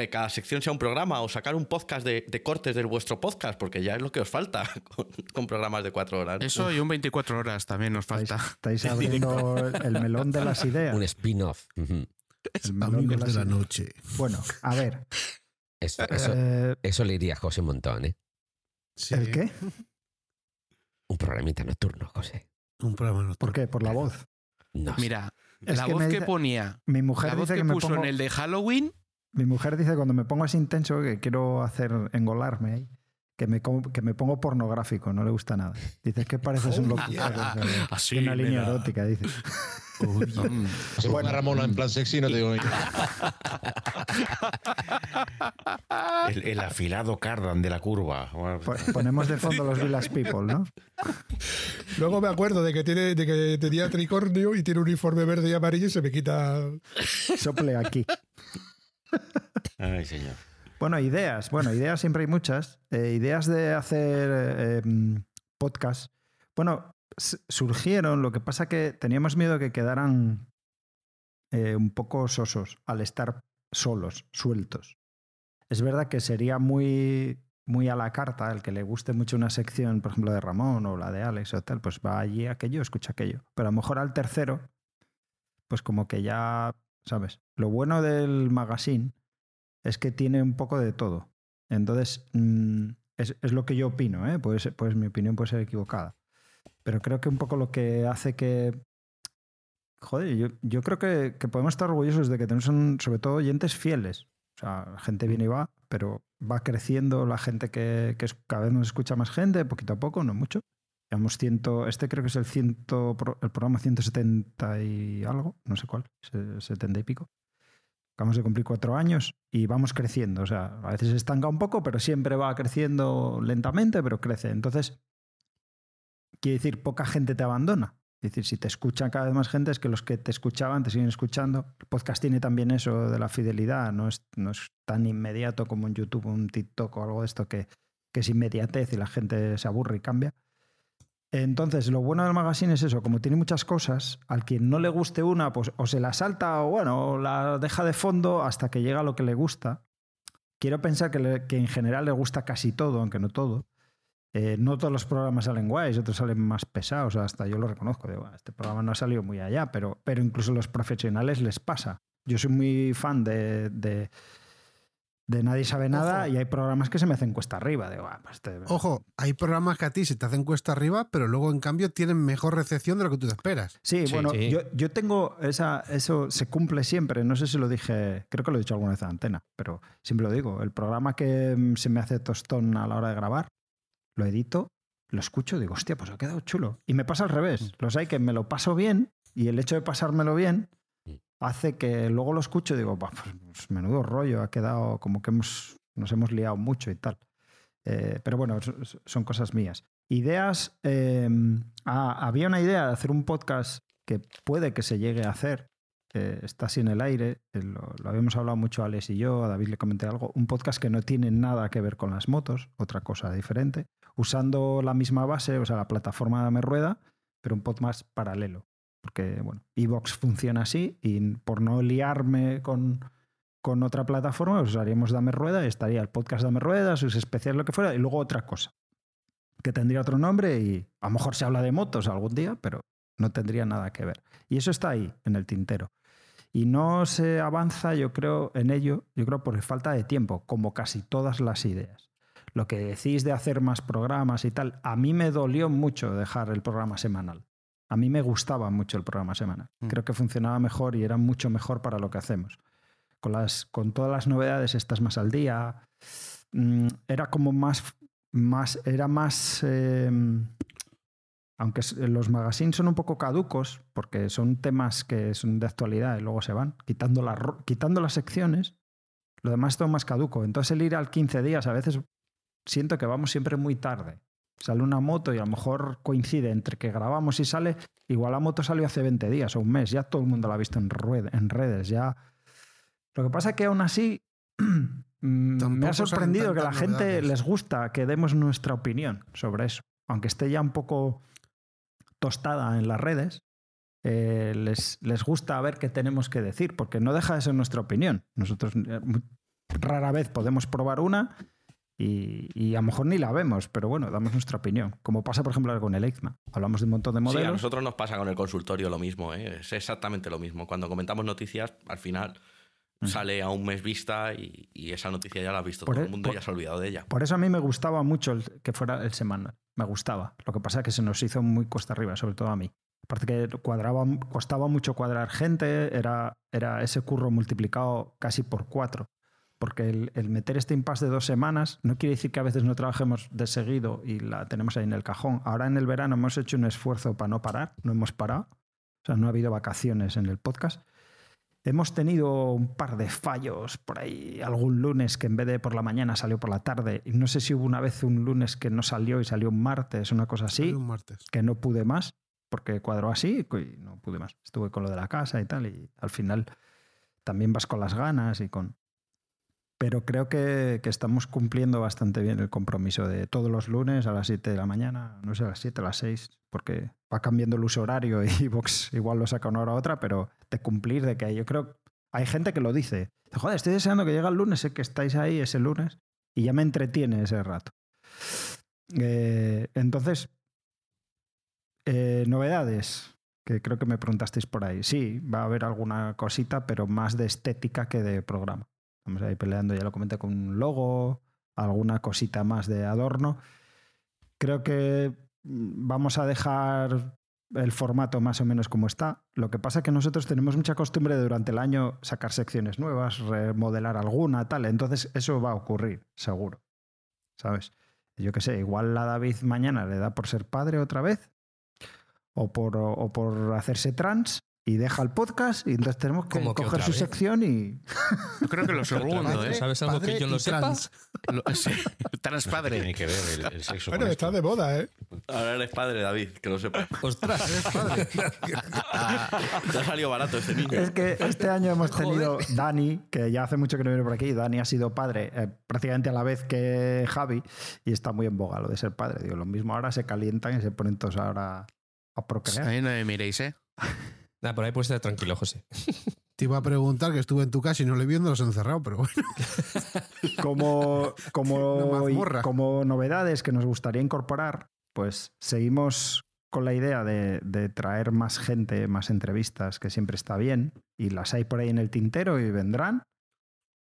que cada sección sea un programa o sacar un podcast de, cortes de vuestro podcast, porque ya es lo que os falta [LAUGHS] con, programas de cuatro horas. Eso y un 24 horas también nos falta. Estáis, [LAUGHS] abriendo el melón de las ideas. Un spin-off. Amigos de, la noche. Bueno, a ver. Eso, eh, eso, le iría a José Montón, ¿eh? ¿El qué? Un programita nocturno, José. Un programa nocturno. ¿Por qué? ¿Por la voz? No Mira, la voz que ponía. Mi mujer la voz que, me puso en el de Halloween mi mujer dice cuando me pongo así intenso que quiero hacer engolarme ahí. Que me, que me pongo pornográfico, no le gusta nada. Dices que pareces un loco. Así, una línea erótica, dice. Se pone Ramón en plan sexy, no te digo [LAUGHS] el, el, afilado cardan de la curva. Ponemos de fondo los [LAUGHS] Villas People, ¿no? Luego me acuerdo de que, tiene, de que tenía tricornio y tiene un uniforme verde y amarillo y se me quita. Sople aquí. Bueno, ideas. Bueno, ideas siempre hay muchas. Eh, ideas de hacer eh, em, podcast. Bueno, surgieron, lo que pasa que teníamos miedo que quedaran eh, un poco sosos al estar solos, sueltos. Es verdad que sería muy, muy a la carta, el que le guste mucho una sección, por ejemplo, de Ramón o la de Alex o tal, pues va allí aquello, escucha aquello. Pero a lo mejor al tercero, pues como que ya ¿sabes? Lo bueno del magazine es que tiene un poco de todo. Entonces, mm, es, lo que yo opino, ¿eh? Pues, pues mi opinión puede ser equivocada. Pero creo que un poco lo que hace que... Joder, yo, yo creo que, podemos estar orgullosos de que tenemos sobre todo oyentes fieles. O sea, gente viene y va, pero va creciendo la gente que, que cada vez nos escucha más gente, poquito a poco, no mucho. Ciento, este creo que es el, ciento, el programa 170 y algo, no sé cuál, 70 y pico. Acabamos de cumplir cuatro años y vamos creciendo. O sea, a veces estanca un poco, pero siempre va creciendo lentamente, pero crece. Entonces, quiere decir, poca gente te abandona. Es decir, si te escuchan cada vez más gente, es que los que te escuchaban te siguen escuchando. El podcast tiene también eso de la fidelidad, no es, no es tan inmediato como en YouTube, un TikTok o algo de esto que, que es inmediatez y la gente se aburre y cambia. Entonces, lo bueno del magazine es eso, como tiene muchas cosas, al quien no le guste una, pues o se la salta o bueno, la deja de fondo hasta que llega a lo que le gusta. Quiero pensar que, en general le gusta casi todo, aunque no todo. Eh, no todos los programas salen guays, otros salen más pesados, hasta yo lo reconozco. Digo, este programa no ha salido muy allá, pero, pero incluso a los profesionales les pasa. Yo soy muy fan de de nadie sabe nada y hay programas que se me hacen cuesta arriba. Ah, pues Ojo, hay programas que a ti se te hacen cuesta arriba, pero luego en cambio tienen mejor recepción de lo que tú te esperas. Sí, bueno, Yo, tengo esa, eso se cumple siempre. No sé si lo dije, creo que lo he dicho alguna vez en antena, pero siempre lo digo. El programa que mm, se me hace tostón a la hora de grabar, lo edito lo escucho y digo, hostia, pues ha quedado chulo. Y me pasa al revés. Mm. Los hay que me lo paso bien y el hecho de pasármelo bien. Hace que luego lo escucho y digo, pues, pues, menudo rollo, ha quedado como que hemos, nos hemos liado mucho y tal. Eh, pero bueno, son cosas mías. Ideas. Em, ah, había una idea de hacer un podcast que puede que se llegue a hacer. Eh, está así en el aire. Lo, habíamos hablado mucho Alex y yo. A David le comenté algo. Un podcast que no tiene nada que ver con las motos, otra cosa diferente usando la misma base, o sea, la plataforma de me Rueda, pero un podcast paralelo. Porque, bueno, Evox funciona así y por no liarme con, con otra plataforma, usaríamos Dame Rueda estaría el podcast Dame Rueda, sus especiales, lo que fuera, y luego otra cosa, que tendría otro nombre y a lo mejor se habla de motos algún día, pero no tendría nada que ver. Y eso está ahí, en el tintero. Y no se avanza, yo creo, en ello, yo creo por falta de tiempo, como casi todas las ideas lo que decís de hacer más programas y tal, a mí me dolió mucho dejar el programa semanal. A mí me gustaba mucho el programa semanal. Mm. Creo que funcionaba mejor y era mucho mejor para lo que hacemos. Con, las, con todas las novedades estás más al día. Mm, era como más, más era más... Em, aunque los magazines son un poco caducos, porque son temas que son de actualidad y luego se van, quitando, quitando las secciones, lo demás es todo más caduco. Entonces el ir al 15 días a veces siento que vamos siempre muy tarde. Sale una moto y a lo mejor coincide entre que grabamos y sale, igual la moto salió hace 20 días o un mes, ya todo el mundo la ha visto en, en redes, ya... Lo que pasa es que aún así [CLEARS THROAT] mm, me ha sorprendido que la gente les gusta que demos nuestra opinión sobre eso, aunque esté ya un poco tostada en las redes, eh, les, les, gusta ver qué tenemos que decir, porque no deja de ser nuestra opinión. Nosotros eh, rara vez podemos probar una y, a lo mejor ni la vemos, pero bueno, damos nuestra opinión. Como pasa, por ejemplo, con el EICMA. Hablamos de un montón de modelos. Sí, a nosotros nos pasa con el consultorio lo mismo, ¿eh? es exactamente lo mismo. Cuando comentamos noticias, al final mm. sale a un mes vista y, esa noticia ya la ha visto todo el e- mundo y ya se ha olvidado de ella. Por eso a mí me gustaba mucho que fuera el semanal. Me gustaba. Lo que pasa es que se nos hizo muy cuesta arriba, sobre todo a mí. Aparte que cuadraba, costaba mucho cuadrar gente, era, era ese curro multiplicado casi por cuatro porque el, meter este impasse de dos semanas no quiere decir que a veces no trabajemos de seguido y la tenemos ahí en el cajón. Ahora en el verano hemos hecho un esfuerzo para no parar, no hemos parado, o sea, no ha habido vacaciones en el podcast. Hemos tenido un par de fallos por ahí, algún lunes que en vez de por la mañana salió por la tarde. Y no sé si hubo una vez un lunes que no salió y salió un martes, una cosa así. Un martes. Que no pude más, porque cuadró así y no pude más. Estuve con lo de la casa y tal, y al final también vas con las ganas y con pero creo que, estamos cumpliendo bastante bien el compromiso de todos los lunes a las 7 de la mañana, no sé, a las 7, a las 6, porque va cambiando el uso horario y [LAUGHS] Vox igual lo saca una hora a otra, pero de cumplir, de que yo creo, hay gente que lo dice, joder, estoy deseando que llegue el lunes, sé que estáis ahí ese lunes y ya me entretiene ese rato. Eh, entonces, eh, novedades, que creo que me preguntasteis por ahí. Sí, va a haber alguna cosita, pero más de estética que de programa. Estamos ahí peleando, ya lo comenté, con un logo, alguna cosita más de adorno. Creo que mm, vamos a dejar el formato más o menos como está. Lo que pasa es que nosotros tenemos mucha costumbre de durante el año sacar secciones nuevas, remodelar alguna, tal. Entonces eso va a ocurrir, seguro. ¿Sabes? Yo qué sé, igual la David mañana le da por ser padre otra vez o por, o por hacerse trans y deja el podcast y entonces tenemos que coger su sección y... Yo creo que lo segundo, ¿eh? ¿Sabes algo que yo no sepa? Trans [LAUGHS] padre. Tiene que ver el, sexo Bueno, está de moda, ¿eh? Ahora eres padre, David, que lo sepas. Ostras, eres padre. Te ha salido barato este niño. Es que este año hemos tenido Dani, que ya hace mucho que no viene por aquí. Dani ha sido padre eh, prácticamente a la vez que Javi y está muy en boga lo de ser padre. Digo, lo mismo ahora se calientan y se ponen todos ahora a procrear. Ahí no me miréis, ¿eh? Nada, por ahí puedes estar tranquilo, José. [LAUGHS] Te iba a preguntar que estuve en tu casa y no le vi, no los encerrado, pero bueno. [LAUGHS] como, como, [LAUGHS] como novedades que nos gustaría incorporar, pues seguimos con la idea de, de, traer más gente, más entrevistas, que siempre está bien, y las hay por ahí en el tintero y vendrán.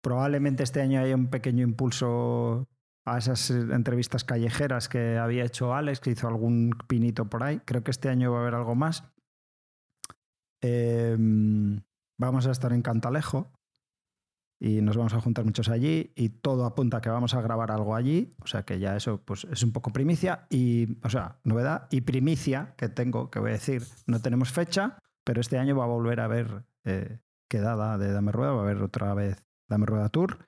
Probablemente este año haya un pequeño impulso a esas entrevistas callejeras que había hecho Alex, que hizo algún pinito por ahí. Creo que este año va a haber algo más. Em, vamos a estar en Cantalejo. y nos vamos a juntar muchos allí y todo apunta a que vamos a grabar algo allí, o sea que ya eso pues es un poco primicia y, o sea, novedad y primicia que tengo, que voy a decir, no tenemos fecha, pero este año va a volver a haber eh, quedada de Dame Rueda, va a haber otra vez Dame Rueda Tour,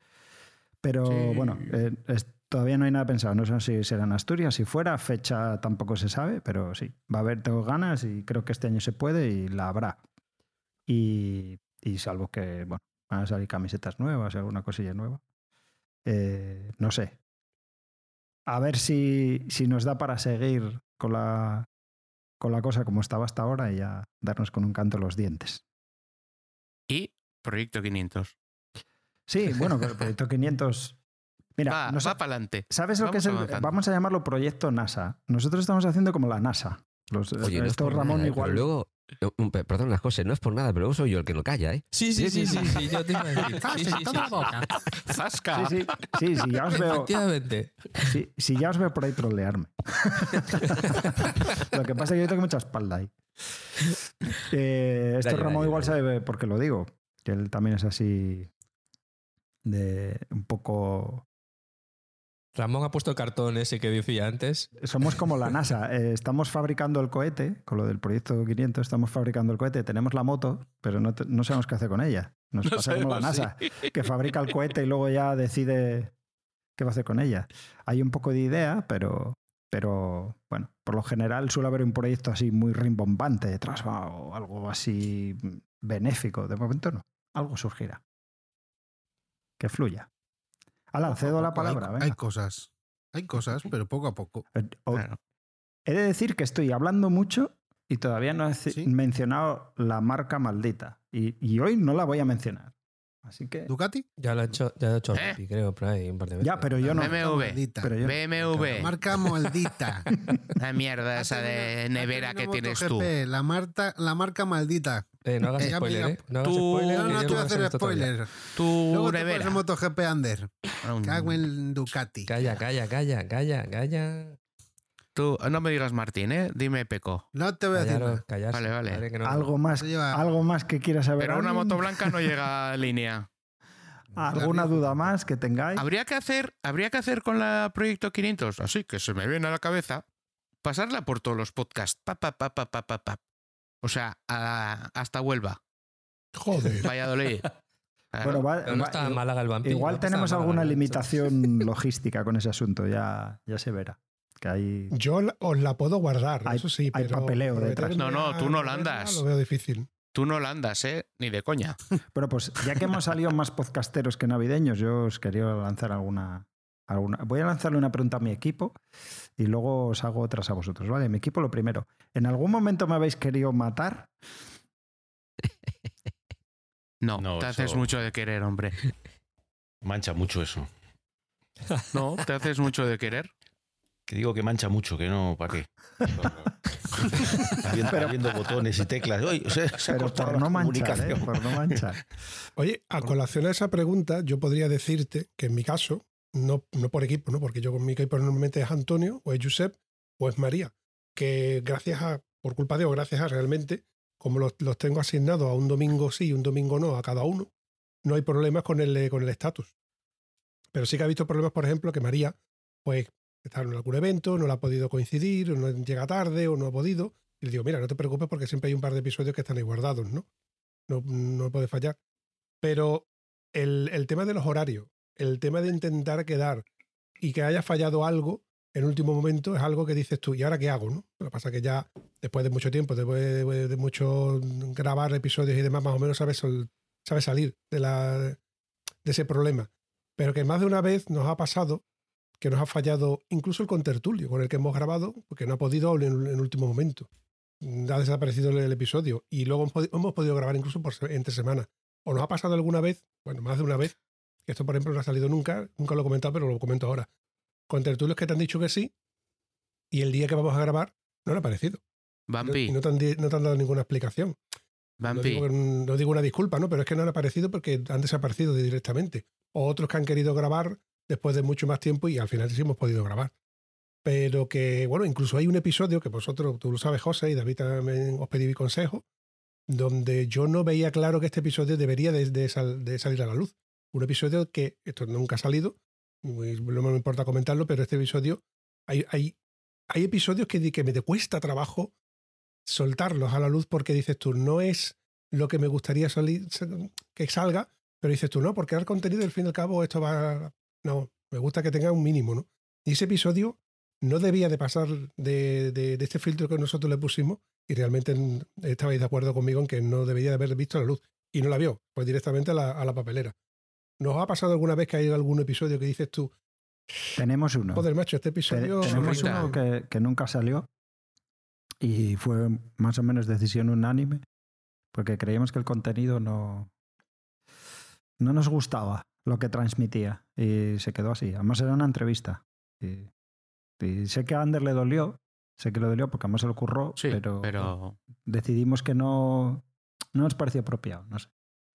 pero bueno, eh, todavía no hay nada pensado, no sé si será en Asturias, si fuera, fecha tampoco se sabe, pero sí, va a haber, tengo ganas y creo que este año se puede y la habrá. Y, y salvo que, bueno, van a salir camisetas nuevas, alguna cosilla nueva. Eh, no sé. A ver si, si nos da para seguir con la, con la cosa como estaba hasta ahora y ya darnos con un canto los dientes. Y Proyecto 500. Sí, bueno, pero Proyecto 500. Mira, va, va para adelante. ¿Sabes lo que es el, Vamos a llamarlo Proyecto NASA. Nosotros estamos haciendo como la NASA. Los, Oye, esto Ramón igual. luego, Perdón las cosas, no es por nada, pero luego soy yo el que lo calla, ¿eh? Sí, sí, sí, sí, sí, yo te iba a decir. [LAUGHS] Sí, sí, sí, boca. ¡Zasca! Sí, sí, sí, ya os veo. Efectivamente. Sí, sí, ya os veo por ahí trolearme. [LAUGHS] lo que pasa es que yo tengo mucha espalda ahí. Eh, este Ramón igual sabe por qué lo digo, que él también es así de un poco Ramón ha puesto el cartón ese que decía antes. Somos como la NASA. Eh, estamos fabricando el cohete, con lo del proyecto 500, estamos fabricando el cohete. Tenemos la moto, pero no, no sabemos qué hacer con ella. Nos pasa como la NASA, que fabrica el cohete y luego ya decide qué va a hacer con ella. Hay un poco de idea, pero, pero bueno, por lo general suele haber un proyecto así muy rimbombante detrás o algo así benéfico. De momento no. Algo surgirá. Que fluya. Alan, cedo la palabra. Hay, cosas. Hay cosas, pero poco a poco. Eh, he de decir que estoy hablando mucho y todavía no he mencionado la marca maldita. Y, hoy no la voy a mencionar. Así que. ¿Ducati? Ya lo he hecho, ya lo he hecho ¿Eh? creo, por ahí un par de veces. Ya, pero yo no. BMW. Pero yo, BMW. marca maldita. [LAUGHS] la mierda esa de nevera que tienes tú. La, marca, la marca maldita. Eh, no hagas eh, spoiler, ¿eh? No hagas tú, spoiler. No, no te voy a hacer spoiler. Tu Luego nevera. Te MotoGP Under. Cago en Ducati. Calla, calla, calla, calla, calla. Tú, no me digas Martín, ¿eh? Dime Peco. No te voy a decir. Vale, vale. algo, más, algo más que quieras saber. Pero una moto blanca no [LAUGHS] llega a línea. ¿Alguna duda más que tengáis? Habría que hacer, habría que hacer con la Proyecto 500, así que se me viene a la cabeza, pasarla por todos los podcasts. Pa, pa, pa, pa, pa, pa, o sea, hasta Huelva. Joder. Valladolid. [LAUGHS] Bueno, no está Málaga el vampiro. Igual tenemos alguna limitación [LAUGHS] logística con ese asunto, ya, ya se verá. Que hay... Yo os la puedo guardar, eso sí, hay papeleo detrás. No, no, tú no la andas. Lo veo difícil. Tú no la andas, ¿eh? Ni de coña. [LAUGHS] Bueno, pues ya que hemos salido más podcasteros que navideños, yo os quería lanzar alguna, alguna. Voy a lanzarle una pregunta a mi equipo y luego os hago otras a vosotros, ¿vale? Mi equipo, lo primero. ¿En algún momento me habéis querido matar? [LAUGHS] No, te haces mucho de querer, hombre. [LAUGHS] Mancha mucho eso. No, te haces mucho de querer. Que digo que mancha mucho, que no, ¿para qué? [LAUGHS] viendo, botones y teclas. Oye, Pero por no, manchar, ¿eh? por no manchar. Oye, a colación a esa pregunta, yo podría decirte que en mi caso, no, no por equipo, ¿no? porque yo con mi equipo normalmente es Antonio, o es Josep, o es María, que gracias a, por culpa de o gracias a realmente, como los, los tengo asignados a un domingo sí y un domingo no a cada uno, no hay problemas con el con el estatus. Pero sí que ha visto problemas, por ejemplo, que María, pues está en algún evento, no la ha podido coincidir, o no llega tarde, o no ha podido. Y le digo, mira, no te preocupes porque siempre hay un par de episodios que están ahí guardados, ¿no? No, no puede fallar. Pero el, el tema de los horarios, el tema de intentar quedar y que haya fallado algo en último momento es algo que dices tú, ¿y ahora qué hago? ¿no? Lo que pasa es que ya después de mucho tiempo, después de, mucho grabar episodios y demás, más o menos sabes, sabes salir de, la, de ese problema. Pero que más de una vez nos ha pasado que nos ha fallado incluso el contertulio con el que hemos grabado, porque no ha podido en el último momento. Ha desaparecido el, episodio y luego hemos podido, grabar incluso por, entre semanas. O nos ha pasado alguna vez, bueno, más de una vez, que esto por ejemplo no ha salido nunca, nunca lo he comentado, pero lo comento ahora. Con tertulios que te han dicho que sí y el día que vamos a grabar no le ha parecido. Vampi. Y no, te han, dado ninguna explicación. No digo, no digo, una disculpa, ¿no? Pero es que no le ha parecido porque han desaparecido directamente. O otros que han querido grabar después de mucho más tiempo y al final sí hemos podido grabar. Pero que, bueno, incluso hay un episodio que vosotros, tú lo sabes, José, y David también os pedí mi consejo, donde yo no veía claro que este episodio debería de, salir a la luz. Un episodio que, esto nunca ha salido, no me importa comentarlo, pero este episodio, hay, hay, hay episodios que, que me te cuesta trabajo soltarlos a la luz porque dices tú, no es lo que me gustaría salir, que salga, pero dices tú, no, porque el contenido, al fin y al cabo, esto va. No, me gusta que tenga un mínimo, ¿no? Y ese episodio no debía de pasar de, de, este filtro que nosotros le pusimos y realmente estabais de acuerdo conmigo en que no debería de haber visto la luz. Y no la vio, pues directamente a la, a la papelera. ¿Nos ha pasado alguna vez que hay algún episodio que dices tú? Tenemos uno. Joder, macho, este episodio. Tenemos uno que, que, nunca salió y fue más o menos decisión unánime porque creíamos que el contenido no, no nos gustaba lo que transmitía y se quedó así. Además era una entrevista. Y, sé que a Ander le dolió, sé que le dolió porque además se lo ocurrió, pero, pero, decidimos que no, no nos parecía apropiado, no sé.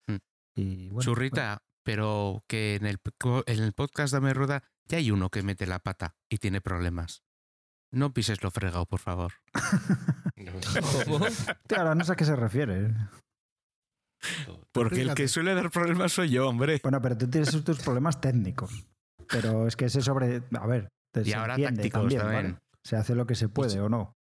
Hmm. Y Churrita, pero que en el, en el podcast de Rueda ya hay uno que mete la pata y tiene problemas. No pises lo fregado, por favor. [LAUGHS] [LAUGHS] Claro, no sé a qué se refiere. Porque el que suele dar problemas soy yo, hombre. Bueno, pero tú tienes tus problemas técnicos. Pero es que ese sobre. A ver, y ahora tácticos también. Se hace lo que se puede o no.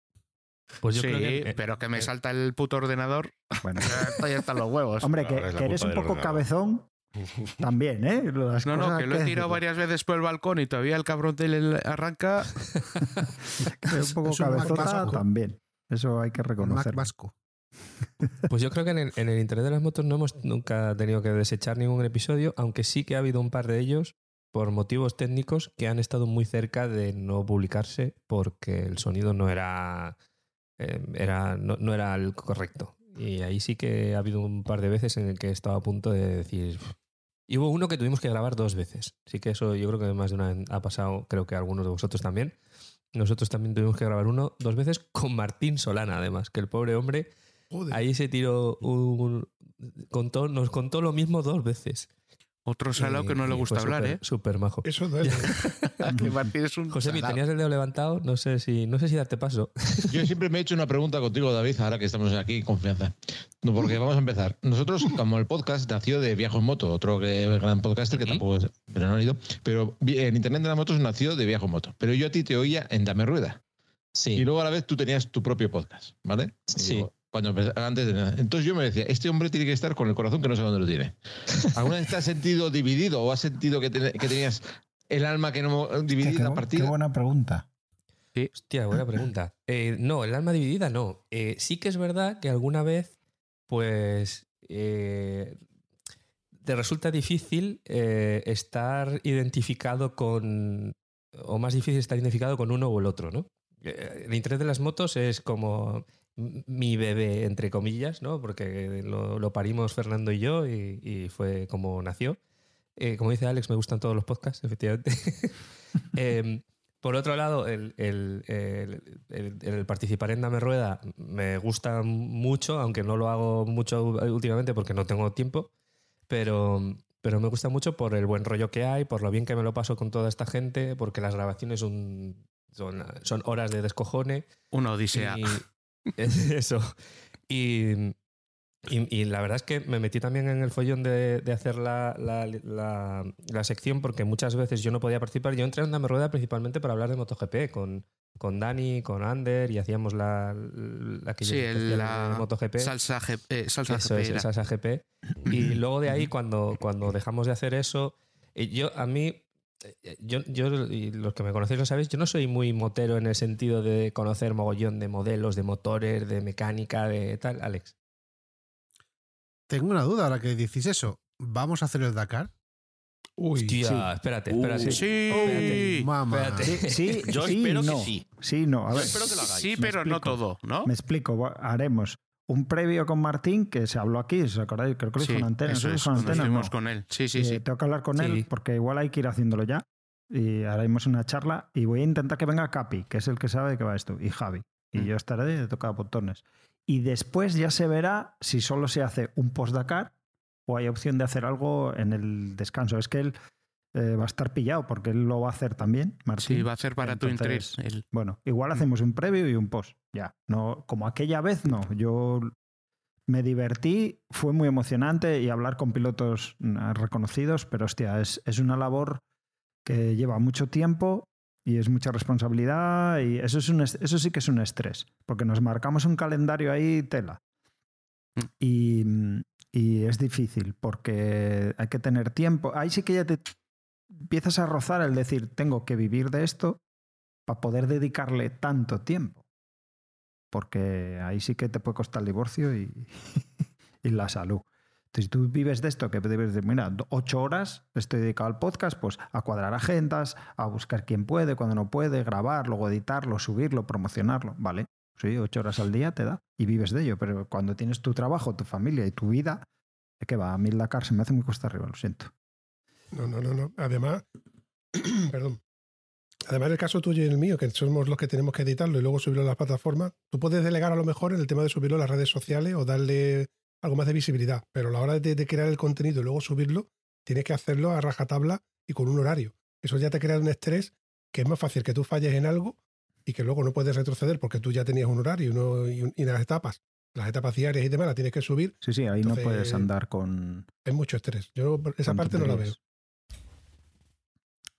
Pues yo sí, creo que, pero que me salta el puto ordenador. Bueno, [LAUGHS] ahí están los huevos. Hombre, que, eres un poco cabezón. [LAUGHS] También, ¿eh? no, no, que lo he tirado varias veces por el balcón y todavía el cabrón le arranca. [LAUGHS] es un poco cabezón también. Eso hay que reconocer. Vasco. Pues yo creo que en el, en Internet de las motos no hemos nunca tenido que desechar ningún episodio, aunque sí que ha habido un par de ellos por motivos técnicos que han estado muy cerca de no publicarse porque el sonido no era, eh, era no, era el correcto. Y ahí sí que ha habido un par de veces en el que estaba a punto de decir. Y hubo uno que tuvimos que grabar dos veces. Así que eso yo creo que más de una vez ha pasado, creo que algunos de vosotros también. Nosotros también tuvimos que grabar uno dos veces con Martín Solana, además, que el pobre hombre ahí se tiró un, contó, nos contó lo mismo dos veces. Otro salado que no le gusta hablar, ¿eh? Súper majo. Eso duele. [LAUGHS] Martín es un José, tenías el dedo levantado, no sé si no sé si darte paso. [LAUGHS] Yo siempre me he hecho una pregunta contigo, David, ahora que estamos aquí en confianza. No, porque vamos a empezar. Nosotros, [LAUGHS] como el podcast nació de Viajo en Moto, otro gran podcaster que tampoco es, pero no ha ido, pero en Internet de las Motos nació de Viajo en Moto. Pero yo a ti te oía en Dame Rueda. Sí. Y luego a la vez tú tenías tu propio podcast, ¿vale? Sí. Cuando antes de nada. Entonces yo me decía, este hombre tiene que estar con el corazón que no sé dónde lo tiene. ¿Alguna vez te has sentido dividido o has sentido que, tenías el alma que no dividida, partida? Qué buena pregunta. Sí. Hostia, buena pregunta. [CLEARS THROAT] Eh, no, el alma dividida no. Eh, sí que es verdad que alguna vez, pues, eh, te resulta difícil estar identificado con, o más difícil estar identificado con uno o el otro, ¿no? El interés de las motos es como mi bebé, entre comillas, ¿no? Porque lo, parimos Fernando y yo y, fue como nació. Eh, como dice Alex, me gustan todos los podcasts, efectivamente. [LAUGHS] Em, por otro lado, el, el, participar en Dame Rueda me gusta mucho, aunque no lo hago mucho últimamente porque no tengo tiempo, pero, pero me gusta mucho por el buen rollo que hay, por lo bien que me lo paso con toda esta gente, porque las grabaciones son, son, son horas de descojone. Una odisea. [LAUGHS] Eso. Y, y, la verdad es que me metí también en el follón de, hacer la, la, sección porque muchas veces yo no podía participar. Yo entré en Dame Rueda principalmente para hablar de MotoGP con, con Dani, con Ander y hacíamos la, la que sí, la MotoGP. Salsa, GP, salsa, GP salsa GP. Y luego de ahí, cuando, cuando dejamos de hacer eso, eh, yo a mí eh, yo, yo, y los que me conocéis lo sabéis, yo no soy muy motero en el sentido de conocer mogollón de modelos, de motores, de mecánica, de tal, Alex. Tengo una duda ahora que decís eso. ¿Vamos a hacer el Dakar? Uy, Hostia, espérate, espérate. sí, mamá. Sí, yo espero que sí. Sí, no. A ver. espero que lo hagáis. Sí, pero no todo, ¿no? Me explico. Haremos un previo con Martín que se habló aquí, ¿os acordáis? Creo que lo hizo con Antena. Eso es, Antena, con él. Sí, sí, sí. Tengo que hablar con él porque igual hay que ir haciéndolo ya. Y haremos una charla y voy a intentar que venga Capi, que es el que sabe de qué va esto, y Javi. Y mm. yo estaré de tocar botones. Y después ya se verá si solo se hace un post-Dakar o hay opción de hacer algo en el descanso. Es que él eh, va a estar pillado porque él lo va a hacer también, Martín. Sí, va a hacer para tu interés. Bueno, igual hacemos un previo y un post. Ya, no, como aquella vez no. Yo me divertí, fue muy emocionante y hablar con pilotos mm, reconocidos, pero hostia, es, es una labor que lleva mucho tiempo y es mucha responsabilidad y eso, es un, eso sí que es un estrés, porque nos marcamos un calendario ahí tela. Mm. Y, y, es difícil porque hay que tener tiempo. Ahí sí que ya te empiezas a rozar el decir, tengo que vivir de esto para poder dedicarle tanto tiempo. Porque ahí sí que te puede costar el divorcio y, [LAUGHS] y la salud. Entonces, si tú vives de esto, que debes decir, mira, ocho horas estoy dedicado al podcast, pues a cuadrar agendas, a buscar quién puede, cuando no puede, grabar, luego editarlo, subirlo, promocionarlo, ¿vale? Sí, ocho horas al día te da y vives de ello, pero cuando tienes tu trabajo, tu familia y tu vida, que va, a mí la se me hace muy cuesta arriba, lo siento. No, no, no, no. Además, [CLEARS THROAT] perdón. Además, el caso tuyo y el mío, que somos los que tenemos que editarlo y luego subirlo a las plataformas, tú puedes delegar a lo mejor en el tema de subirlo a las redes sociales o darle algo más de visibilidad. Pero a la hora de, crear el contenido y luego subirlo, tienes que hacerlo a rajatabla y con un horario. Eso ya te crea un estrés que es más fácil que tú falles en algo y que luego no puedes retroceder porque tú ya tenías un horario y, y, las etapas, las etapas diarias y demás las tienes que subir. Sí, sí, ahí no puedes andar con... Es mucho estrés. Yo esa parte no la veo.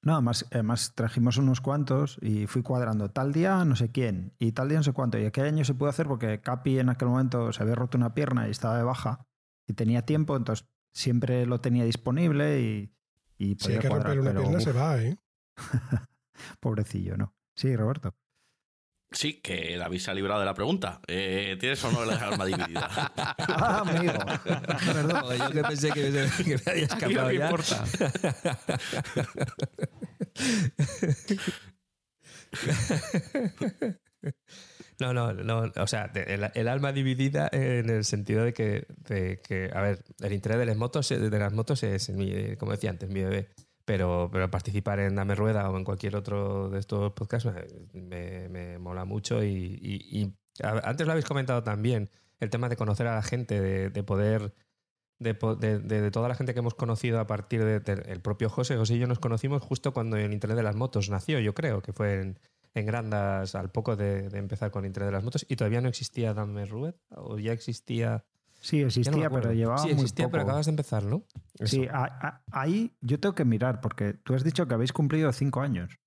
No, además, además trajimos unos cuantos y fui cuadrando tal día no sé quién y tal día no sé cuánto. Y aquel año se pudo hacer porque Capi en aquel momento se había roto una pierna y estaba de baja y tenía tiempo, entonces siempre lo tenía disponible y, y Si hay que romper una pierna se va, ¿eh? [LAUGHS] Pobrecillo, ¿no? Sí, Roberto. Sí, que David se ha librado de la pregunta. Eh, ¿Tienes o no el alma dividida? [LAUGHS] ah, amigo. Perdón, yo que pensé que, me había [LAUGHS] escapado no ya. importa. No, no, no. O sea, el, alma dividida en el sentido de que, de que, a ver, el interés de las motos, de las motos es, como decía antes, mi bebé. Pero, pero participar en Dame Rueda o en cualquier otro de estos podcasts me, me mola mucho. Y, antes lo habéis comentado también, el tema de conocer a la gente, de, poder de, de, toda la gente que hemos conocido a partir del el propio José. José y yo nos conocimos justo cuando el Internet de las Motos nació, yo creo, que fue en, en Grandas al poco de, empezar con Internet de las Motos y todavía no existía Dame Rueda o ya existía Sí, existía, pero llevaba sí, existía, muy pero acabas de empezar, ¿no? Sí, ahí yo tengo que mirar, porque tú has dicho que habéis cumplido cinco años.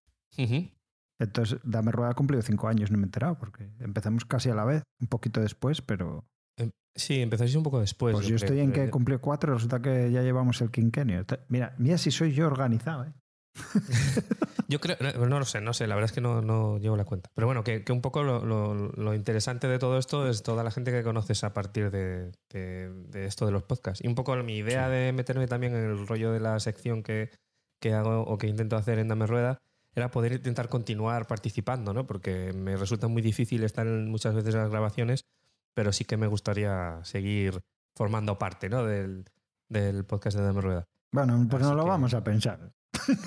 Entonces, Dame Rueda ha cumplido cinco años, no me he enterado, porque empezamos casi a la vez, un poquito después, pero... Em, sí, empezáis un poco después. Pues yo, estoy en que cumplió cuatro, resulta que ya llevamos el quinquenio. Mira, mira si soy yo organizado, ¿eh? [LAUGHS] Yo creo, no, lo sé, no sé, la verdad es que no, no llevo la cuenta. Pero bueno, que, un poco lo, interesante de todo esto es toda la gente que conoces a partir de, esto de los podcasts. Y un poco mi idea de meterme también en el rollo de la sección que, hago o que intento hacer en Dame Rueda era poder intentar continuar participando, ¿no? Porque me resulta muy difícil estar muchas veces en las grabaciones, pero sí que me gustaría seguir formando parte, ¿no? Del, podcast de Dame Rueda. Bueno, pues no lo vamos a pensar.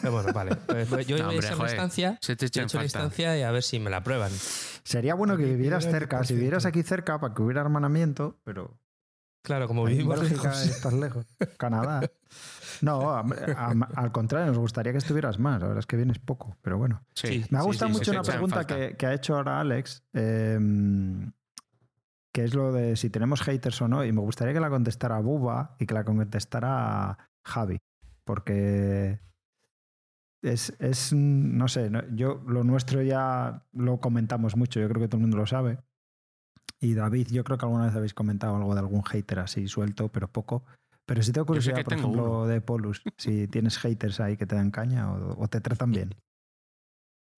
Bueno, vale. [LAUGHS] Pues, pues yo no, hombre, a instancia, he hecho la instancia y a ver si me la prueban. Sería bueno que vivieras cerca, si vivieras aquí cerca para que hubiera hermanamiento, pero. Claro, como vivimos lejos. estás lejos. [LAUGHS] Canadá. No, al contrario, nos gustaría que estuvieras más. La verdad es que vienes poco, pero bueno. me ha gustado mucho una pregunta que, ha hecho ahora Alex, em, que es lo de si tenemos haters o no, y me gustaría que la contestara Buba y que la contestara Javi, porque es, no sé, yo lo nuestro ya lo comentamos mucho, yo creo que todo el mundo lo sabe. Y David, yo creo que alguna vez habéis comentado algo de algún hater así suelto, pero poco. Pero si tengo curiosidad, por ejemplo, de Polus, [LAUGHS] si tienes haters ahí que te dan caña o te tratan bien.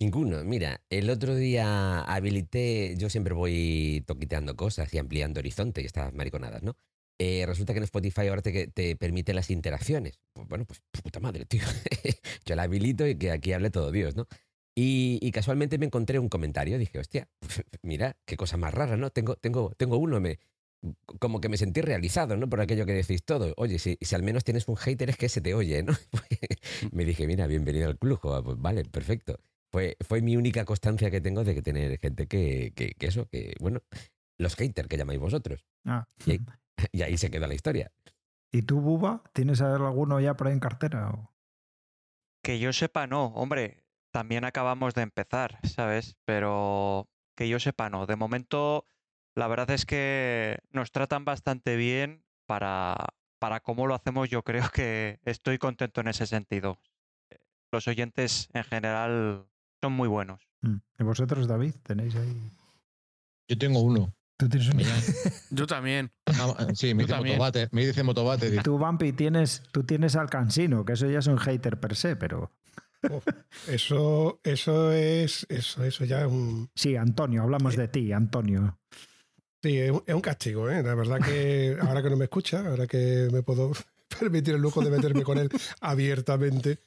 Ninguno. Mira, el otro día habilité, yo siempre voy toquiteando cosas y ampliando horizonte y estas mariconadas, ¿no? Eh, resulta que en Spotify ahora te, te permite las interacciones. Pues bueno, pues puta madre, tío. [LAUGHS] Yo la habilito y que aquí hable todo Dios, ¿no? Y, casualmente me encontré un comentario. Dije, hostia, [LAUGHS] mira, qué cosa más rara, ¿no? Tengo, tengo, tengo uno, me, como que me sentí realizado, ¿no? Por aquello que decís todo. Oye, si, si al menos tienes un hater es que se te oye, ¿no? [LAUGHS] me dije, mira, bienvenido al club. Pues vale, perfecto. Fue, fue mi única constancia que tengo de que tener gente que, que, que eso, que, bueno, los haters que llamáis vosotros. Ah. [LAUGHS] Y ahí se queda la historia. ¿Y tú, Buba, tienes alguno ya por ahí en cartera? Que yo sepa, no. Hombre, también acabamos de empezar, ¿sabes? Pero que yo sepa, no. De momento, la verdad es que nos tratan bastante bien para, para cómo lo hacemos. Yo creo que estoy contento en ese sentido. Los oyentes en general son muy buenos. Mm. ¿Y vosotros, David, tenéis ahí? Yo tengo uno. ¿Tú tienes uno? [LAUGHS] Yo también. Ah, sí, me dice, Motobate, me dice Motobate. Tú, Vampi, tienes, tú tienes al Cansino, que eso ya es un hater per se, pero... eso, eso es. Eso, eso ya es un. Sí, Antonio, hablamos de ti, Antonio. Sí, es un, castigo, ¿eh? La verdad que [LAUGHS] ahora que no me escucha, ahora que me puedo [LAUGHS] permitir el lujo de meterme con él abiertamente,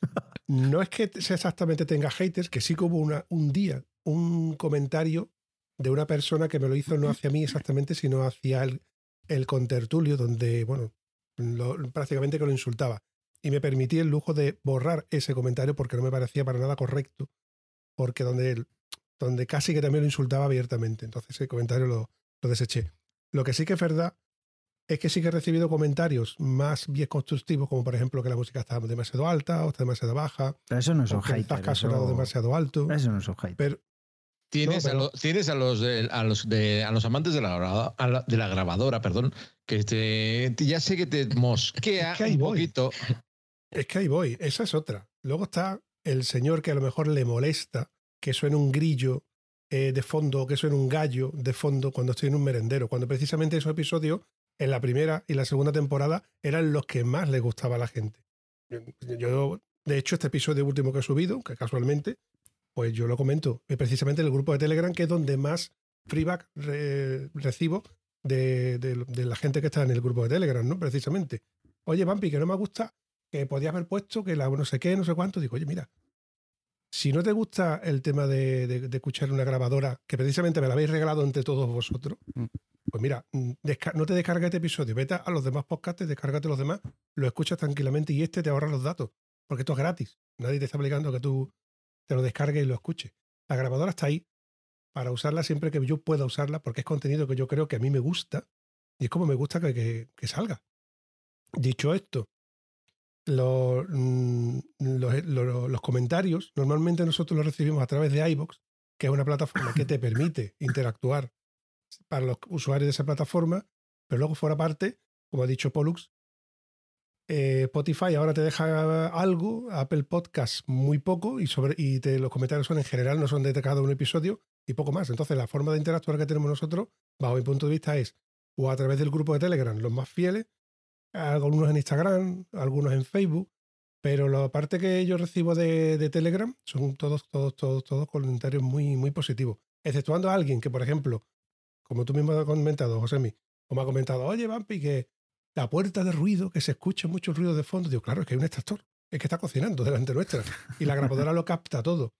no es que exactamente tenga haters, que sí que hubo una, un día un comentario de una persona que me lo hizo no hacia mí exactamente, sino hacia el, el contertulio, donde, bueno, prácticamente que lo insultaba. Y me permití el lujo de borrar ese comentario porque no me parecía para nada correcto, porque donde, donde casi que también lo insultaba abiertamente. Entonces ese comentario lo, lo deseché. Lo que sí que es verdad es que sí que he recibido comentarios más bien constructivos, como por ejemplo que la música está demasiado alta o está demasiado baja. Pero eso no son haters. Estás eso... demasiado alto. Eso no son haters. Pero, Tienes, a, tienes a los de, a los de a los amantes de la, de la grabadora, perdón, que te, ya sé que te mosquea un poquito. Es que ahí voy, esa es otra. Luego está el señor que a lo mejor le molesta que suene un grillo eh, de fondo, que suene un gallo de fondo cuando estoy en un merendero, cuando precisamente esos episodios en la primera y la segunda temporada eran los que más le gustaba a la gente. Yo, de hecho, este episodio último que he subido, que casualmente, pues yo lo comento, es precisamente en el grupo de Telegram, que es donde más feedback recibo de, la gente que está en el grupo de Telegram, ¿no? Precisamente. Oye, Vampi, que no me gusta, que podías haber puesto que la no sé qué, no sé cuánto. Digo, oye, mira, si no te gusta el tema de, escuchar una grabadora, que precisamente me la habéis regalado entre todos vosotros, mm. pues mira, mm, no te descargues este episodio, vete a los demás podcasts, descárgate los demás, lo escuchas tranquilamente y este te ahorra los datos, porque esto es gratis. Nadie te está obligando a que tú te lo descargues y lo escuches. La grabadora está ahí para usarla siempre que yo pueda usarla, porque es contenido que yo creo que a mí me gusta y es como me gusta que salga. Dicho esto, Mm, los, los, comentarios, normalmente nosotros los recibimos a través de iBox, que es una plataforma que te [LAUGHS] permite interactuar para los usuarios de esa plataforma, pero luego fuera parte, como ha dicho Pollux, eh, Spotify ahora te deja algo, Apple Podcast muy poco y, sobre, y los comentarios son en general, no son de cada un episodio y poco más. Entonces la forma de interactuar que tenemos nosotros, bajo mi punto de vista, es o a través del grupo de Telegram, los más fieles, algunos en Instagram, algunos en Facebook, pero la parte que yo recibo de, Telegram son todos, todos, todos, todos comentarios muy, muy positivos. Exceptuando a alguien que, por ejemplo, como tú mismo has comentado, Josemi, o me ha comentado, oye, Vampi, que la puerta de ruido, que se escucha mucho ruido de fondo. Digo, claro, es que hay un extractor, es que está cocinando delante nuestra y la grabadora lo capta todo.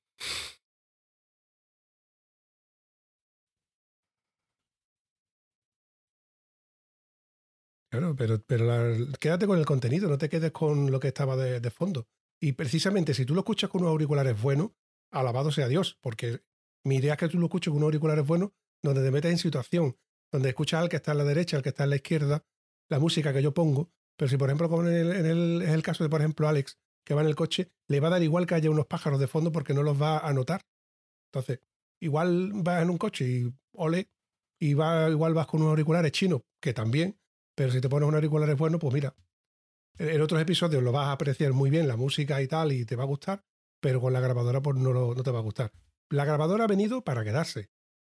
Claro, pero, pero quédate con el contenido, no te quedes con lo que estaba de, fondo. Y precisamente si tú lo escuchas con unos auriculares buenos, alabado sea Dios, porque mi idea es que tú lo escuches con unos auriculares buenos, donde te metes en situación, donde escuchas al que está a la derecha, al que está a la izquierda, la música que yo pongo. Pero si, por ejemplo, como en el, es el caso de, por ejemplo, Alex, que va en el coche, le va a dar igual que haya unos pájaros de fondo porque no los va a notar. Entonces, igual vas en un coche y ole, y va, igual vas con unos auriculares chinos, que también, pero si te pones un auriculares bueno, pues mira, en otros episodios lo vas a apreciar muy bien, la música y tal, y te va a gustar, pero con la grabadora pues no, no te va a gustar. La grabadora ha venido para quedarse.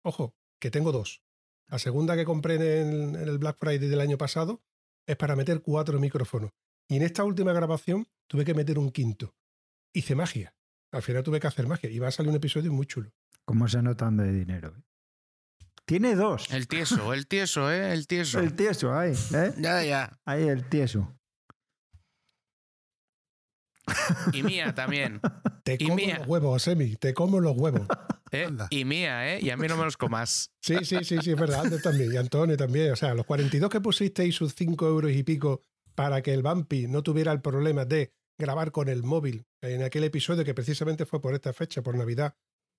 Ojo, que tengo dos. La segunda que compré en el, Black Friday del año pasado es para meter cuatro micrófonos. Y en esta última grabación tuve que meter un quinto. Hice magia. Al final tuve que hacer magia y va a salir un episodio muy chulo. ¿Cómo se notan de dinero? Eh? Tiene dos. El tieso, el tieso, ¿eh? El tieso. El tieso, ahí. ¿eh? Ya, ya. Ahí el tieso. Y mía también. [LAUGHS] Te como los huevos, Semi. Te como los huevos. ¿Eh? Y mía, ¿eh? Y a mí no me los comas. [LAUGHS] Sí, sí, sí, sí, es verdad. Antes también. Y Antonio también. O sea, los 42 que pusisteis sus 5 euros y pico para que el Vampi no tuviera el problema de grabar con el móvil en aquel episodio que precisamente fue por esta fecha, por Navidad,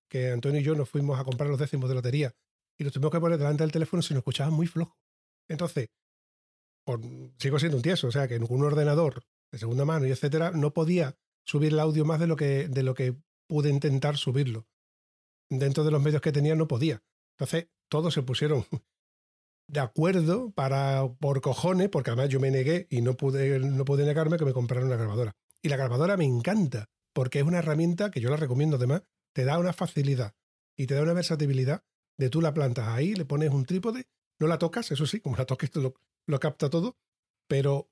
que Antonio y yo nos fuimos a comprar los décimos de lotería y lo tuvimos que poner delante del teléfono si nos escuchaban muy flojo. Entonces, sigo siendo un tieso, o sea que en un ordenador de segunda mano y etcétera, no podía subir el audio más de lo que, de lo que pude intentar subirlo. Dentro de los medios que tenía no podía. Entonces, todos se pusieron [LAUGHS] de acuerdo para por cojones, porque además yo me negué y no pude, no pude negarme que me compraran una grabadora. Y la grabadora me encanta, porque es una herramienta que yo la recomiendo además, te da una facilidad y te da una versatilidad de tú la plantas ahí, le pones un trípode, no la tocas, eso sí, como la toques lo, lo capta todo, pero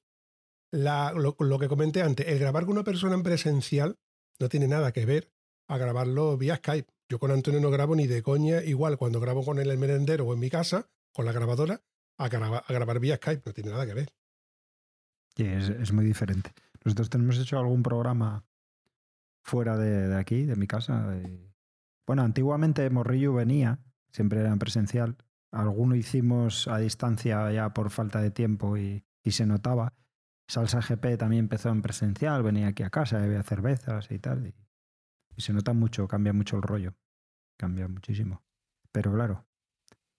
la, lo, que comenté antes, el grabar con una persona en presencial no tiene nada que ver a grabarlo vía Skype. Yo con Antonio no grabo ni de coña, igual cuando grabo con él en el merendero o en mi casa, con la grabadora, a, grabar, a grabar vía Skype, no tiene nada que ver. Sí, es, es, muy diferente. Nosotros tenemos hecho algún programa fuera de, de aquí, de mi casa. Bueno, antiguamente Morrillo venía, siempre era en presencial. Alguno hicimos a distancia ya por falta de tiempo y, y se notaba. Salsa GP también empezó en presencial, venía aquí a casa, bebía cervezas y tal. Y, se nota mucho, cambia mucho el rollo. Cambia muchísimo. Pero claro,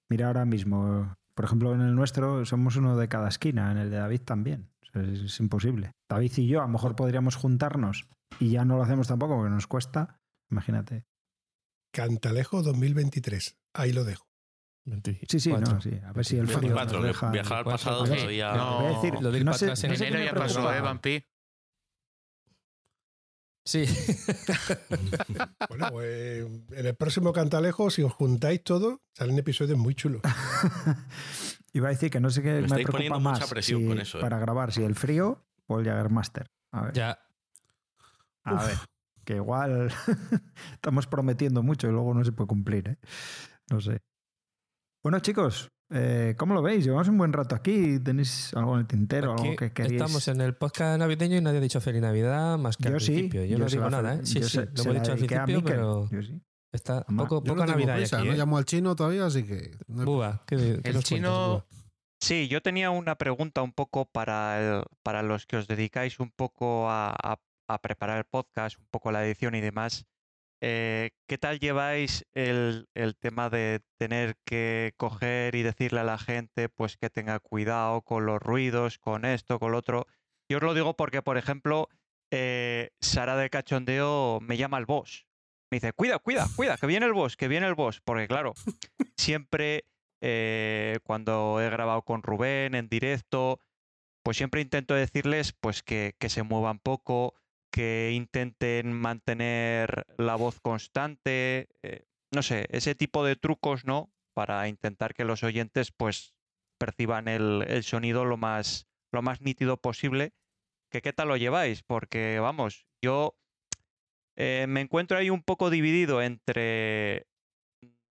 mira ahora mismo, por ejemplo, en el nuestro somos uno de cada esquina, en el de David también. Es, es, imposible. David y yo a lo mejor podríamos juntarnos y ya no lo hacemos tampoco porque nos cuesta. Imagínate. Cantalejo 2023. Ahí lo dejo. Sí, sí, no, sí. A ver si el frío. 24, nos deja... Viajar al pasado todavía. No, Voy a decir, lo del no sé, en enero ya pasó. ¿eh, Vampi? Sí. [LAUGHS] Bueno, pues en el próximo Cantalejo, si os juntáis todos, salen episodios muy chulos. [LAUGHS] Iba a decir que no sé qué Me me, estáis preocupa poniendo más mucha presión si- con eso, ¿eh? para grabar, si el frío o el Jagermaster. A ver, ya. a Uf. ver, que igual [LAUGHS] estamos prometiendo mucho y luego no se puede cumplir, ¿eh? No sé. Bueno, chicos, eh, ¿cómo lo veis? Llevamos un buen rato aquí. ¿Tenéis algo en el tintero? Aquí algo que queréis? Estamos en el podcast navideño y nadie ha dicho feliz Navidad más que Yo al sí, principio. Yo, yo no digo nada, ¿eh? Sí, yo sí, se- lo se hemos dicho al principio, pero yo sí. está Además, poco, Yo no Navidad hay prisa, aquí. no ¿eh? llamo al chino todavía, así que. Buba, ¿qué, qué El nos chino- cuentas? Sí, yo tenía una pregunta un poco para, el- para los que os dedicáis un poco a, a- a preparar el podcast, un poco la edición y demás. Eh, ¿Qué tal lleváis el, el tema de tener que coger y decirle a la gente pues que tenga cuidado con los ruidos, con esto, con lo otro? Yo os lo digo porque, por ejemplo, eh, Sara de Cachondeo me llama el boss. Me dice, cuida, cuida, cuida, que viene el boss, que viene el boss. Porque claro, siempre eh, cuando he grabado con Rubén en directo, pues siempre intento decirles pues que, que se muevan poco, que intenten mantener la voz constante, eh, no sé, ese tipo de trucos, ¿no? Para intentar que los oyentes pues perciban el, el sonido lo más, lo más nítido posible. Que qué tal lo lleváis, porque vamos, yo eh, me encuentro ahí un poco dividido entre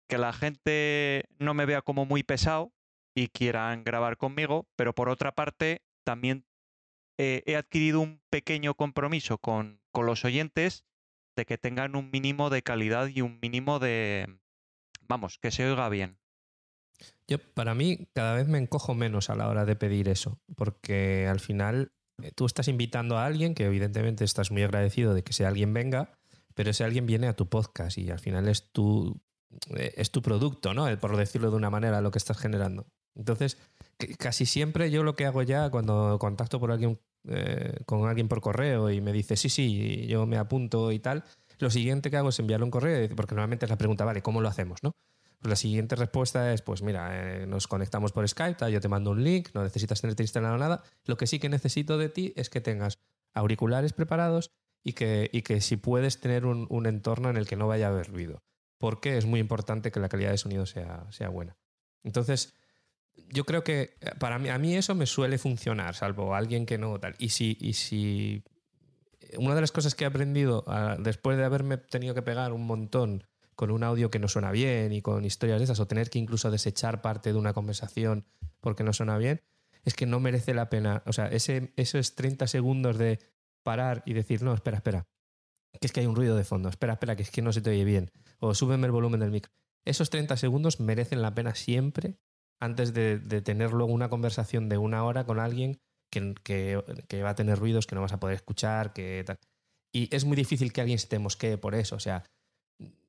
que la gente no me vea como muy pesado y quieran grabar conmigo, pero por otra parte también eh, he adquirido un pequeño compromiso con, con los oyentes de que tengan un mínimo de calidad y un mínimo de, vamos, que se oiga bien. Yo, para mí, cada vez me encojo menos a la hora de pedir eso, porque al final eh, tú estás invitando a alguien que evidentemente estás muy agradecido de que ese alguien venga, pero ese alguien viene a tu podcast y al final es tu, eh, es tu producto, ¿no? Por decirlo de una manera, lo que estás generando. Entonces, casi siempre yo lo que hago ya cuando contacto por alguien, eh, con alguien por correo y me dice, sí, sí, yo me apunto y tal, lo siguiente que hago es enviarle un correo, porque normalmente es la pregunta, vale, ¿cómo lo hacemos, no? Pues la siguiente respuesta es, pues mira, eh, nos conectamos por Skype, yo te mando un link, no necesitas tenerte instalado nada. Lo que sí que necesito de ti es que tengas auriculares preparados y que, y que si puedes tener un, un entorno en el que no vaya a haber ruido. Porque es muy importante que la calidad de sonido sea, sea buena. Entonces, yo creo que eh, para mí, a mí eso me suele funcionar, salvo alguien que no tal. Y si, y si una de las cosas que he aprendido ah, después de haberme tenido que pegar un montón con un audio que no suena bien y con historias de esas, o tener que incluso desechar parte de una conversación porque no suena bien, es que no merece la pena. O sea, ese, esos 30 segundos de parar y decir, no, espera, espera, que es que hay un ruido de fondo, espera, espera, que es que no se te oye bien, o súbeme el volumen del micro. Esos 30 segundos merecen la pena siempre antes de, de tener luego una conversación de una hora con alguien que, que, que va a tener ruidos que no vas a poder escuchar, que tal. Y es muy difícil que alguien se te mosquee por eso. O sea,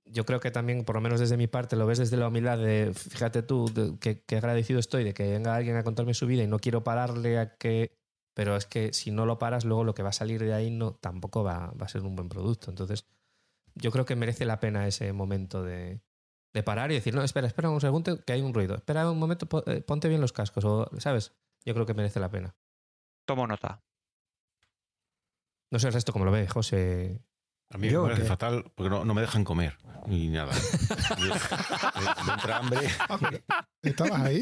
yo creo que también, por lo menos desde mi parte, lo ves desde la humildad de, fíjate tú, de, que, que, agradecido estoy de que venga alguien a contarme su vida y no quiero pararle a que... Pero es que si no lo paras, luego lo que va a salir de ahí no, tampoco va, va a ser un buen producto. Entonces, yo creo que merece la pena ese momento de, De parar y decir, no, espera, espera un segundo que hay un ruido. Espera un momento, eh, ponte bien los cascos, o, ¿sabes? Yo creo que merece la pena. Tomo nota. No sé el resto cómo lo ve, José. A mí me parece fatal porque no, me dejan comer ni nada. [LAUGHS] me entra hambre. ¿Estabas ahí?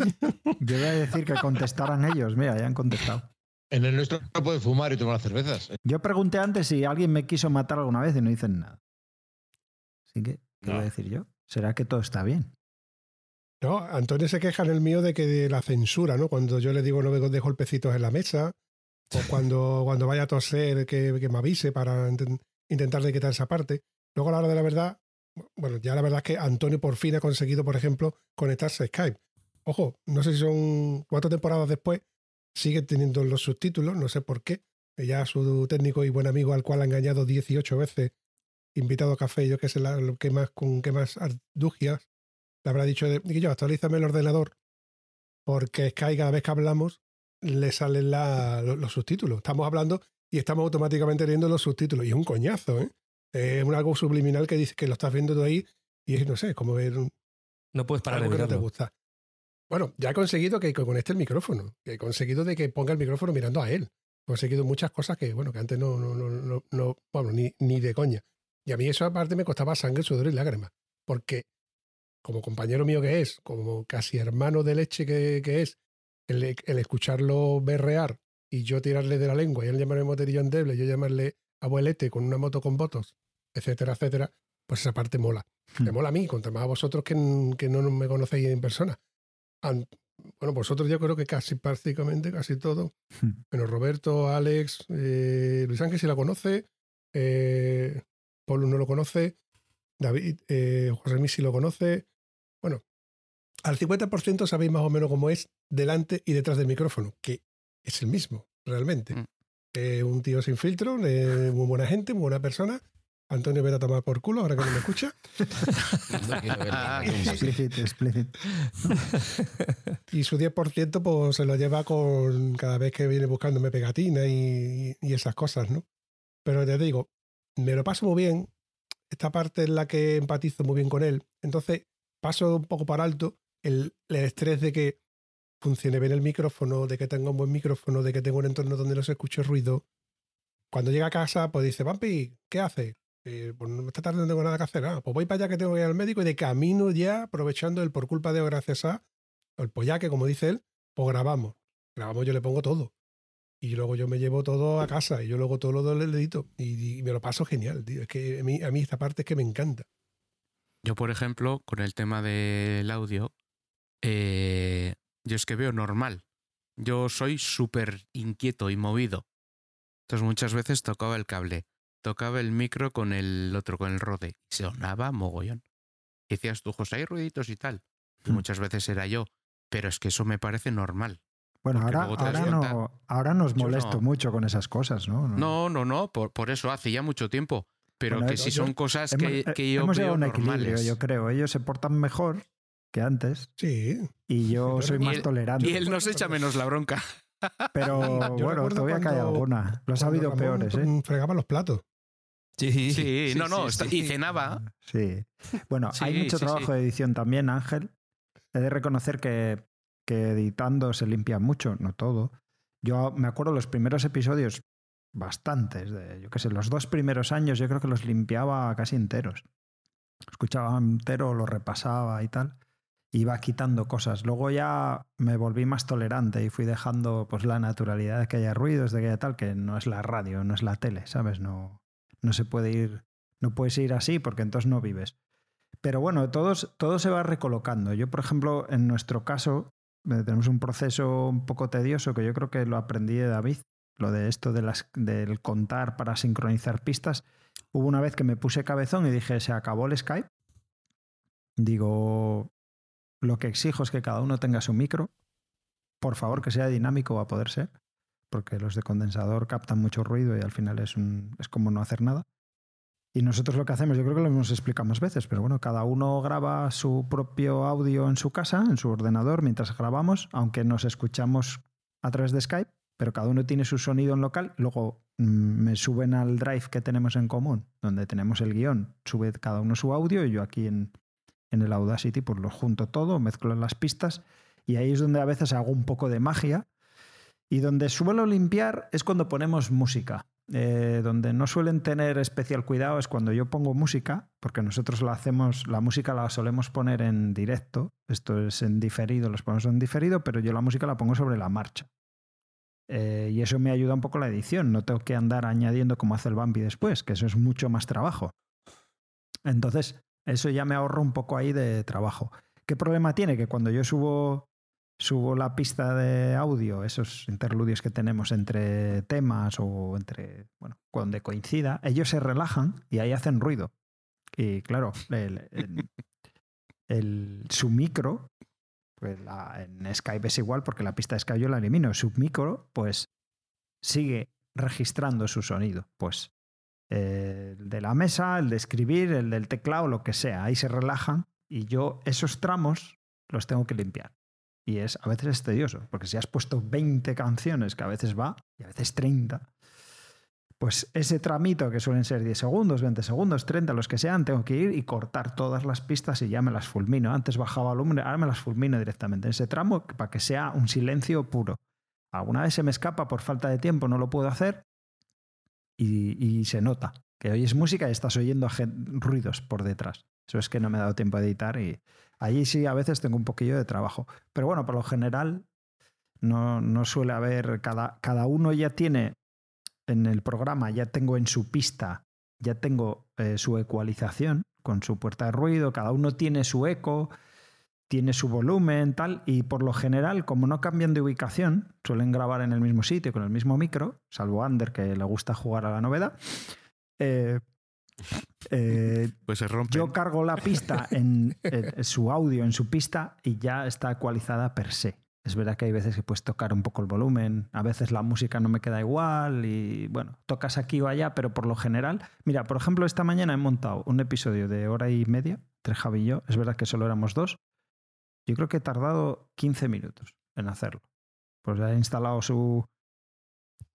Yo voy a decir que contestaran ellos. Mira, ya han contestado. En el nuestro no puede fumar y tomar cervezas. Yo pregunté antes si alguien me quiso matar alguna vez y no dicen nada. Así que, ¿qué voy a decir yo? ¿Será que todo está bien? No, Antonio se queja en el mío de que de la censura, ¿no? Cuando yo le digo no me de golpecitos en la mesa, o [LAUGHS] cuando, cuando vaya a toser que, que me avise para intentar de quitar esa parte. Luego a la hora de la verdad, bueno, ya la verdad es que Antonio por fin ha conseguido, por ejemplo, conectarse a Skype. Ojo, no sé si son cuatro temporadas después, sigue teniendo los subtítulos, no sé por qué. Ya su técnico y buen amigo al cual ha engañado 18 veces, invitado a café, yo que sé lo que más, con qué más ardugias, le habrá dicho de, yo actualízame el ordenador, porque Skype cada vez que hablamos le salen los, subtítulos. Estamos hablando y estamos automáticamente leyendo los subtítulos. Y es un coñazo, ¿eh? Es un algo subliminal que dice que lo estás viendo tú ahí y es, no sé, como ver un, No puedes parar algo de que no te gusta. Bueno, ya he conseguido que conecte el micrófono. He conseguido de que ponga el micrófono mirando a él. He conseguido muchas cosas que, bueno, que antes no, no, no, no, bueno, ni, ni de coña. Y a mí eso aparte me costaba sangre, sudor y lágrimas. Porque como compañero mío que es, como casi hermano de leche que, que es, el, el, escucharlo berrear y yo tirarle de la lengua y él llamarme moterillo endeble, yo llamarle abuelete con una moto con votos, etcétera, etcétera, pues esa parte mola. Me hmm. mola a mí, contra más a vosotros que, que no me conocéis en persona bueno, vosotros yo creo que casi prácticamente, casi todo. Bueno, Roberto, Alex, eh, Luis Ángel si la conoce, eh, Pablo no lo conoce, David, eh, José Luis si lo conoce. Bueno, al 50% sabéis más o menos cómo es delante y detrás del micrófono, que es el mismo, realmente. Mm. un tío sin filtro, muy buena gente, muy buena persona, Antonio, ven a tomar por culo ahora que no me escucha. [LAUGHS] explicit, explicit. y su 10% pues se lo lleva con cada vez que viene buscándome pegatina y, esas cosas, ¿no? Pero ya te digo, me lo paso muy bien. Esta parte es la que empatizo muy bien con él. Entonces paso un poco para alto el, estrés de que funcione bien el micrófono, de que tenga un buen micrófono, de que tenga un entorno donde no se escuche ruido. Cuando llega a casa, pues dice, Vampi, ¿qué hace? Eh, pues esta tarde no tengo nada que hacer. Ah, pues voy para allá que tengo que ir al médico y de camino ya, aprovechando el por culpa de o gracias a, el pollaque, como dice él, pues grabamos. Grabamos, yo le pongo todo. Y luego yo me llevo todo a casa y yo luego todo lo del edito. Y, me lo paso genial, tío. Es que a mí, a mí esta parte es que me encanta. Yo, por ejemplo, con el tema del audio, eh, yo es que veo normal. Yo soy súper inquieto y movido. Entonces muchas veces tocaba el cable tocaba el micro con el otro, con el rode, y sonaba mogollón. decías tú, José, hay ruiditos y tal. Hmm. muchas veces era yo, pero es que eso me parece normal. Bueno, ahora, ahora, no, ahora nos molesto mucho con esas cosas, ¿no? No, no, no, por, por eso hace ya mucho tiempo. Pero que si son cosas que, que, yo hemos veo un equilibrio, yo creo. Ellos se portan mejor que antes. Sí. Y yo soy más tolerante. Y él nos echa menos la bronca. [LAUGHS] Pero bueno, todavía cae alguna. Los ha habido peores, ¿eh? Fregaba los platos. Sí, sí, no, no, y cenaba. Sí. Bueno, hay mucho trabajo de edición también, Ángel. He de reconocer que, que editando se limpia mucho, no todo. Yo me acuerdo los primeros episodios, bastantes, de, yo qué sé, los dos primeros años yo creo que los limpiaba casi enteros. Escuchaba entero, lo repasaba y tal. Iba quitando cosas. Luego ya me volví más tolerante y fui dejando pues la naturalidad de que haya ruidos, de que haya tal, que no es la radio, no es la tele, ¿sabes? No, no se puede ir, no puedes ir así porque entonces no vives. Pero bueno, todos, todo se va recolocando. Yo, por ejemplo, en nuestro caso, tenemos un proceso un poco tedioso que yo creo que lo aprendí de David, lo de esto de las, del contar para sincronizar pistas. Hubo una vez que me puse cabezón y dije, se acabó el Skype. Digo, lo que exijo es que cada uno tenga su micro. Por favor, que sea dinámico a poder ser porque los de condensador captan mucho ruido y al final es, un, es como no hacer nada. Y nosotros lo que hacemos, yo creo que lo hemos explicado más veces, pero bueno, cada uno graba su propio audio en su casa, en su ordenador, mientras grabamos, aunque nos escuchamos a través de Skype, pero cada uno tiene su sonido en local. Luego mm, me suben al drive que tenemos en común, donde tenemos el guion, sube cada uno su audio y yo aquí en, en el Audacity, pues lo junto todo, mezclo las pistas y ahí es donde a veces hago un poco de magia. Y donde suelo limpiar es cuando ponemos música. Eh, donde no suelen tener especial cuidado es cuando yo pongo música, porque nosotros la hacemos, la música la solemos poner en directo, esto es en diferido, los ponemos en diferido, pero yo la música la pongo sobre la marcha. Eh, y eso me ayuda un poco la edición, no tengo que andar añadiendo como hace el Bambi después, que eso es mucho más trabajo. Entonces, eso ya me ahorro un poco ahí de trabajo. ¿Qué problema tiene? Que cuando yo subo, subo la pista de audio, esos interludios que tenemos entre temas o entre, bueno, cuando coincida, ellos se relajan y ahí hacen ruido. Y claro, el, su micro, pues en Skype es igual porque la pista de Skype yo la elimino. Su micro, pues sigue registrando su sonido. Pues el de la mesa, el de escribir, el del teclado, lo que sea. Ahí se relajan y yo esos tramos los tengo que limpiar. Y es a veces es porque si has puesto 20 canciones, que a veces va, y a veces 30, pues ese tramito que suelen ser 10 segundos, 20 segundos, 30, los que sean, tengo que ir y cortar todas las pistas y ya me las fulmino. Antes bajaba volumen, ahora me las fulmino directamente en ese tramo para que sea un silencio puro. Alguna vez se me escapa por falta de tiempo, no lo puedo hacer, y, se nota que oyes música y estás oyendo ruidos por detrás. Eso es que no me he dado tiempo a editar y allí sí a veces tengo un poquillo de trabajo. Pero bueno, por lo general no, no suele haber, cada, cada uno ya tiene en el programa, ya tengo en su pista, ya tengo eh, su ecualización con su puerta de ruido, cada uno tiene su eco, tiene su volumen, tal, y por lo general, como no cambian de ubicación, suelen grabar en el mismo sitio con el mismo micro, salvo Ander, que le gusta jugar a la novedad. Eh, eh, pues se rompe. Yo cargo la pista en, su audio en su pista y ya está ecualizada per se. Es verdad que hay veces que puedes tocar un poco el volumen, a veces la música no me queda igual y bueno, tocas aquí o allá, pero por lo general, mira, por ejemplo, esta mañana he montado un episodio de hora y media entre Javi y yo, es verdad que solo éramos dos, yo creo que he tardado 15 minutos en hacerlo. Pues he instalado su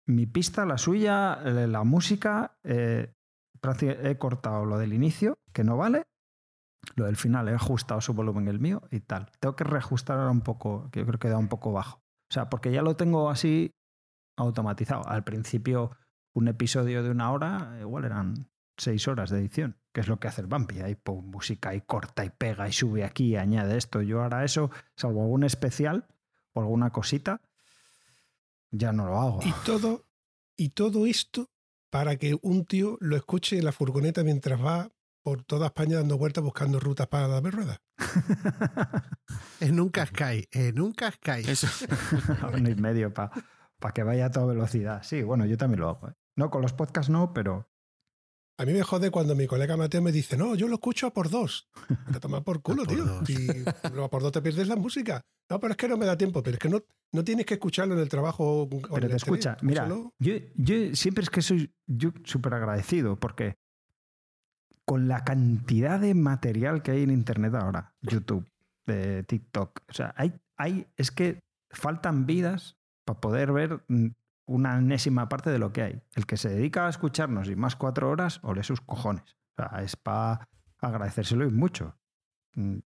mi pista, la suya, la música. Eh, he cortado lo del inicio, que no vale. Lo del final he ajustado su volumen el mío y tal. Tengo que reajustar ahora un poco, que yo creo que da un poco bajo. O sea, porque ya lo tengo así automatizado. Al principio, un episodio de una hora, igual eran seis horas de edición, que es lo que hace el Bumpy. Ahí pone música y corta y pega y sube aquí y añade esto. Yo ahora eso, salvo algún especial o alguna cosita, ya no lo hago. Y todo, y todo esto para que un tío lo escuche en la furgoneta mientras va por toda España dando vueltas buscando rutas para darme ruedas. [LAUGHS] en un cascay, en un cascay. Eso. [LAUGHS] un y medio para que vaya a toda velocidad. Sí, bueno, yo también lo hago. ¿eh? No, con los podcasts no, pero a mí me jode cuando mi colega Mateo me dice, no, yo lo escucho a por dos. Te tomas por [LAUGHS] culo, tío. Y a por dos te pierdes la música. No, pero es que no me da tiempo, pero es que no, no tienes que escucharlo en el trabajo. Pero te escucha, mira, yo, yo, siempre es que soy súper agradecido porque con la cantidad de material que hay en Internet ahora, YouTube, de TikTok, o sea, hay, hay, es que faltan vidas para poder ver mm, una enésima parte de lo que hay. El que se dedica a escucharnos y más cuatro horas, ole sus cojones. O sea, es para agradecérselo y mucho. Mm,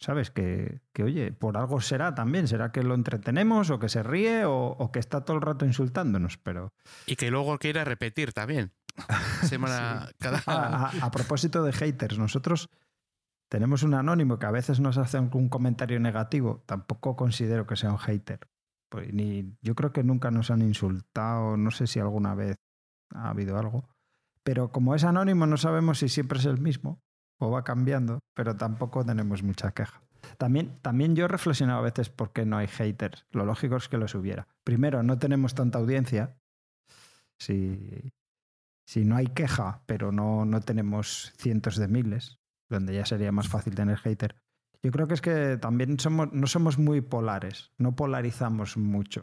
¿Sabes? Que, que, oye, por algo será también. Será que lo entretenemos o que se ríe o, que está todo el rato insultándonos, pero... Y que luego quiera repetir también. [LAUGHS] Semana, cada... a, a, propósito de haters, nosotros tenemos un anónimo que a veces nos hace un comentario negativo. Tampoco considero que sea un hater. Pues yo creo que nunca nos han insultado, no sé si alguna vez ha habido algo. Pero como es anónimo, no sabemos si siempre es el mismo o va cambiando, pero tampoco tenemos mucha queja. También, también yo he reflexionado a veces por qué no hay haters. Lo lógico es que los hubiera. Primero, no tenemos tanta audiencia. Si, si no hay queja, pero no, no tenemos cientos de miles, donde ya sería más fácil tener hater. Yo creo que es que también somos, no somos muy polares, no polarizamos mucho.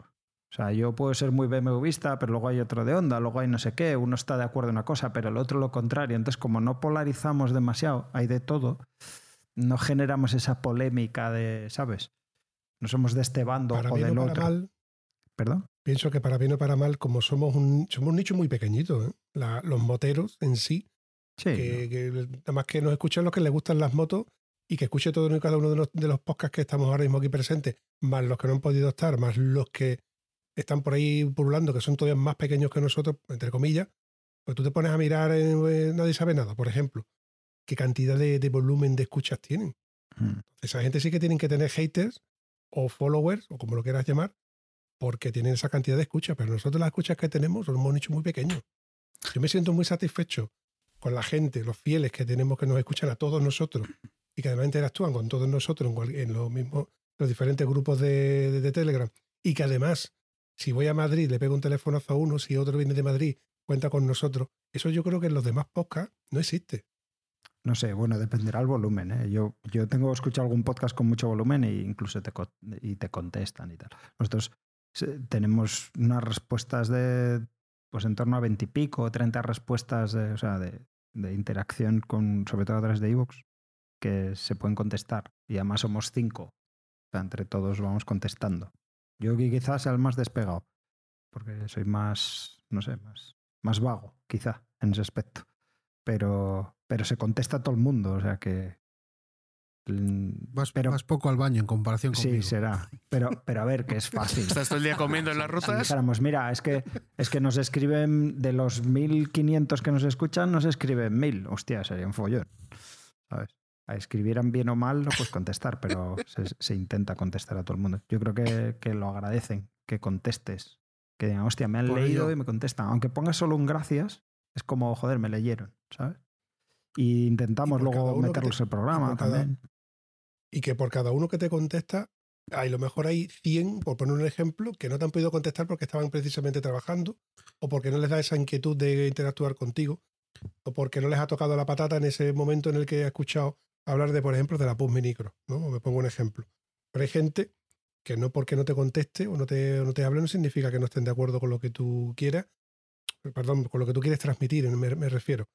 O sea, yo puedo ser muy BMWista, pero luego hay otro de onda, luego hay no sé qué, uno está de acuerdo en una cosa, pero el otro lo contrario. Entonces, como no polarizamos demasiado, hay de todo, no generamos esa polémica de, ¿sabes? No somos de este bando o del otro. Mal, ¿Perdón? Pienso que para bien o para mal, como somos un, somos un nicho muy pequeñito, ¿eh? los moteros en sí, sí que, además que nos escuchan los que les gustan las motos y que escuche todo y cada uno de los, de los podcasts que estamos ahora mismo aquí presentes, más los que no han podido estar, más los que están por ahí pululando, que son todavía más pequeños que nosotros, entre comillas, pues tú te pones a mirar, eh, nadie sabe nada, por ejemplo, qué cantidad de, volumen de escuchas tienen. Hmm. Esa gente sí que tienen que tener haters o followers, o como lo quieras llamar, porque tienen esa cantidad de escuchas, pero nosotros las escuchas que tenemos son un nicho muy pequeño. Yo me siento muy satisfecho con la gente, los fieles que tenemos que nos escuchan a todos nosotros y que además interactúan con todos nosotros en, los mismos, los diferentes grupos de, de Telegram y que además si voy a Madrid, le pego un teléfono a uno, si otro viene de Madrid, cuenta con nosotros. Eso yo creo que en los demás podcasts no existe. No sé, bueno, dependerá del volumen. ¿eh? Yo, yo tengo escuchado algún podcast con mucho volumen e incluso te, y te contestan y tal. Nosotros tenemos unas respuestas de, pues en torno a veintipico, treinta respuestas de, o sea, de, de, interacción con, sobre todo a través de iVoox, que se pueden contestar. Y además somos cinco. O sea, entre todos vamos contestando. Yo quizás sea el más despegado, porque soy más, no sé, más, más vago, quizá, en ese aspecto. Pero, pero se contesta a todo el mundo, o sea que... Vas, pero, poco al baño en comparación con Sí, será. Pero, pero a ver, que es fácil. ¿Estás todo el día comiendo en las rutas? Si mira, es que, es que nos escriben, de los 1500 que nos escuchan, nos escriben 1000. Hostia, sería un follón. ¿Sabes? Escribieran bien o mal, no puedes contestar, pero se, intenta contestar a todo el mundo. Yo creo que, lo agradecen, que contestes. Que digan, hostia, me han leído y me contestan. Aunque pongas solo un gracias, es como, joder, me leyeron, ¿sabes? Y intentamos luego meterlos en el programa también. y que por cada uno que te contesta, a lo mejor hay 100, por poner un ejemplo, que no te han podido contestar porque estaban precisamente trabajando o porque no les da esa inquietud de interactuar contigo o porque no les ha tocado la patata en ese momento en el que ha escuchado hablar de, por ejemplo, de la PUS Micro, ¿no? me pongo un ejemplo. Pero hay gente que no porque no te conteste o no te, no te hable no significa que no estén de acuerdo con lo que tú quieras, perdón, con lo que tú quieres transmitir, me, me refiero.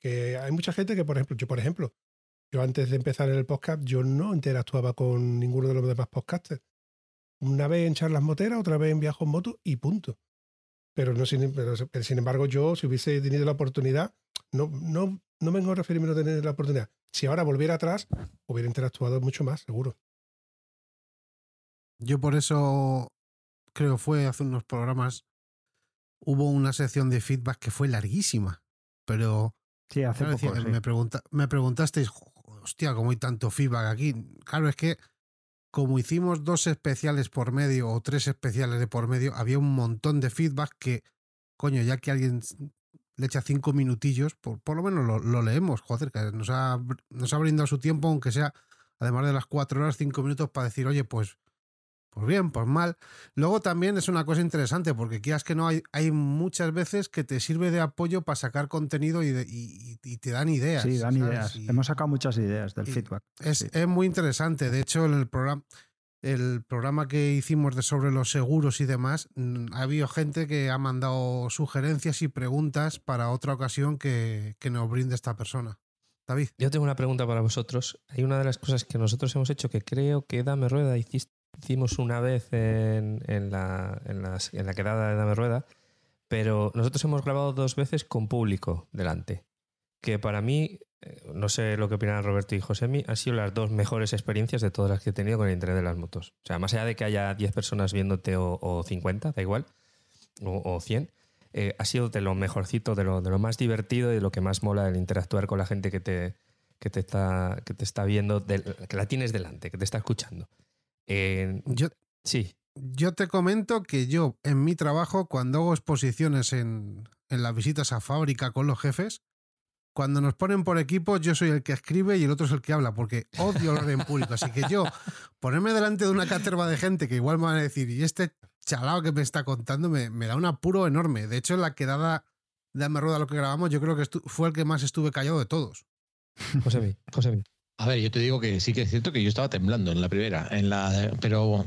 Que hay mucha gente que, por ejemplo, yo, por ejemplo, yo antes de empezar el podcast, yo no interactuaba con ninguno de los demás podcasters. Una vez en charlas moteras, otra vez en viajes en moto y punto. Pero, no sin, pero, sin embargo, yo, si hubiese tenido la oportunidad, no, no, no vengo a referirme a tener la oportunidad. Si ahora volviera atrás, hubiera interactuado mucho más, seguro. Yo por eso creo fue hace unos programas hubo una sección de feedback que fue larguísima, pero sí, hace poco, Me, pregunta, me preguntasteis, hostia, ¿cómo hay tanto feedback aquí? Claro, es que como hicimos dos especiales por medio o tres especiales de por medio, había un montón de feedback que, coño, ya que alguien le echa cinco minutillos, por, por lo menos lo, leemos, joder, que nos ha, nos ha brindado su tiempo, aunque sea, además de las cuatro horas, cinco minutos para decir, oye, pues, pues bien, pues mal. Luego también es una cosa interesante, porque quieras que no, hay, hay muchas veces que te sirve de apoyo para sacar contenido y, y, te dan ideas. Sí, dan ideas. Hemos sacado muchas ideas del feedback. Es, es muy interesante. De hecho, en el programa el programa que hicimos de sobre los seguros y demás, mm, ha habido gente que ha mandado sugerencias y preguntas para otra ocasión que, nos brinde esta persona. David. Yo tengo una pregunta para vosotros. Hay una de las cosas que nosotros hemos hecho que creo que Dame Rueda hicimos una vez en, la, en, en la quedada de Dame Rueda, pero nosotros hemos grabado dos veces con público delante. Que para mí no sé lo que opinan Roberto y Josemi, han sido las dos mejores experiencias de todas las que he tenido con el Internet de las motos. O sea, más allá de que haya 10 personas viéndote o, 50, da igual, o, 100, eh, ha sido de lo mejorcito, de lo, de lo más divertido y de lo que más mola el interactuar con la gente que te, que te, está, que te está viendo, que la tienes delante, que te está escuchando. yo, sí. Yo te comento que yo, en mi trabajo, cuando hago exposiciones en, en las visitas a fábrica con los jefes, cuando nos ponen por equipo, yo soy el que escribe y el otro es el que habla, porque odio hablar en público. Así que yo, ponerme delante de una caterva de gente que igual me van a decir, y este chalao que me está contando me, da un apuro enorme. De hecho, en la quedada de Dame Rueda lo que grabamos, yo creo que fue el que más estuve callado de todos. José José A ver, yo te digo que sí que es cierto que yo estaba temblando en la primera, en la, pero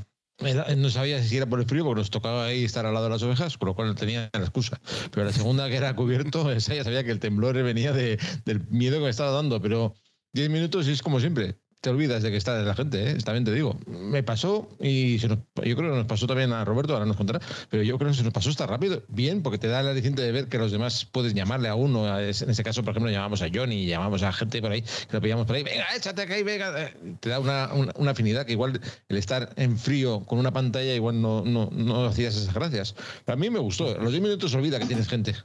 no sabía si era por el frío, porque nos tocaba ahí estar al lado de las ovejas, con lo cual no tenía la excusa. Pero la segunda, que era cubierto, [LAUGHS] esa ya sabía que el temblor venía de, del miedo que me estaba dando. Pero 10 minutos es como siempre. Te olvidas de que está la gente, ¿eh? también te digo. Me pasó y yo creo que nos pasó también a Roberto, ahora nos contará, pero yo creo que se nos pasó está rápido, bien, porque te da la aliciente de ver que los demás puedes llamarle a uno. En ese caso, por ejemplo, llamamos a Johnny, llamamos a gente por ahí, que lo pillamos por ahí, venga, échate aquí, venga. Te da una, una, afinidad que igual el estar en frío con una pantalla igual no, no, no hacías esas gracias. a mí me gustó. A los 10 minutos olvida que tienes gente.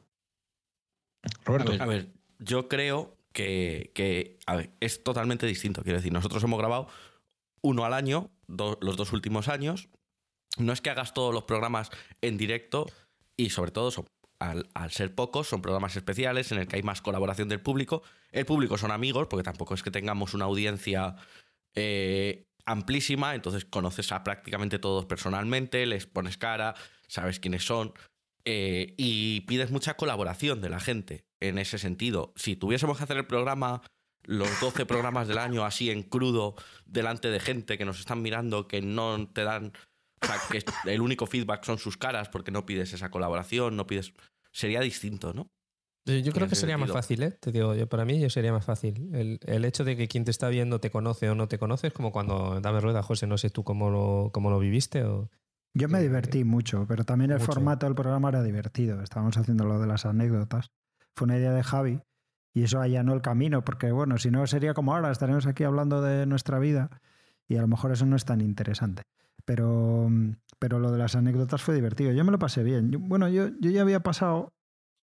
Roberto. a ver yo creo que, es totalmente distinto. Quiero decir, nosotros hemos grabado uno al año, los dos últimos años. No es que hagas todos los programas en directo y sobre todo al, ser pocos, son programas especiales en el que hay más colaboración del público. El público son amigos, porque tampoco es que tengamos una audiencia eh, amplísima, entonces conoces a prácticamente todos personalmente, les pones cara, sabes quiénes son. Eh, y pides mucha colaboración de la gente en ese sentido. Si tuviésemos que hacer el programa, los 12 programas del año así en crudo, delante de gente que nos están mirando, que no te dan, o sea, que el único feedback son sus caras porque no pides esa colaboración, no pides... Sería distinto, ¿no? Yo creo que sería más fácil, ¿eh? Te digo, yo para mí yo sería más fácil. El, el, hecho de que quien te está viendo te conoce o no te conoce es como cuando dame rueda, José, no sé tú cómo lo, cómo lo viviste o... Yo me divertí mucho, pero también el formato del programa era divertido. Estábamos haciendo lo de las anécdotas. Fue una idea de Javi y eso allanó el camino, porque bueno, si no sería como ahora, estaremos aquí hablando de nuestra vida y a lo mejor eso no es tan interesante. Pero, pero lo de las anécdotas fue divertido. Yo me lo pasé bien. bueno, yo, yo ya había pasado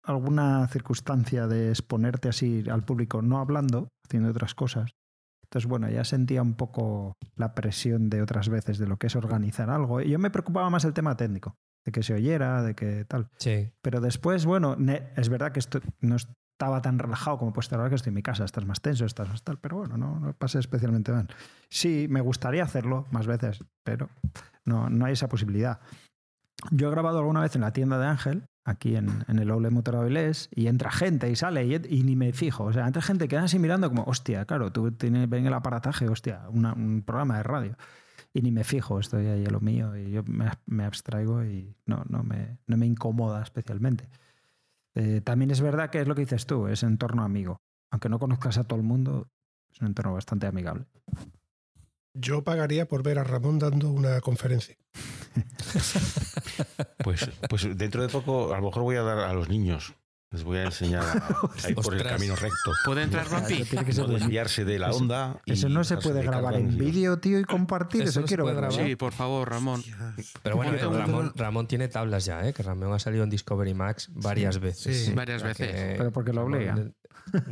alguna circunstancia de exponerte así al público, no hablando, haciendo otras cosas. Entonces, bueno, ya sentía un poco la presión de otras veces de lo que es organizar algo. Y yo me preocupaba más el tema técnico, de que se oyera, de que tal. Sí. Pero después, bueno, es verdad que esto no estaba tan relajado como puede estar ahora que estoy en mi casa. Estás más tenso, estás más tal, pero bueno, no, no pasé especialmente mal. Sí, me gustaría hacerlo más veces, pero no, no hay esa posibilidad. Yo he grabado alguna vez en la tienda de Ángel, aquí en, el Oble Motor Avilés, y entra gente y sale y, ni me fijo. O sea, entra gente que queda así mirando como, hostia, claro, tú tienes, ven el aparataje, hostia, un programa de radio. Y ni me fijo, estoy ahí a lo mío y yo me, abstraigo y no, no, me, no me incomoda especialmente. Eh, también es verdad que es lo que dices tú, es entorno amigo. Aunque no conozcas a todo el mundo, es un entorno bastante amigable. Yo pagaría por ver a Ramón dando una conferencia. [LAUGHS] pues, pues dentro de poco, a lo mejor voy a dar a los niños. Les voy a enseñar a, [LAUGHS] ir por el camino recto. ¿Puede entrar Rampi? Tiene que desviarse de la onda. Eso, no se puede grabar en vídeo, tío, y compartir. Eso, quiero grabar. Sí, por favor, Ramón. Pero bueno, Ramón, Ramón, tiene tablas ya, ¿eh? que Ramón ha salido en Discovery Max varias veces. Sí, varias veces. Pero porque lo obliga.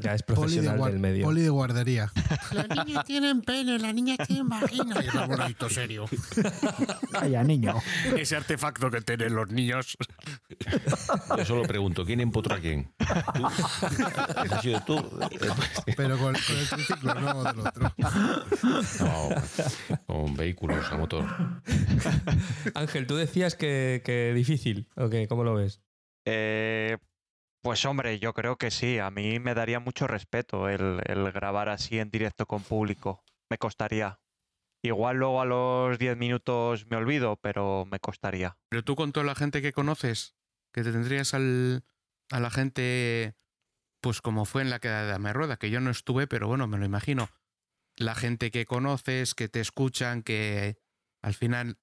Ya es profesional del medio. Poli de guardería. Los niños tienen pene, las niñas tienen vagina. Y bonito, serio. Vaya niño. Ese artefacto que tienen los niños. Yo solo pregunto, ¿quién empotró a quién? ¿Tú? ¿Has sido tú? Pero con, el triciclo, no del otro. No, con vehículos a motor. Ángel, tú decías que, que difícil. Okay, ¿Cómo lo ves? Eh, pues hombre, yo creo que sí. A mí me daría mucho respeto el, grabar así en directo con público. Me costaría. Igual luego a los 10 minutos me olvido, pero me costaría. Pero tú con toda la gente que conoces, que te tendrías al, a la gente, pues como fue en la queda de Dame Rueda, que yo no estuve, pero bueno, me lo imagino. La gente que conoces, que te escuchan, que al final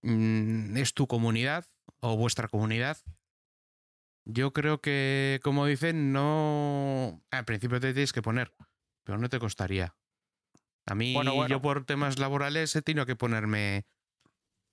mm, es tu comunidad o vuestra comunidad, yo creo que, como dicen, no. Al principio te tienes que poner, pero no te costaría. A mí, yo por temas laborales he tenido que ponerme.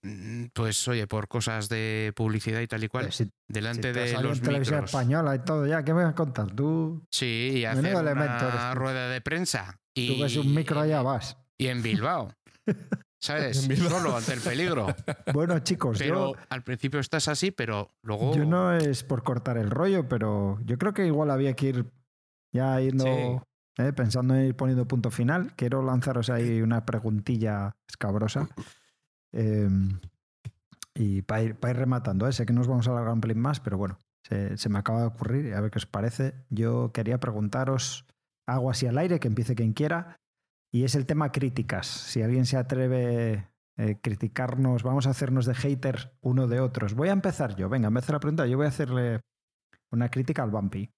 Mm, pues oye, por cosas de publicidad y tal y cual, delante de los televisión española y todo, ya, ¿qué me vas a contar? Tú. Sí, y hacer una rueda de prensa. Y, Tú ves un micro allá vas. Y en Bilbao. [LAUGHS] ¿sabes? Solo ante el peligro. [LAUGHS] Bueno, chicos, pero al principio estás así, pero luego. Yo no es por cortar el rollo, pero yo creo que igual había que ir ya yendo. Eh, pensando en ir poniendo punto final, quiero lanzaros ahí una preguntilla escabrosa. Em, y para ir, ir, rematando, ¿eh? sé que nos vamos a alargar un pelín más, pero bueno, se, se, me acaba de ocurrir, a ver qué os parece. Yo quería preguntaros, hago así al aire, que empiece quien quiera, y es el tema críticas. Si alguien se atreve a eh, criticarnos, vamos a hacernos de hater uno de otros. Voy a empezar yo. Venga, en vez de la pregunta, yo voy a hacerle una crítica al Bumpy.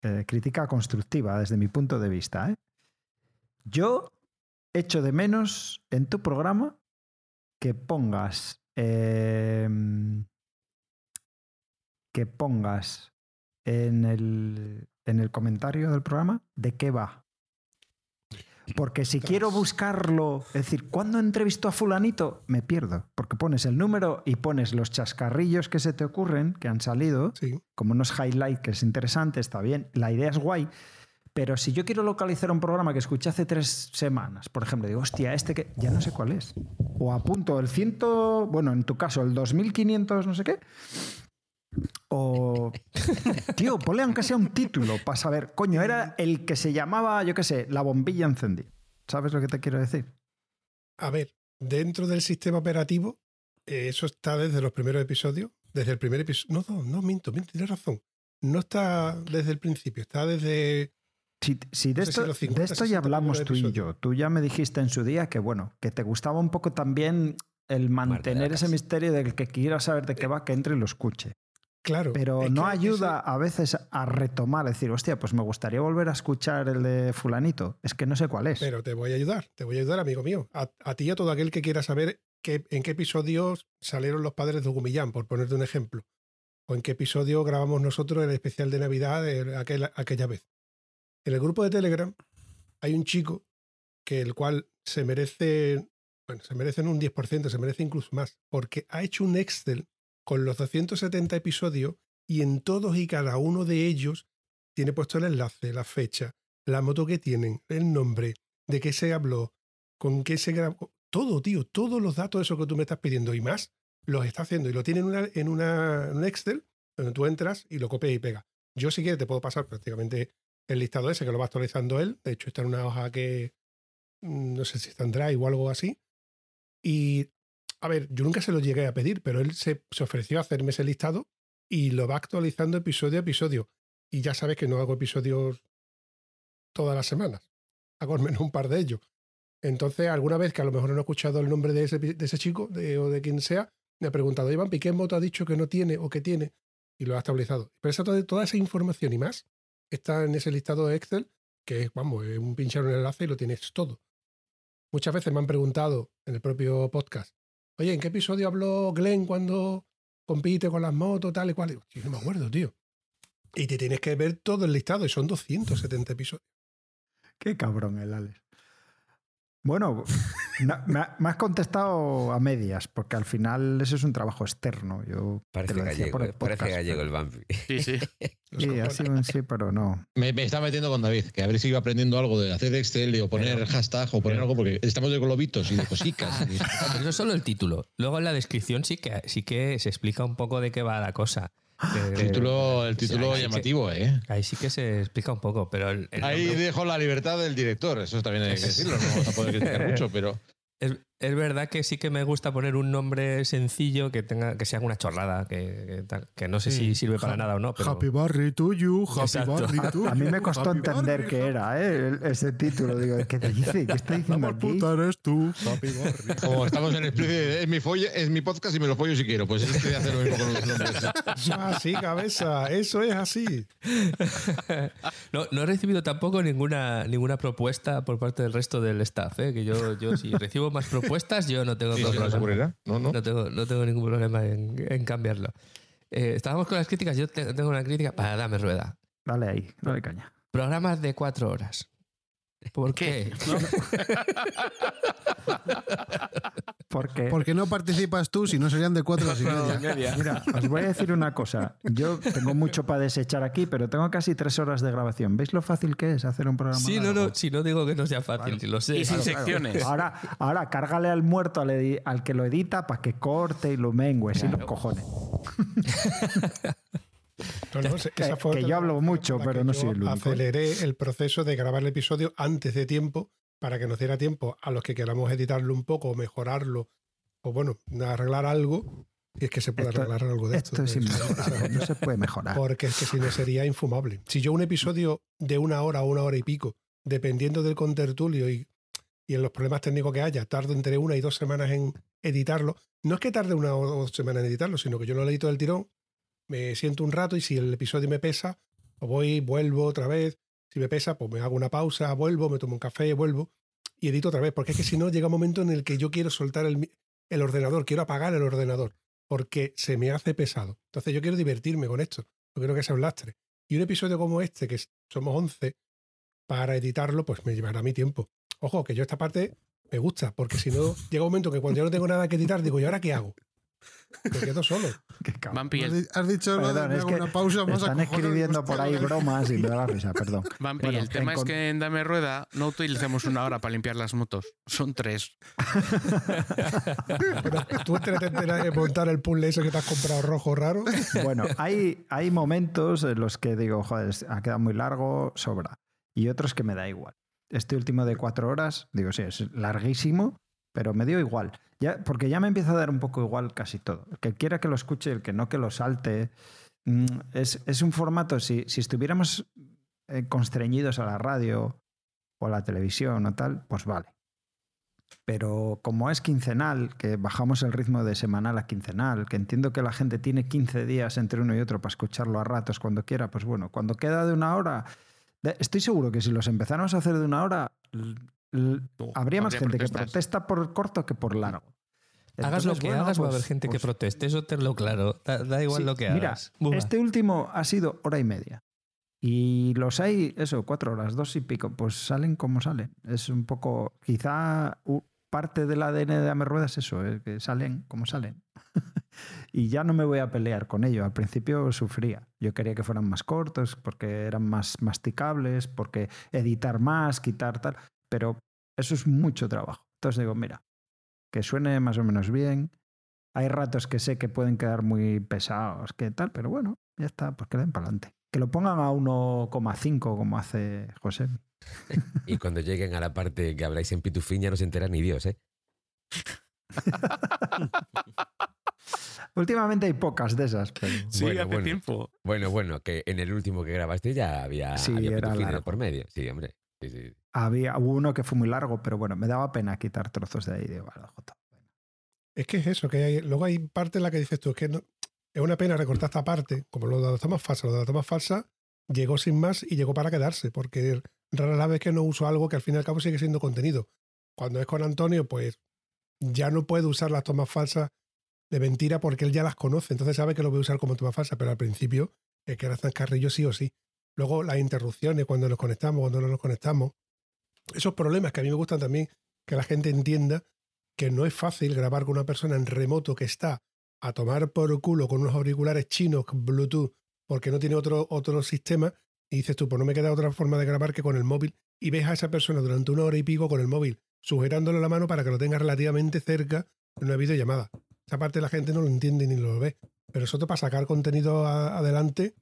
Eh, crítica constructiva desde mi punto de vista. ¿eh? Yo echo de menos en tu programa que pongas. Em, que pongas en el, en el comentario del programa de qué va. Porque si quiero buscarlo, es decir, ¿cuándo entrevistó a fulanito? Me pierdo, porque pones el número y pones los chascarrillos que se te ocurren, que han salido, como unos highlights que es interesante, está bien, la idea es guay, pero si yo quiero localizar un programa que escuché hace tres semanas, por ejemplo, digo, hostia, este que ya no sé cuál es, o apunto el ciento, bueno, en tu caso, el 2500 no sé qué, o. Tío, ponle aunque sea un título para saber. Coño, era el que se llamaba, yo qué sé, la bombilla encendida. ¿Sabes lo que te quiero decir? A ver, dentro del sistema operativo, eh, eso está desde los primeros episodios. Desde el primer episodio. No, no, no, minto, minto, tienes razón. No está desde el principio, está desde. Si, de, esto, de esto ya hablamos tú y yo. Tú ya me dijiste en su día que, bueno, que te gustaba un poco también el mantener ese misterio del que quiera saber de qué va, que entre y lo escuche. Claro. Pero no ayuda a veces a retomar, decir, hostia, pues me gustaría volver a escuchar el de Fulanito. Es que no sé cuál es. Pero te voy a ayudar, te voy a ayudar, amigo mío. A, ti y a todo aquel que quiera saber en qué episodio salieron los padres de Gumillán, por ponerte un ejemplo. O en qué episodio grabamos nosotros el especial de Navidad de aquella vez. En el grupo de Telegram hay un chico que el cual se merece, bueno, se merece un 10%, se merece incluso más, porque ha hecho un Excel con los 270 episodios y en todos y cada uno de ellos tiene puesto el enlace, la fecha, la moto que tienen, el nombre, de qué se habló, con qué se grabó, todo, tío, todos los datos de eso que tú me estás pidiendo y más, los está haciendo y lo tiene en, una, en, una, un Excel donde tú entras y lo copias y pegas. Yo si quieres te puedo pasar prácticamente el listado ese que lo va actualizando él, de hecho está en una hoja que mm, no sé si está en Drive o algo así, y a ver, yo nunca se lo llegué a pedir, pero él se, ofreció a hacerme ese listado y lo va actualizando episodio a episodio. Y ya sabes que no hago episodios todas las semanas. Hago al menos un par de ellos. Entonces, alguna vez que a lo mejor no he escuchado el nombre de ese, de ese chico o de quien sea, me ha preguntado, Iván, ¿qué moto ha dicho que no tiene o que tiene? Y lo ha actualizado. Pero esa, toda esa información y más está en ese listado de Excel, que es, vamos, es un pinchar un enlace y lo tienes todo. Muchas veces me han preguntado en el propio podcast, Oye, ¿en qué episodio habló Glenn cuando compite con las motos, tal y cual? Yo no me acuerdo, tío. Y te tienes que ver todo el listado, y son 270 episodios. Qué cabrón el Alex. Bueno, me, has contestado a medias, porque al final eso es un trabajo externo. Yo parece, gallego, el parece gallego el Bambi. Sí, sí. [LAUGHS] sí, ha sido un sí, pero no. Me, está metiendo con David, que a ver si iba aprendiendo algo de hacer Excel o poner hashtag o poner algo, porque estamos de globitos y de cositas. [LAUGHS] eso es solo el título. Luego en la descripción sí que, sí que se explica un poco de qué va la cosa. El título, el título llamativo, ¿eh? Ahí sí que se explica un poco, pero... ahí dejo la libertad del director, eso también hay que decirlo, no vamos a poder criticar [LAUGHS] mucho, pero... Es, es, verdad que sí que me gusta poner un nombre sencillo que tenga que sea una chorrada, que, que, no sé si sirve para nada o no. Happy Barry to you, Happy Barry to A, mí me costó entender qué era ¿eh? ese título. Digo, ¿qué te dice? ¿Qué está diciendo aquí? puta eres tú, Happy [LAUGHS] Barry. Como estamos en el es mi, es mi podcast y me lo follo si quiero. Pues es que hacer lo mismo con los nombres. Ah, sí, cabeza. Eso es así. [LAUGHS] no, no he recibido tampoco ninguna, ninguna propuesta por parte del resto del staff. ¿eh? Que yo, yo si recibo más propuestas, [LAUGHS] yo no tengo problema. No, no. No, tengo, no tengo ningún problema en, cambiarlo. Eh, estábamos con las críticas. Yo tengo una crítica para darme rueda. Dale ahí, dale caña. Programas de cuatro horas. [LAUGHS] ¿Por qué? ¿Por qué? Porque no participas tú, si no serían de cuatro y media. Mira, os voy a decir una cosa. Yo tengo mucho para desechar aquí, pero tengo casi tres horas de grabación. ¿Veis lo fácil que es hacer un programa? Sí, no, no, si no digo que no sea fácil, si lo sé. Y sin secciones. [LAUGHS] Ahora, ahora, cárgale al muerto al, al que lo edita para que corte y lo mengue, sin los cojones. [LAUGHS] que, yo hablo mucho, pero no soy el único. Aceleré el proceso de grabar el episodio antes de tiempo para que nos diera tiempo a los que queramos editarlo un poco o mejorarlo o bueno, arreglar algo. Y es que se puede arreglar algo de esto. Esto es no se puede mejorar. Porque es que si no sería infumable. Si yo un episodio de una hora o una hora y pico, dependiendo del contertulio y, y en los problemas técnicos que haya, tardo entre una y dos semanas en editarlo, no es que tarde una o dos semanas en editarlo, sino que yo lo edito del tirón me siento un rato y si el episodio me pesa, pues voy, vuelvo otra vez. Si me pesa, pues me hago una pausa, vuelvo, me tomo un café, vuelvo. y edito otra vez, porque es que si no llega un momento en el que yo quiero soltar el, el ordenador, quiero apagar el ordenador, porque se me hace pesado. Entonces yo quiero divertirme con esto, no quiero que sea un lastre. Y un episodio como este, que somos 11, para editarlo, pues me llevará mi tiempo. Ojo, que yo esta parte me gusta, porque si no, llega un momento que cuando yo no tengo nada que editar, digo, ¿y ahora qué hago? Me quedo solo. [LAUGHS] Vampi, has dicho perdón, es que una pausa más Están escribiendo por ahí bromas y me da la [LAUGHS] risa, perdón. Vampi, el tema es que en Dame Rueda no utilizamos una hora para limpiar las motos, son tres. [LAUGHS] Pero tú de montar el puzzle ese que te has comprado rojo raro. Bueno, hay, hay momentos en los que digo, joder, ha quedado muy largo, sobra. Y otros que me da igual. Este último de cuatro horas, digo, sí, es larguísimo, pero me dio igual. Ya, porque ya me empieza a dar un poco igual casi todo. El que quiera que lo escuche, el que no que lo salte. Mm, es, un formato, si, si estuviéramos eh, constreñidos a la radio o a la televisión o tal, pues vale. Pero como es quincenal, que bajamos el ritmo de semanal a quincenal, que entiendo que la gente tiene 15 días entre uno y otro para escucharlo a ratos cuando quiera, pues bueno, cuando queda de una hora, estoy seguro que si los empezáramos a hacer de una hora, habría más gente que protesta por corto que por largo. hagas lo que hagas, va a haber pues, gente que pues proteste, eso te lo claro. Da, igual lo que hagas. Mira, este último ha sido hora y media. Y los hay, eso, cuatro horas, dos y pico, pues salen como salen. Es un poco, quizá parte del ADN de Amer Ruedas es eso, que salen como salen. [LAUGHS] y ya no me voy a pelear con ello. Al principio sufría. Yo quería que fueran más cortos, porque eran más masticables, porque editar más, quitar tal pero eso es mucho trabajo. Entonces digo, mira, que suene más o menos bien. Hay ratos que sé que pueden quedar muy pesados, que tal, pero bueno, ya está, pues que den para adelante. Que lo pongan a 1,5 como hace José. [LAUGHS] Y cuando lleguen a la parte que habláis en pitufín ya no se entera ni Dios, ¿eh? [LAUGHS] Últimamente hay pocas de esas. Pero... Sí, bueno, hace bueno. tiempo. Bueno, bueno, que en el último que grabaste ya había, sí, había era pitufín por medio. Sí, hombre. Sí, sí. Había uno que fue muy largo, pero bueno, me daba pena quitar trozos de ahí. De, Es que es eso, que hay, luego hay parte en la que dices tú, es que no, es una pena recortar esta parte, como lo de las tomas falsas. Lo de las tomas falsas llegó sin más y llegó para quedarse, porque rara la vez que no uso algo que al fin y al cabo sigue siendo contenido. Cuando es con Antonio, pues ya no puedo usar las tomas falsas de mentira porque él ya las conoce, entonces sabe que lo voy a usar como toma falsa, pero al principio es que era carrillo sí o sí. Luego las interrupciones cuando nos conectamos, cuando no nos conectamos, esos problemas que a mí me gustan también que la gente entienda que no es fácil grabar con una persona en remoto que está a tomar por culo con unos auriculares chinos Bluetooth porque no tiene otro, otro sistema y dices tú, pues no me queda otra forma de grabar que con el móvil y ves a esa persona durante una hora y pico con el móvil sujetándole la mano para que lo tenga relativamente cerca en una videollamada. Esa parte la gente no lo entiende ni lo ve. Pero eso te para sacar contenido adelante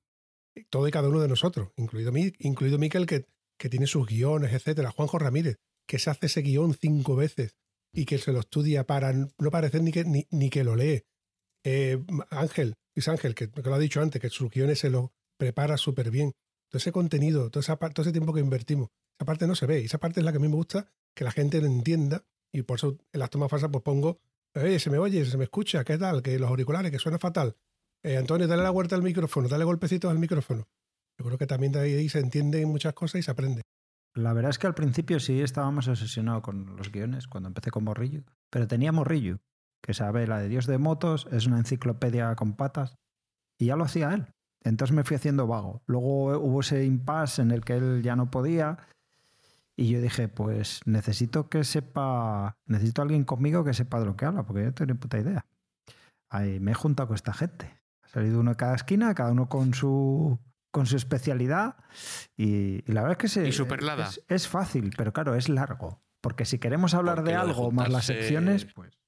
todo y cada uno de nosotros, incluido, mí, incluido Miquel, que que tiene sus guiones, etcétera. Juanjo Ramírez, que se hace ese guion cinco veces y que se lo estudia para no parecer ni que, ni, que lo lee. Eh, Ángel, Luis Ángel, que, lo ha dicho antes, que sus guiones se lo prepara súper bien. Todo ese contenido, todo, todo ese tiempo que invertimos, esa parte no se ve. Y esa parte es la que a mí me gusta, que la gente lo entienda. Y por eso en las tomas falsas pues pongo, oye, se me oye, se me escucha, ¿qué tal? Que los auriculares, que suena fatal. Eh, Antonio, dale la vuelta al micrófono, dale golpecitos al micrófono. Yo creo que también de ahí se entiende muchas cosas y se aprende. La verdad es que al principio sí estábamos obsesionados con los guiones cuando empecé con Morrillo, pero tenía Morrillo, que sabe la de Dios de motos, es una enciclopedia con patas, y ya lo hacía él. Entonces me fui haciendo vago. Luego hubo ese impasse en el que él ya no podía, y yo dije, pues necesito que sepa, necesito alguien conmigo que sepa de lo que habla, porque yo no tengo ni puta idea. Ahí me he juntado con esta gente. Ha salido uno de cada esquina, cada uno con su con su especialidad y, la verdad es que se, es, es, fácil, pero claro, es largo. Porque si queremos hablar de algo más las secciones, pues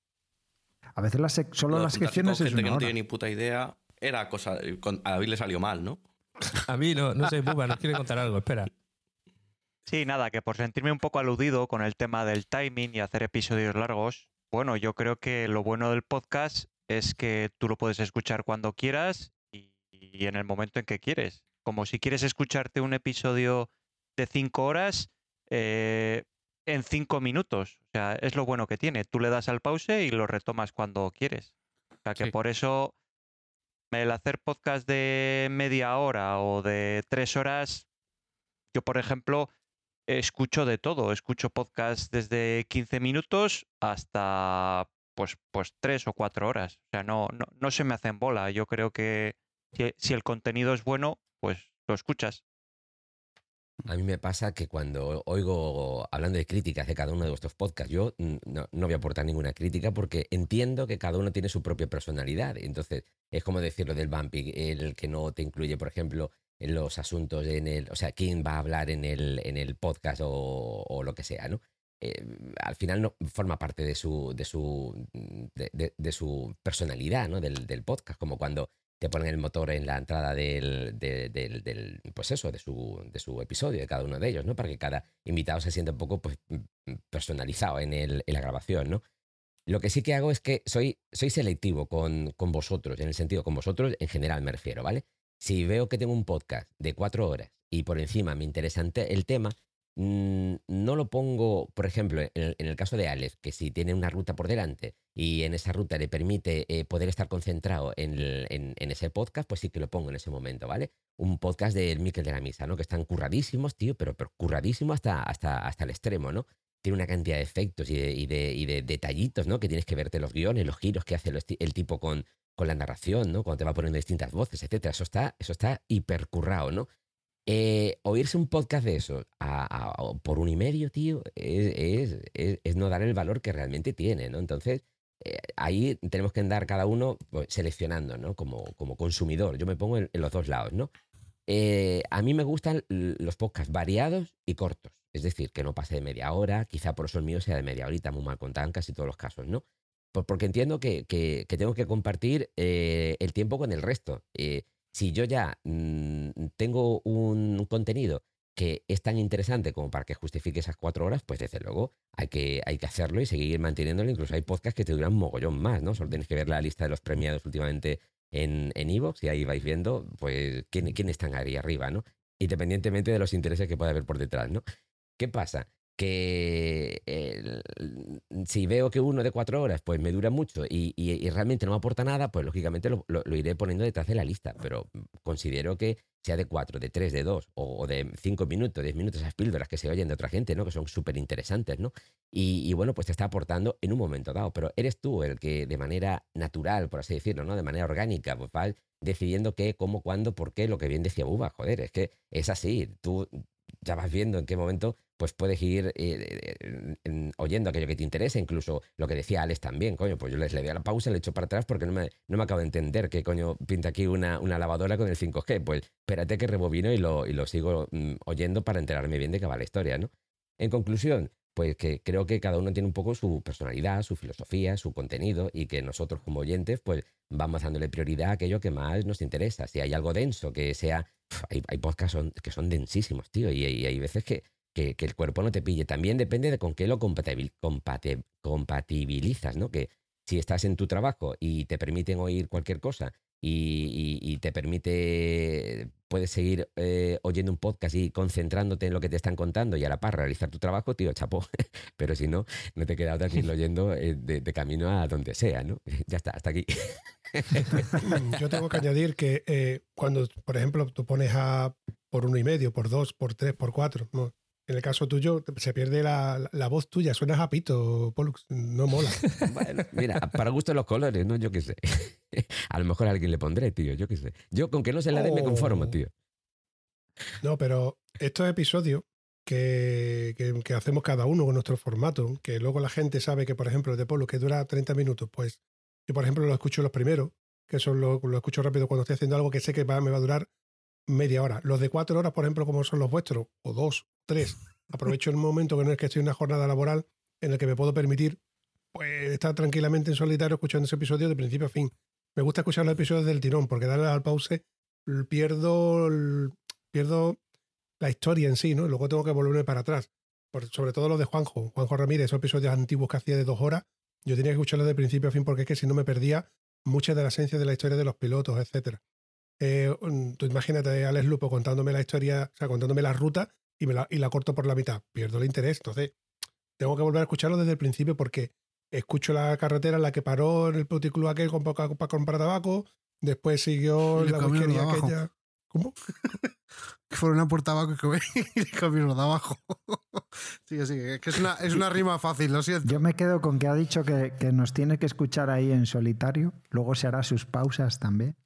a veces las solo las secciones es gente que no tiene ni puta idea era cosa a David le salió mal, ¿no? A mí no, no sé, Buba, nos quiere contar algo, espera. Sí, nada, que por sentirme un poco aludido con el tema del timing y hacer episodios largos, bueno, yo creo que lo bueno del podcast es que tú lo puedes escuchar cuando quieras y en el momento en que quieres como si quieres escucharte un episodio de cinco horas eh, en cinco minutos. O sea, es lo bueno que tiene. Tú le das al pause y lo retomas cuando quieres. O sea, que por eso el hacer podcast de media hora o de tres horas, yo por ejemplo, escucho de todo. Escucho podcast desde 15 minutos hasta pues, pues 3 o 4 horas. O sea, no, no, no se me hacen bola. Yo creo que si el contenido es bueno, pues lo escuchas. A mí me pasa que cuando oigo hablando de críticas de cada uno de vuestros podcasts, yo no, voy a aportar ninguna crítica porque entiendo que cada uno tiene su propia personalidad. Entonces, es como decirlo del Bumpy, el que no te incluye, por ejemplo, en los asuntos en el, o sea, quién va a hablar en el, en el podcast o, lo que sea, ¿no? Eh, al final no forma parte de su, de su, de, su personalidad, ¿no? Del, podcast, como cuando te ponen el motor en la entrada del, del, pues eso, de su, de su episodio, de cada uno de ellos, ¿no? Para que cada invitado se sienta un poco pues, personalizado en, el, en la grabación, ¿no? Lo que sí que hago es que soy, soy selectivo con, con vosotros, en el sentido, con vosotros en general me refiero, ¿vale? Si veo que tengo un podcast de cuatro horas y por encima me interesa el tema, no lo pongo, por ejemplo, en el, caso de Alex, que si tiene una ruta por delante y en esa ruta le permite eh, poder estar concentrado en, ese podcast, pues sí que lo pongo en ese momento, ¿vale? Un podcast del Miquel de la Misa, ¿no? Que están curradísimos, tío, pero, pero hasta, hasta, hasta el extremo, ¿no? Tiene una cantidad de efectos y de, detallitos, ¿no? Que tienes que verte los guiones, los giros que hace el, tipo con, con la narración, ¿no? Cuando te va poniendo distintas voces, etcétera. Eso está, eso está hipercurrado, ¿no? Eh, oírse un podcast de eso por un y medio, tío, es, no dar el valor que realmente tiene, ¿no? Entonces, eh, ahí tenemos que andar cada uno pues, seleccionando, ¿no? Como, como consumidor. Yo me pongo en, los dos lados, ¿no? Eh, a mí me gustan los podcasts variados y cortos. Es decir, que no pase de media hora, quizá por eso el mío sea de media horita, muy mal contaban casi todos los casos, ¿no? Porque entiendo que, que, tengo que compartir el tiempo con el resto si yo ya mm, tengo un contenido que es tan interesante como para que justifique esas cuatro horas, pues desde luego hay que, hay que hacerlo y seguir manteniéndolo. Incluso hay podcasts que te duran mogollón más, ¿no? Solo tienes que ver la lista de los premiados últimamente en Evox y ahí vais viendo, pues, quién están ahí arriba, ¿no? Independientemente de los intereses que pueda haber por detrás, ¿no? ¿Qué pasa? Que si veo que uno de cuatro horas pues me dura mucho y, realmente no me aporta nada, pues lógicamente lo, iré poniendo detrás de la lista, pero considero que sea de cuatro, de tres, de dos o, de cinco minutos, diez minutos, esas píldoras que se oyen de otra gente, ¿no? Que son súper interesantes, ¿no? Y, bueno, pues te está aportando en un momento dado, pero eres tú el que de manera natural, por así decirlo, ¿no? De manera orgánica, pues decidiendo qué, cómo, cuándo, por qué, lo que bien decía Buba, joder, es que es así, tú ya vas viendo en qué momento pues puedes ir eh, oyendo aquello que te interesa, incluso lo que decía Alex también, coño, pues yo les le doy a la pausa, le echo para atrás porque no me, no me acabo de entender qué coño pinta aquí una, una lavadora con el 5G, pues espérate que rebobino y lo, y lo sigo mm, oyendo para enterarme bien de qué va la historia, ¿no? En conclusión, pues que creo que cada uno tiene un poco su personalidad, su filosofía, su contenido y que nosotros como oyentes pues vamos dándole prioridad a aquello que más nos interesa. Si hay algo denso que sea... hay, podcasts que son densísimos, tío, y hay veces que que, el cuerpo no te pille. También depende de con qué lo compatibilizas, ¿no? Que si estás en tu trabajo y te permiten oír cualquier cosa y, te permite, puedes seguir eh, oyendo un podcast y concentrándote en lo que te están contando y a la par realizar tu trabajo, tío, chapo. [LAUGHS] Pero si no, no te queda otra que irlo [LAUGHS] oyendo eh, de, camino a donde sea, ¿no? [LAUGHS] Ya está, hasta aquí. Yo tengo que añadir que eh, cuando, por ejemplo, tú pones a por uno y medio, por dos, por tres, por cuatro, ¿no? En el caso tuyo, se pierde la, voz tuya, suenas a pito, Pollux, no mola. [LAUGHS] Bueno, mira, para gusto los colores, ¿no? Yo qué sé. [LAUGHS] A lo mejor a alguien le pondré, tío, yo qué sé. Yo con que no se la dé me conformo, oh. tío. No, pero estos episodios que, que, hacemos cada uno con nuestro formato, que luego la gente sabe que, por ejemplo, el de Polo, que dura 30 minutos, pues yo, por ejemplo, lo escucho los primeros, que son lo, lo escucho rápido cuando estoy haciendo algo que sé que me va a durar media hora. Los de cuatro horas, por ejemplo, como son los vuestros, o dos, tres, [LAUGHS] aprovecho el momento que no es que estoy en una jornada laboral en el que me puedo permitir pues, estar tranquilamente en solitario escuchando ese episodio de principio a fin. Me gusta escuchar los episodios del tirón, porque darle al pause pierdo, pierdo la historia en sí, ¿no? Luego tengo que volverme para atrás. sobre todo los de Juanjo, Juanjo Ramírez, esos episodios antiguos que hacía de dos horas, yo tenía que escucharlos de principio a fin porque es que si no me perdía mucha de la esencia de la historia de los pilotos, etcétera. Eh, tú imagínate a Alex Lupo contándome la historia, o sea, contándome la ruta y, me la, y la corto por la mitad. Pierdo el interés. Entonces, tengo que volver a escucharlo desde el principio porque escucho la carretera en la que paró en el puticlub aquel para comprar tabaco. Después siguió [LAUGHS] la whiskería aquella. ¿Cómo? [LAUGHS] que fueron a por tabaco y [LAUGHS] comieron de abajo. sigue, sigue. Es que es una, es una rima fácil, lo siento. Yo me quedo con que ha dicho que, que nos tiene que escuchar ahí en solitario. Luego se hará sus pausas también.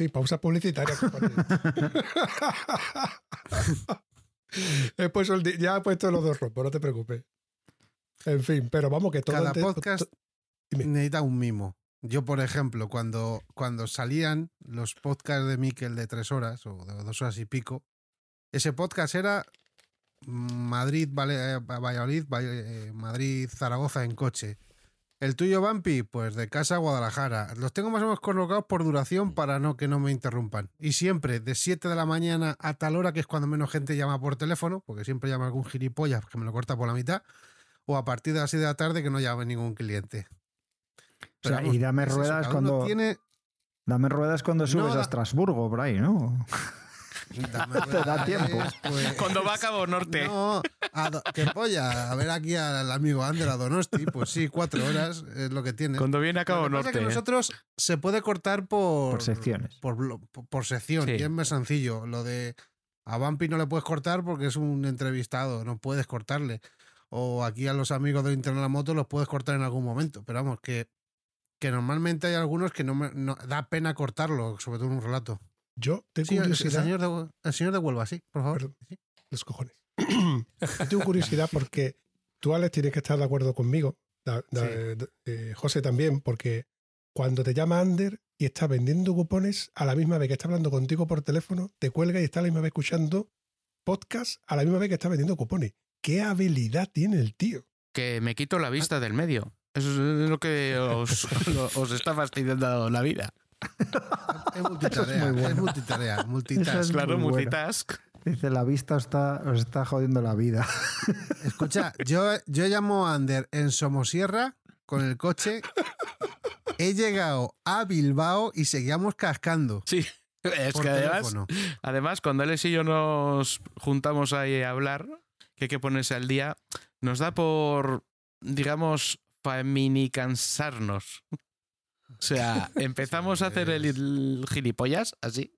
Sí, pausa publicitaria. [LAUGHS] he puesto el, ya he puesto los dos rompos, no te preocupes. En fin, pero vamos que todo... Cada podcast necesita un mimo. Yo, por ejemplo, cuando, cuando salían los podcasts de Miquel de tres horas o de dos horas y pico, ese podcast era Madrid, Valladolid, eh, Madrid, Zaragoza en coche. El tuyo, Vampi, pues de casa a Guadalajara. Los tengo más o menos colocados por duración para no que no me interrumpan. Y siempre de 7 de la mañana a tal hora, que es cuando menos gente llama por teléfono, porque siempre llama algún gilipollas que me lo corta por la mitad, o a partir de las 6 de la tarde que no llame ningún cliente y dame ruedas cuando. Tiene... Dame ruedas cuando subes a Estrasburgo, ahí, ¿no? Te da tiempo. Pues, cuando va a Cabo Norte. No, que polla. A ver aquí al amigo Ander, a Donosti. Pues sí, cuatro horas es lo que tiene. Cuando viene a Cabo Norte. que nosotros se puede cortar por. Por secciones. Por, por, sección. Y es más sencillo. Lo de. A Vampi no le puedes cortar porque es un entrevistado. No puedes cortarle. O aquí a los amigos de Internet la Moto los puedes cortar en algún momento. Pero vamos, que que normalmente hay algunos que no me da pena cortarlo, sobre todo en un relato. Yo tengo curiosidad. El señor, de, el señor de Huelva, sí, por favor. Los cojones. tengo curiosidad porque tú, Alex, tienes que estar de acuerdo conmigo. Eh, José también, porque cuando te llama Ander y está vendiendo cupones a la misma vez que está hablando contigo por teléfono, te cuelga y está a la misma vez escuchando podcast a la misma vez que está vendiendo cupones. ¿Qué habilidad tiene el tío? Que me quito la vista del medio. Eso es lo que [LAUGHS] os, os está fastidiando la vida. Es multitarea, es, multitarea, multitask. claro, multitask. Dice, la vista está, os está jodiendo la vida. Escucha, yo, yo llamo a Ander en Somosierra con el coche. He llegado a Bilbao y seguíamos cascando. Sí, es que además, además, cuando Alex y yo nos juntamos ahí a hablar, que hay que ponerse al día, nos da por, digamos, para mini cansarnos. O sea, [LAUGHS] empezamos a hacer el, gilipollas así,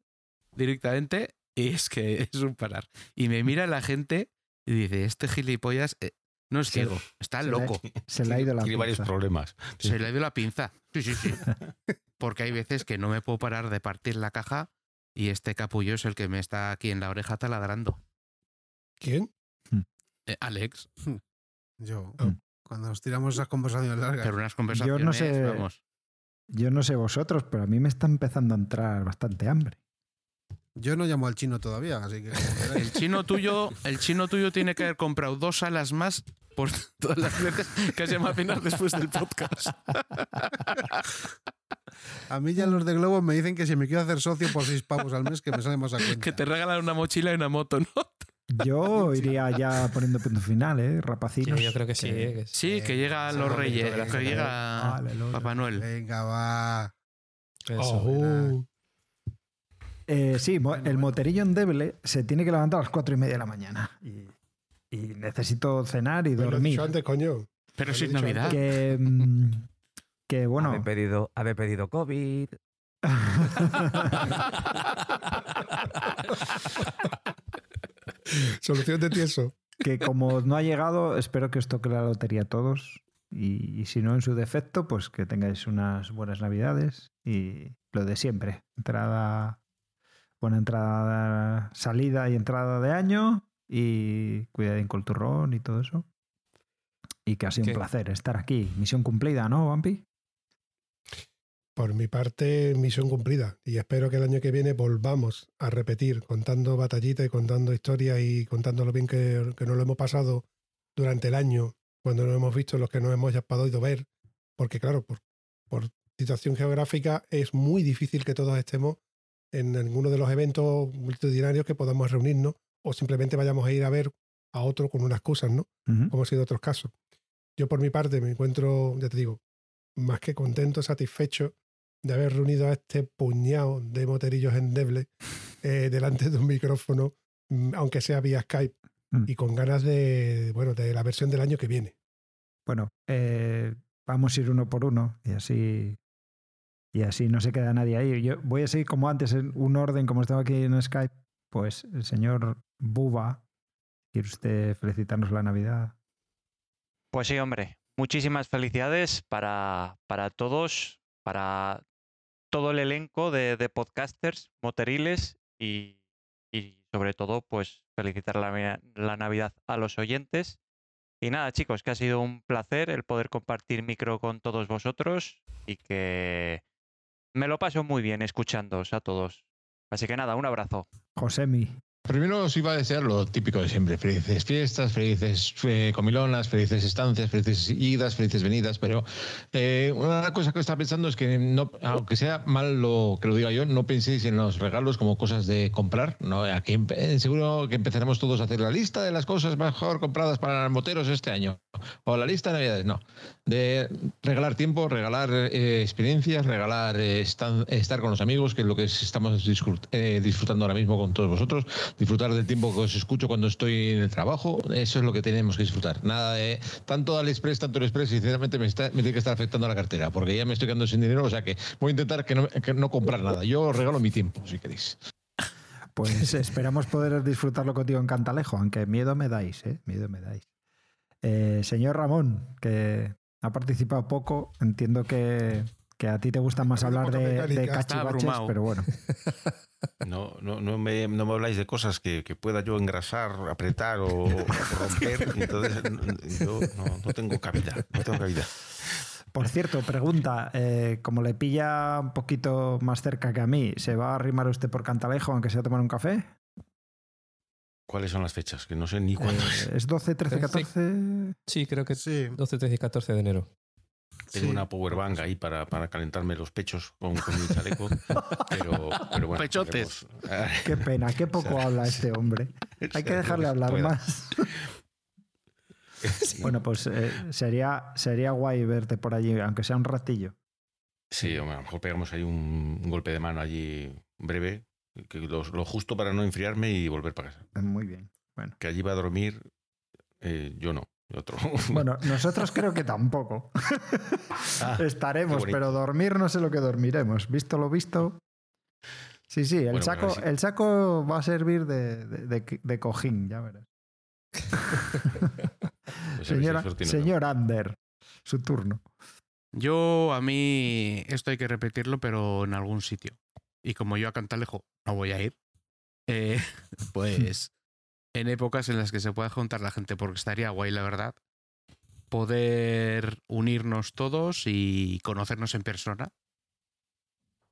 directamente, y es que [LAUGHS] es un parar. Y me mira la gente y dice, este gilipollas eh, no es ciego, está loco. se le ha ido la Tiene varios problemas. Se le ha ido la pinza. Sí, sí, sí. [LAUGHS] Porque hay veces que no me puedo parar de partir la caja y este capullo es el que me está aquí en la oreja taladrando. ¿Quién? Eh, Alex. Yo. Oh. Cuando nos tiramos esas conversaciones largas. Pero unas conversaciones, yo no sé, Yo no sé vosotros, pero a mí me está empezando a entrar bastante hambre. Yo no llamo al chino todavía, así que. el chino tuyo, el chino tuyo tiene que haber comprado dos alas más por todas las veces que se imaginar después del podcast. A mí ya los de Globo me dicen que si me quiero hacer socio por seis pavos al mes, que me sale más a cuenta. Que te regalan una mochila y una moto, ¿no? Yo [LAUGHS] iría ya poniendo punto final, ¿eh? Rapacinos. yo creo que sí. sí, que llega los Reyes, que llega Papá Noel. Venga, va. Eh, sí, el moterillo endeble se tiene que levantar a las cuatro y media de la mañana. Y, necesito cenar y dormir. Pero antes, coño. Pero si es Navidad. Que, mm, que bueno. Pedido, habe pedido COVID. [LAUGHS] [LAUGHS] [LAUGHS] Solución de tieso. Que como no ha llegado, espero que os toque la lotería a todos. Y, si no, en su defecto, pues que tengáis unas buenas navidades y lo de siempre. Entrada, buena entrada, salida y entrada de año y cuidadín con el turrón y todo eso. Y que ha sido un placer estar aquí. Misión cumplida, ¿no, Vampi? Por mi parte, misión cumplida. Y espero que el año que viene volvamos a repetir contando batallitas y contando historias y contando lo bien que, que nos lo hemos pasado durante el año, cuando nos hemos visto los que no hemos ya podido ver. Porque claro, por, por situación geográfica es muy difícil que todos estemos en alguno de los eventos multitudinarios que podamos reunirnos o simplemente vayamos a ir a ver a otro con unas excusas, ¿no? Como ha sido otros casos. Yo por mi parte me encuentro, ya te digo, más que contento, satisfecho de haber reunido a este puñado de moterillos endebles eh, [LAUGHS] delante de un micrófono, mm, aunque sea vía Skype, mm. y con ganas de, bueno, de la versión del año que viene. Bueno, eh, vamos a ir uno por uno y así y así no se queda nadie ahí. Yo voy a seguir como antes, en un orden, como estaba aquí en Skype. Pues el señor Buba, ¿quiere usted felicitarnos la Navidad? Pues sí, hombre. Muchísimas felicidades para, para todos, para todo el elenco de, podcasters moteriles y, sobre todo, pues felicitar la, la Navidad a los oyentes. Y nada, chicos, que ha sido un placer el poder compartir micro con todos vosotros y que me lo paso muy bien escuchándoos a todos. Así que nada, un abrazo. Josemi. Primero os iba a desear lo típico de siempre, felices fiestas, felices eh, comilonas, felices estancias, felices idas, felices venidas, pero eh, una cosa que estaba pensando es que no, aunque sea mal lo que lo diga yo, no penséis en los regalos como cosas de comprar, no, eh, seguro que empezaremos todos a hacer la lista de las cosas mejor compradas para moteros este año, o la lista de navidades, no, de regalar tiempo, regalar experiencias, regalar estar con los amigos, que es lo que estamos disfrutando ahora mismo con todos vosotros disfrutar del tiempo que os escucho cuando estoy en el trabajo, eso es lo que tenemos que disfrutar. Nada de tanto AliExpress, tanto AliExpress, sinceramente me, está, me tiene que estar afectando a la cartera, porque ya me estoy quedando sin dinero, o sea que voy a intentar que no, no comprar nada. Yo os regalo mi tiempo, si queréis. Pues [LAUGHS] esperamos poder disfrutarlo contigo en Cantalejo, aunque miedo me dais, ¿eh? Miedo me dais. Eh, señor Ramón, que ha participado poco, entiendo que, que a ti te gusta más hablar de, de cachivaches, pero bueno. No, no, no, me, no me habláis de cosas que, que, pueda yo engrasar, apretar o, romper. Entonces, yo no, tengo cabida. No tengo cabida. Por cierto, pregunta, eh, como le pilla un poquito más cerca que a mí, ¿se va a arrimar usted por Cantalejo aunque sea a tomar un café? ¿Cuáles son las fechas? Que no sé ni cuándo es. ¿Es 12, 13, 14? Sí, creo que sí. 12, 13 y 14 de enero. Tengo una power bank ahí para, para, calentarme los pechos con, mi chaleco. [LAUGHS] Pero, bueno. Pechotes. [LAUGHS] Qué pena, qué poco habla este hombre. [LAUGHS] Hay que dejarle hablar más. Bueno, pues eh, sería, sería guay verte por allí, aunque sea un ratillo. Sí, a lo mejor pegamos ahí un, golpe de mano allí breve, que lo, justo para no enfriarme y volver para casa. Muy bien. Bueno. Que allí va a dormir, eh, yo no. Otro. [LAUGHS] Bueno, nosotros creo que tampoco. [LAUGHS] Ah, Estaremos, pero dormir no sé lo que dormiremos. Visto lo visto. Sí, sí, el, saco, el saco va a servir de, de, cojín, ya verás. [LAUGHS] Pues Señora, señor Ander, su turno. Yo, a mí, esto hay que repetirlo, pero en algún sitio. Y como yo a Cantalejo no voy a ir, eh, [LAUGHS] pues en épocas en las que se pueda juntar la gente, porque estaría guay, la verdad, poder unirnos todos y conocernos en persona.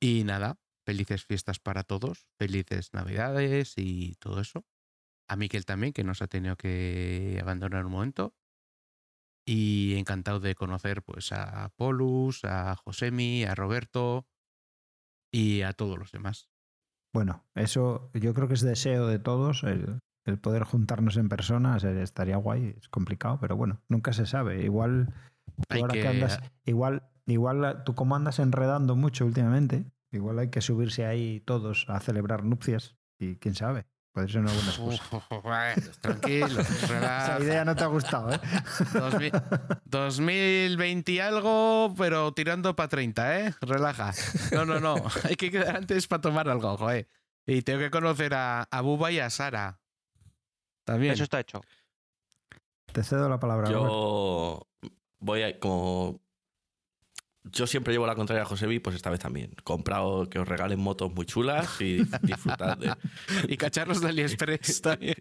Y nada, felices fiestas para todos, felices navidades y todo eso. A Miquel también, que nos ha tenido que abandonar un momento. Y encantado de conocer pues a Polus, a Josemi, a Roberto y a todos los demás. Bueno, eso yo creo que es deseo de todos, el, el poder juntarnos en persona estaría guay, es complicado, pero bueno, nunca se sabe. Igual ahora que... andas, igual, igual tú como andas enredando mucho últimamente, igual hay que subirse ahí todos a celebrar nupcias y quién sabe. Puede ser una buena excusa. [LAUGHS] tranquilo, [LAUGHS] Esa idea no te ha gustado, ¿eh? 2020 y algo, pero tirando para 30, ¿eh? Relaja. No, no, no. [LAUGHS] Hay que quedar antes para tomar algo, joder. Y tengo que conocer a, a Buba y a Sara. Eso está hecho. Te cedo la palabra. Yo voy a, como yo siempre llevo la contraria a Josebi, pues esta vez también. Comprado que os regalen motos muy chulas y disfrutad de. [LAUGHS] y cacharros de AliExpress [LAUGHS] también.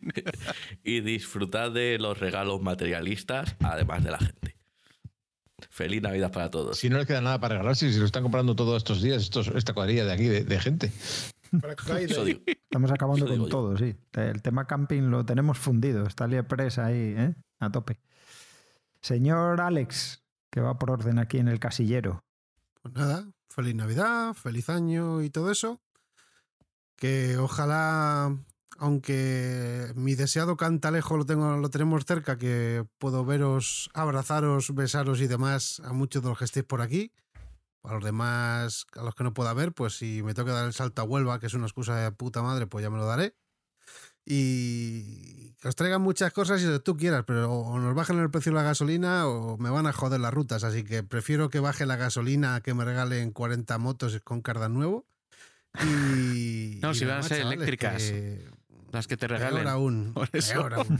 y disfrutad de los regalos materialistas, además de la gente. Feliz Navidad para todos. Si no les queda nada para regalarse, si lo están comprando todos estos días, estos, esta cuadrilla de aquí de gente. Estamos acabando con todo, sí. El tema camping lo tenemos fundido. Está AliExpress ahí, ¿eh? A tope. Señor Alex, que va por orden aquí en el casillero. Pues nada, feliz Navidad, feliz año y todo eso. Que ojalá, aunque mi deseado cantalejo lo, tengo, lo tenemos cerca, que puedo veros, abrazaros, besaros y demás a muchos de los que estéis por aquí a los demás, a los que no pueda ver, pues si me que dar el salto a Huelva, que es una excusa de puta madre, pues ya me lo daré. Y os traigan muchas cosas y lo que tú quieras, pero o nos bajen el precio de la gasolina o me van a joder las rutas. Así que prefiero que baje la gasolina a que me regalen 40 motos con cardan nuevo. Y, [LAUGHS] no, si van a ser eléctricas. las que te regalen. aún. [LAUGHS] aún.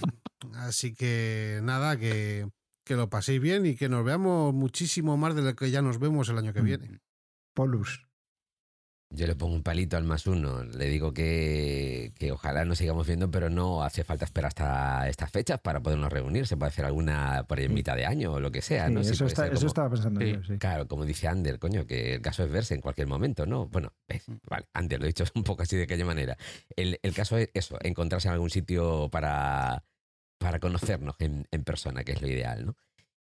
Así que nada, que, que lo paséis bien y que nos veamos muchísimo más de lo que ya nos vemos el año que mm. viene. Polus. Yo le pongo un palito al más uno. Le digo que, que, ojalá nos sigamos viendo, pero no hace falta esperar hasta estas fechas para podernos reunir. Se puede hacer alguna por ahí en mitad de año o lo que sea. ¿no? eso, estaba pensando yo. Sí. Claro, como dice Ander, coño, que el caso es verse en cualquier momento, ¿no? Bueno, ves, vale, Ander lo he dicho [LAUGHS] un poco así de aquella manera. El, el caso es eso, encontrarse en algún sitio para, para conocernos en, en persona, que es lo ideal, ¿no?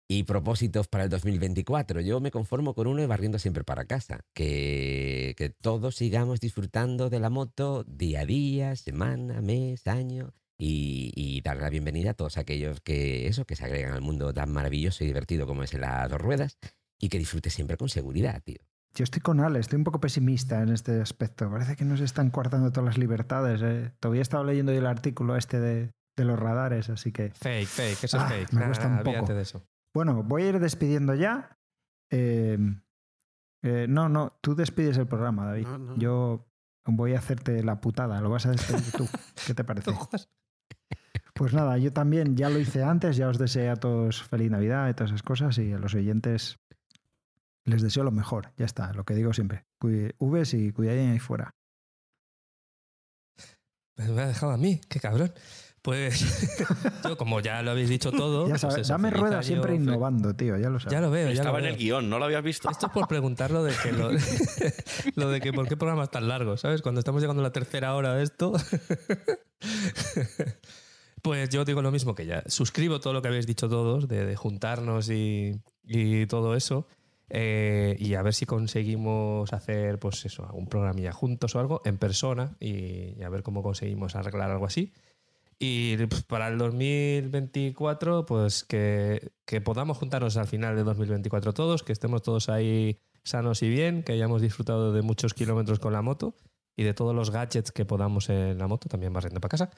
Y propósitos para el 2024. Yo me conformo con uno y barriendo siempre para casa. Que, que todos sigamos disfrutando de la moto día a día, semana, mes, año. Y, y dar la bienvenida a todos aquellos que eso, que se agregan al mundo tan maravilloso y divertido como es en las dos ruedas. Y que disfrute siempre con seguridad, tío. Yo estoy con Ale, estoy un poco pesimista en este aspecto. Parece que nos están coartando todas las libertades. ¿eh? Todavía he estado leyendo el artículo este de, de los radares, así que... Fake, fake, eso es ah, fake. Me cuesta un poco. De eso. Bueno, voy a ir despidiendo ya. Eh, eh, no, no, tú despides el programa, David. Yo voy a hacerte la putada, lo vas a despedir tú. ¿Qué te parece? [LAUGHS] Pues nada, yo también ya lo hice antes, ya os deseo a todos feliz Navidad y todas esas cosas y a los oyentes les deseo lo mejor, ya está, lo que digo siempre. Vs y cuidadín ahí fuera. Me ha dejado a mí, qué cabrón. Pues [LAUGHS] yo, como ya lo habéis dicho todo. Ya pues dame rueda siempre innovando, tío, ya lo sabes. Ya lo veo. Estaba en el guion, ¿no lo habías visto? Esto es por preguntar lo de que, lo, [LAUGHS] de que por qué programas tan largos, ¿sabes? Cuando estamos llegando a la tercera hora de esto. [LAUGHS] pues yo digo lo mismo que ya. Suscribo todo lo que habéis dicho todos, de, juntarnos y, y, todo eso. Eh, y a ver si conseguimos hacer, pues eso, un programilla juntos o algo en persona y a ver cómo conseguimos arreglar algo así. Y pues, para el 2024, pues que, que, podamos juntarnos al final de 2024 todos, que estemos todos ahí sanos y bien, que hayamos disfrutado de muchos kilómetros con la moto y de todos los gadgets que podamos en la moto, también barriendo para casa.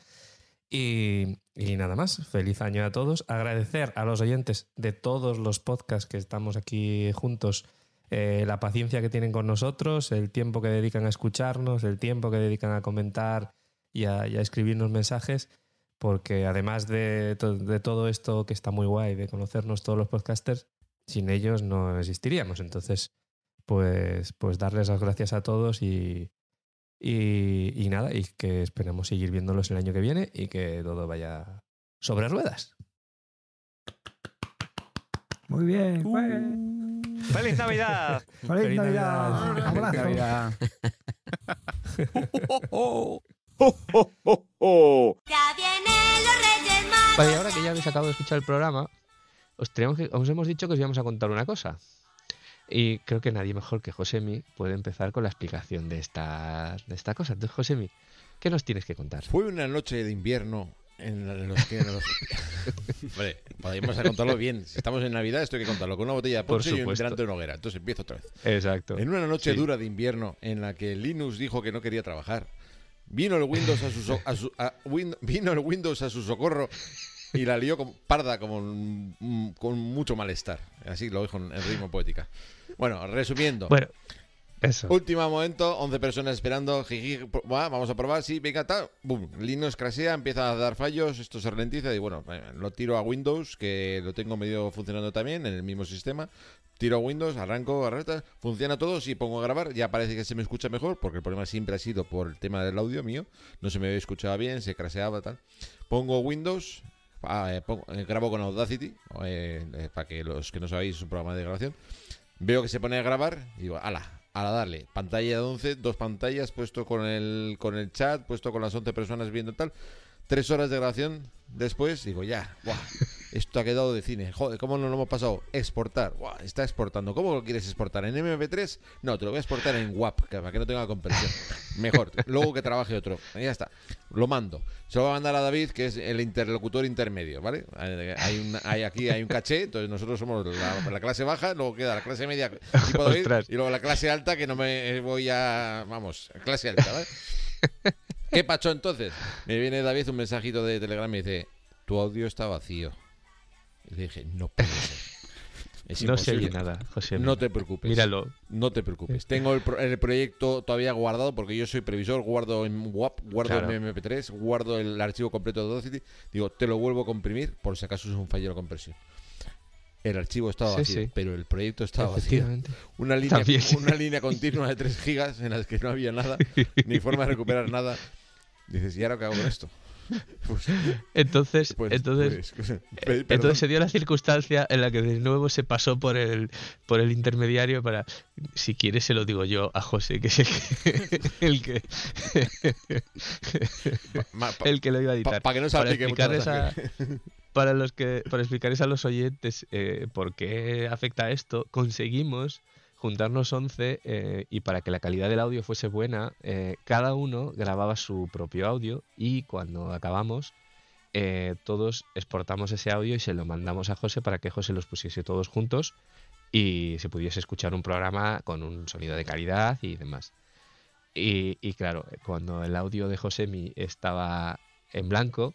Y, y, nada más, feliz año a todos. Agradecer a los oyentes de todos los podcasts que estamos aquí juntos, eh, la paciencia que tienen con nosotros, el tiempo que dedican a escucharnos, el tiempo que dedican a comentar y a, y a escribirnos mensajes porque además de, de, todo esto que está muy guay, de conocernos todos los podcasters, sin ellos no existiríamos. Entonces, pues, pues darles las gracias a todos y, y, nada, y que esperemos seguir viéndolos el año que viene y que todo vaya sobre ruedas. Muy bien. Uh. ¡Feliz Navidad! [LAUGHS] ¡Feliz, Navidad! ¡Abrazo! Navidad. [LAUGHS] [LAUGHS] Vale, ahora que ya habéis acabado de escuchar el programa, os, que, os hemos dicho que os íbamos a contar una cosa. Y creo que nadie mejor que Josemi puede empezar con la explicación de esta, de esta cosa. Entonces, Josemi, ¿qué nos tienes que contar? Fue una noche de invierno en los que... [LAUGHS] vale, podemos contarlo bien. Si estamos en Navidad, esto hay que contarlo con una botella de ponche y delante de una hoguera. Entonces empiezo otra vez. Exacto. En una noche dura de invierno en la que Linux dijo que no quería trabajar Vino el Windows a su, [LAUGHS] vino el Windows a su socorro y la lió con, parda como con mucho malestar. Así lo dijo en, ritmo poética. Bueno, resumiendo. Bueno, eso. Último momento, 11 personas esperando. vamos a probar. Sí, venga, tal. Boom. Linux crasea, empieza a dar fallos. Esto se ralentiza y bueno, eh, lo tiro a Windows, que lo tengo medio funcionando también en el mismo sistema tiro Windows, arranco, arranca, funciona todo, si pongo a grabar, ya parece que se me escucha mejor, porque el problema siempre ha sido por el tema del audio mío, no se me escuchaba bien, se craseaba, tal. Pongo Windows, ah, eh, eh, grabo con Audacity, eh, para que los que no sabéis es un programa de grabación, veo que se pone a grabar y digo, ala, a darle, pantalla de 11, dos pantallas, puesto con el, con el chat, puesto con las 11 personas viendo tal, tres horas de grabación después, digo, ya, buah, esto ha quedado de cine. Joder, ¿cómo no lo hemos pasado? Exportar. está exportando. ¿Cómo lo quieres exportar? ¿En MP3? No, te lo voy a exportar en WAP, para que no tenga compresión. Mejor. Luego que trabaje otro. Ya está. Lo mando. Se lo voy a mandar a David, que es el interlocutor intermedio, ¿vale? Hay, aquí hay un caché, entonces nosotros somos la, clase baja, luego queda la clase media y luego la clase alta, que no me voy a... Vamos, clase alta, ¿vale? ¿Qué pacho entonces? Me viene David un mensajito de Telegram y dice, tu audio está vacío. Y le dije, no puede ser. [LAUGHS] no se oye nada, José. No te preocupes. Míralo. No te preocupes. Tengo el, proyecto todavía guardado porque yo soy previsor, guardo en WAP, guardo en MP3, guardo el archivo completo de Audacity. Digo, te lo vuelvo a comprimir por si acaso es un fallo de compresión. El archivo estaba vacío, pero el proyecto estaba vacío. Una línea, [LAUGHS] una línea continua de 3 gigas en las que no había nada, [LAUGHS] ni forma de recuperar nada. Dices, ¿y ahora qué hago con esto? Pues, [LAUGHS] entonces, pues, entonces, pues, entonces se dio la circunstancia en la que de nuevo se pasó por el por el intermediario para, si quieres se lo digo yo a José, que es el que [LAUGHS] el que, lo iba a editar. para que no se para para los que para explicarles a los oyentes eh, por qué afecta esto, conseguimos juntarnos 11 eh, y para que la calidad del audio fuese buena, eh, cada uno grababa su propio audio y cuando acabamos, eh, todos exportamos ese audio y se lo mandamos a José para que José los pusiese todos juntos y se pudiese escuchar un programa con un sonido de calidad y demás. Y, claro, cuando el audio de José estaba en blanco,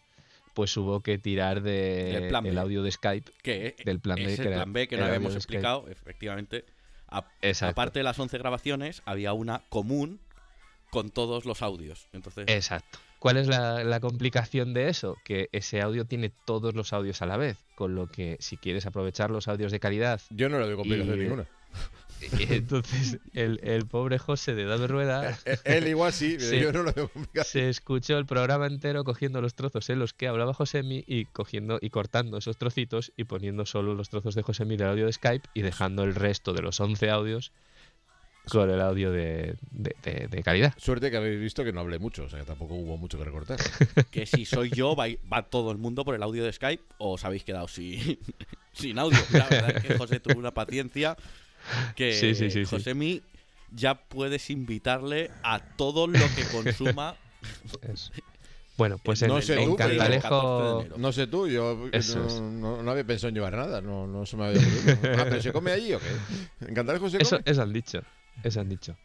pues hubo que tirar de el audio de Skype que del plan B, que el plan B que no habíamos explicado, efectivamente aparte de las 11 grabaciones, había una común con todos los audios. Entonces... Exacto. ¿Cuál es la, complicación de eso? Que ese audio tiene todos los audios a la vez, con lo que si quieres aprovechar los audios de calidad... Yo no le doy complicación ninguna. [LAUGHS] entonces el, pobre José de Dado Rueda. Eh, eh, él igual sí, [LAUGHS] se, yo no lo veo Se escuchó el programa entero cogiendo los trozos en los que hablaba Josemi y cogiendo y cortando esos trocitos y poniendo solo los trozos de Josemi del audio de Skype y dejando el resto de los 11 audios con el audio de, calidad. Suerte que habéis visto que no hablé mucho, o sea que tampoco hubo mucho que recortar. [LAUGHS] que si soy yo, va, va, todo el mundo por el audio de Skype o os habéis quedado sin, sin audio. La verdad es que José tuvo una paciencia [LAUGHS] que sí, Josemi ya puedes invitarle a todo lo que consuma. [LAUGHS] Bueno, pues no sé tú, No sé tú, yo no, había pensado en llevar nada, no, no se me había ocurrido. [LAUGHS] ah, pero ¿se come allí o qué? ¿En Cantalejo se come? Eso, han dicho, eso han dicho.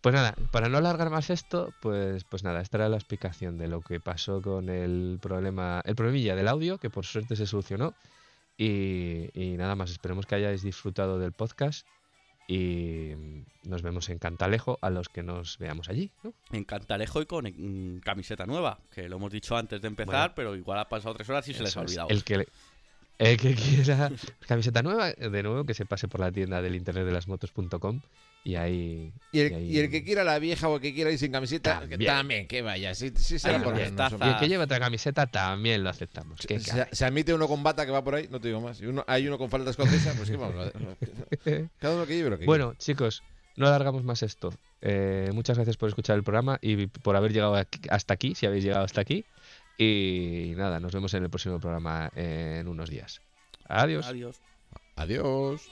Pues nada, para no alargar más esto, pues, pues nada, esta era la explicación de lo que pasó con el problema, el problemilla del audio, que por suerte se solucionó. Y, y nada más, esperemos que hayáis disfrutado del podcast y nos vemos en Cantalejo a los que nos veamos allí. ¿no? En Cantalejo y con camiseta nueva, que lo hemos dicho antes de empezar, pero igual ha pasado tres horas y se les ha olvidado. El que, el que [LAUGHS] quiera camiseta nueva, de nuevo, que se pase por la tienda del internet de las motos.com y ahí y el, que quiera la vieja o el que quiera ir sin camiseta, también, que, vaya. Si, será por y el que lleva otra camiseta también lo aceptamos. Se, admite uno con bata que va por ahí, no te digo más. Y uno, hay uno con falda escocesa, pues qué vamos a ver. [LAUGHS] Cada uno que lleve lo que Bueno, chicos, no alargamos más esto. Eh, muchas gracias por escuchar el programa y por haber llegado hasta aquí, si habéis llegado hasta aquí. Y nada, nos vemos en el próximo programa en unos días. Adiós. Adiós. Adiós.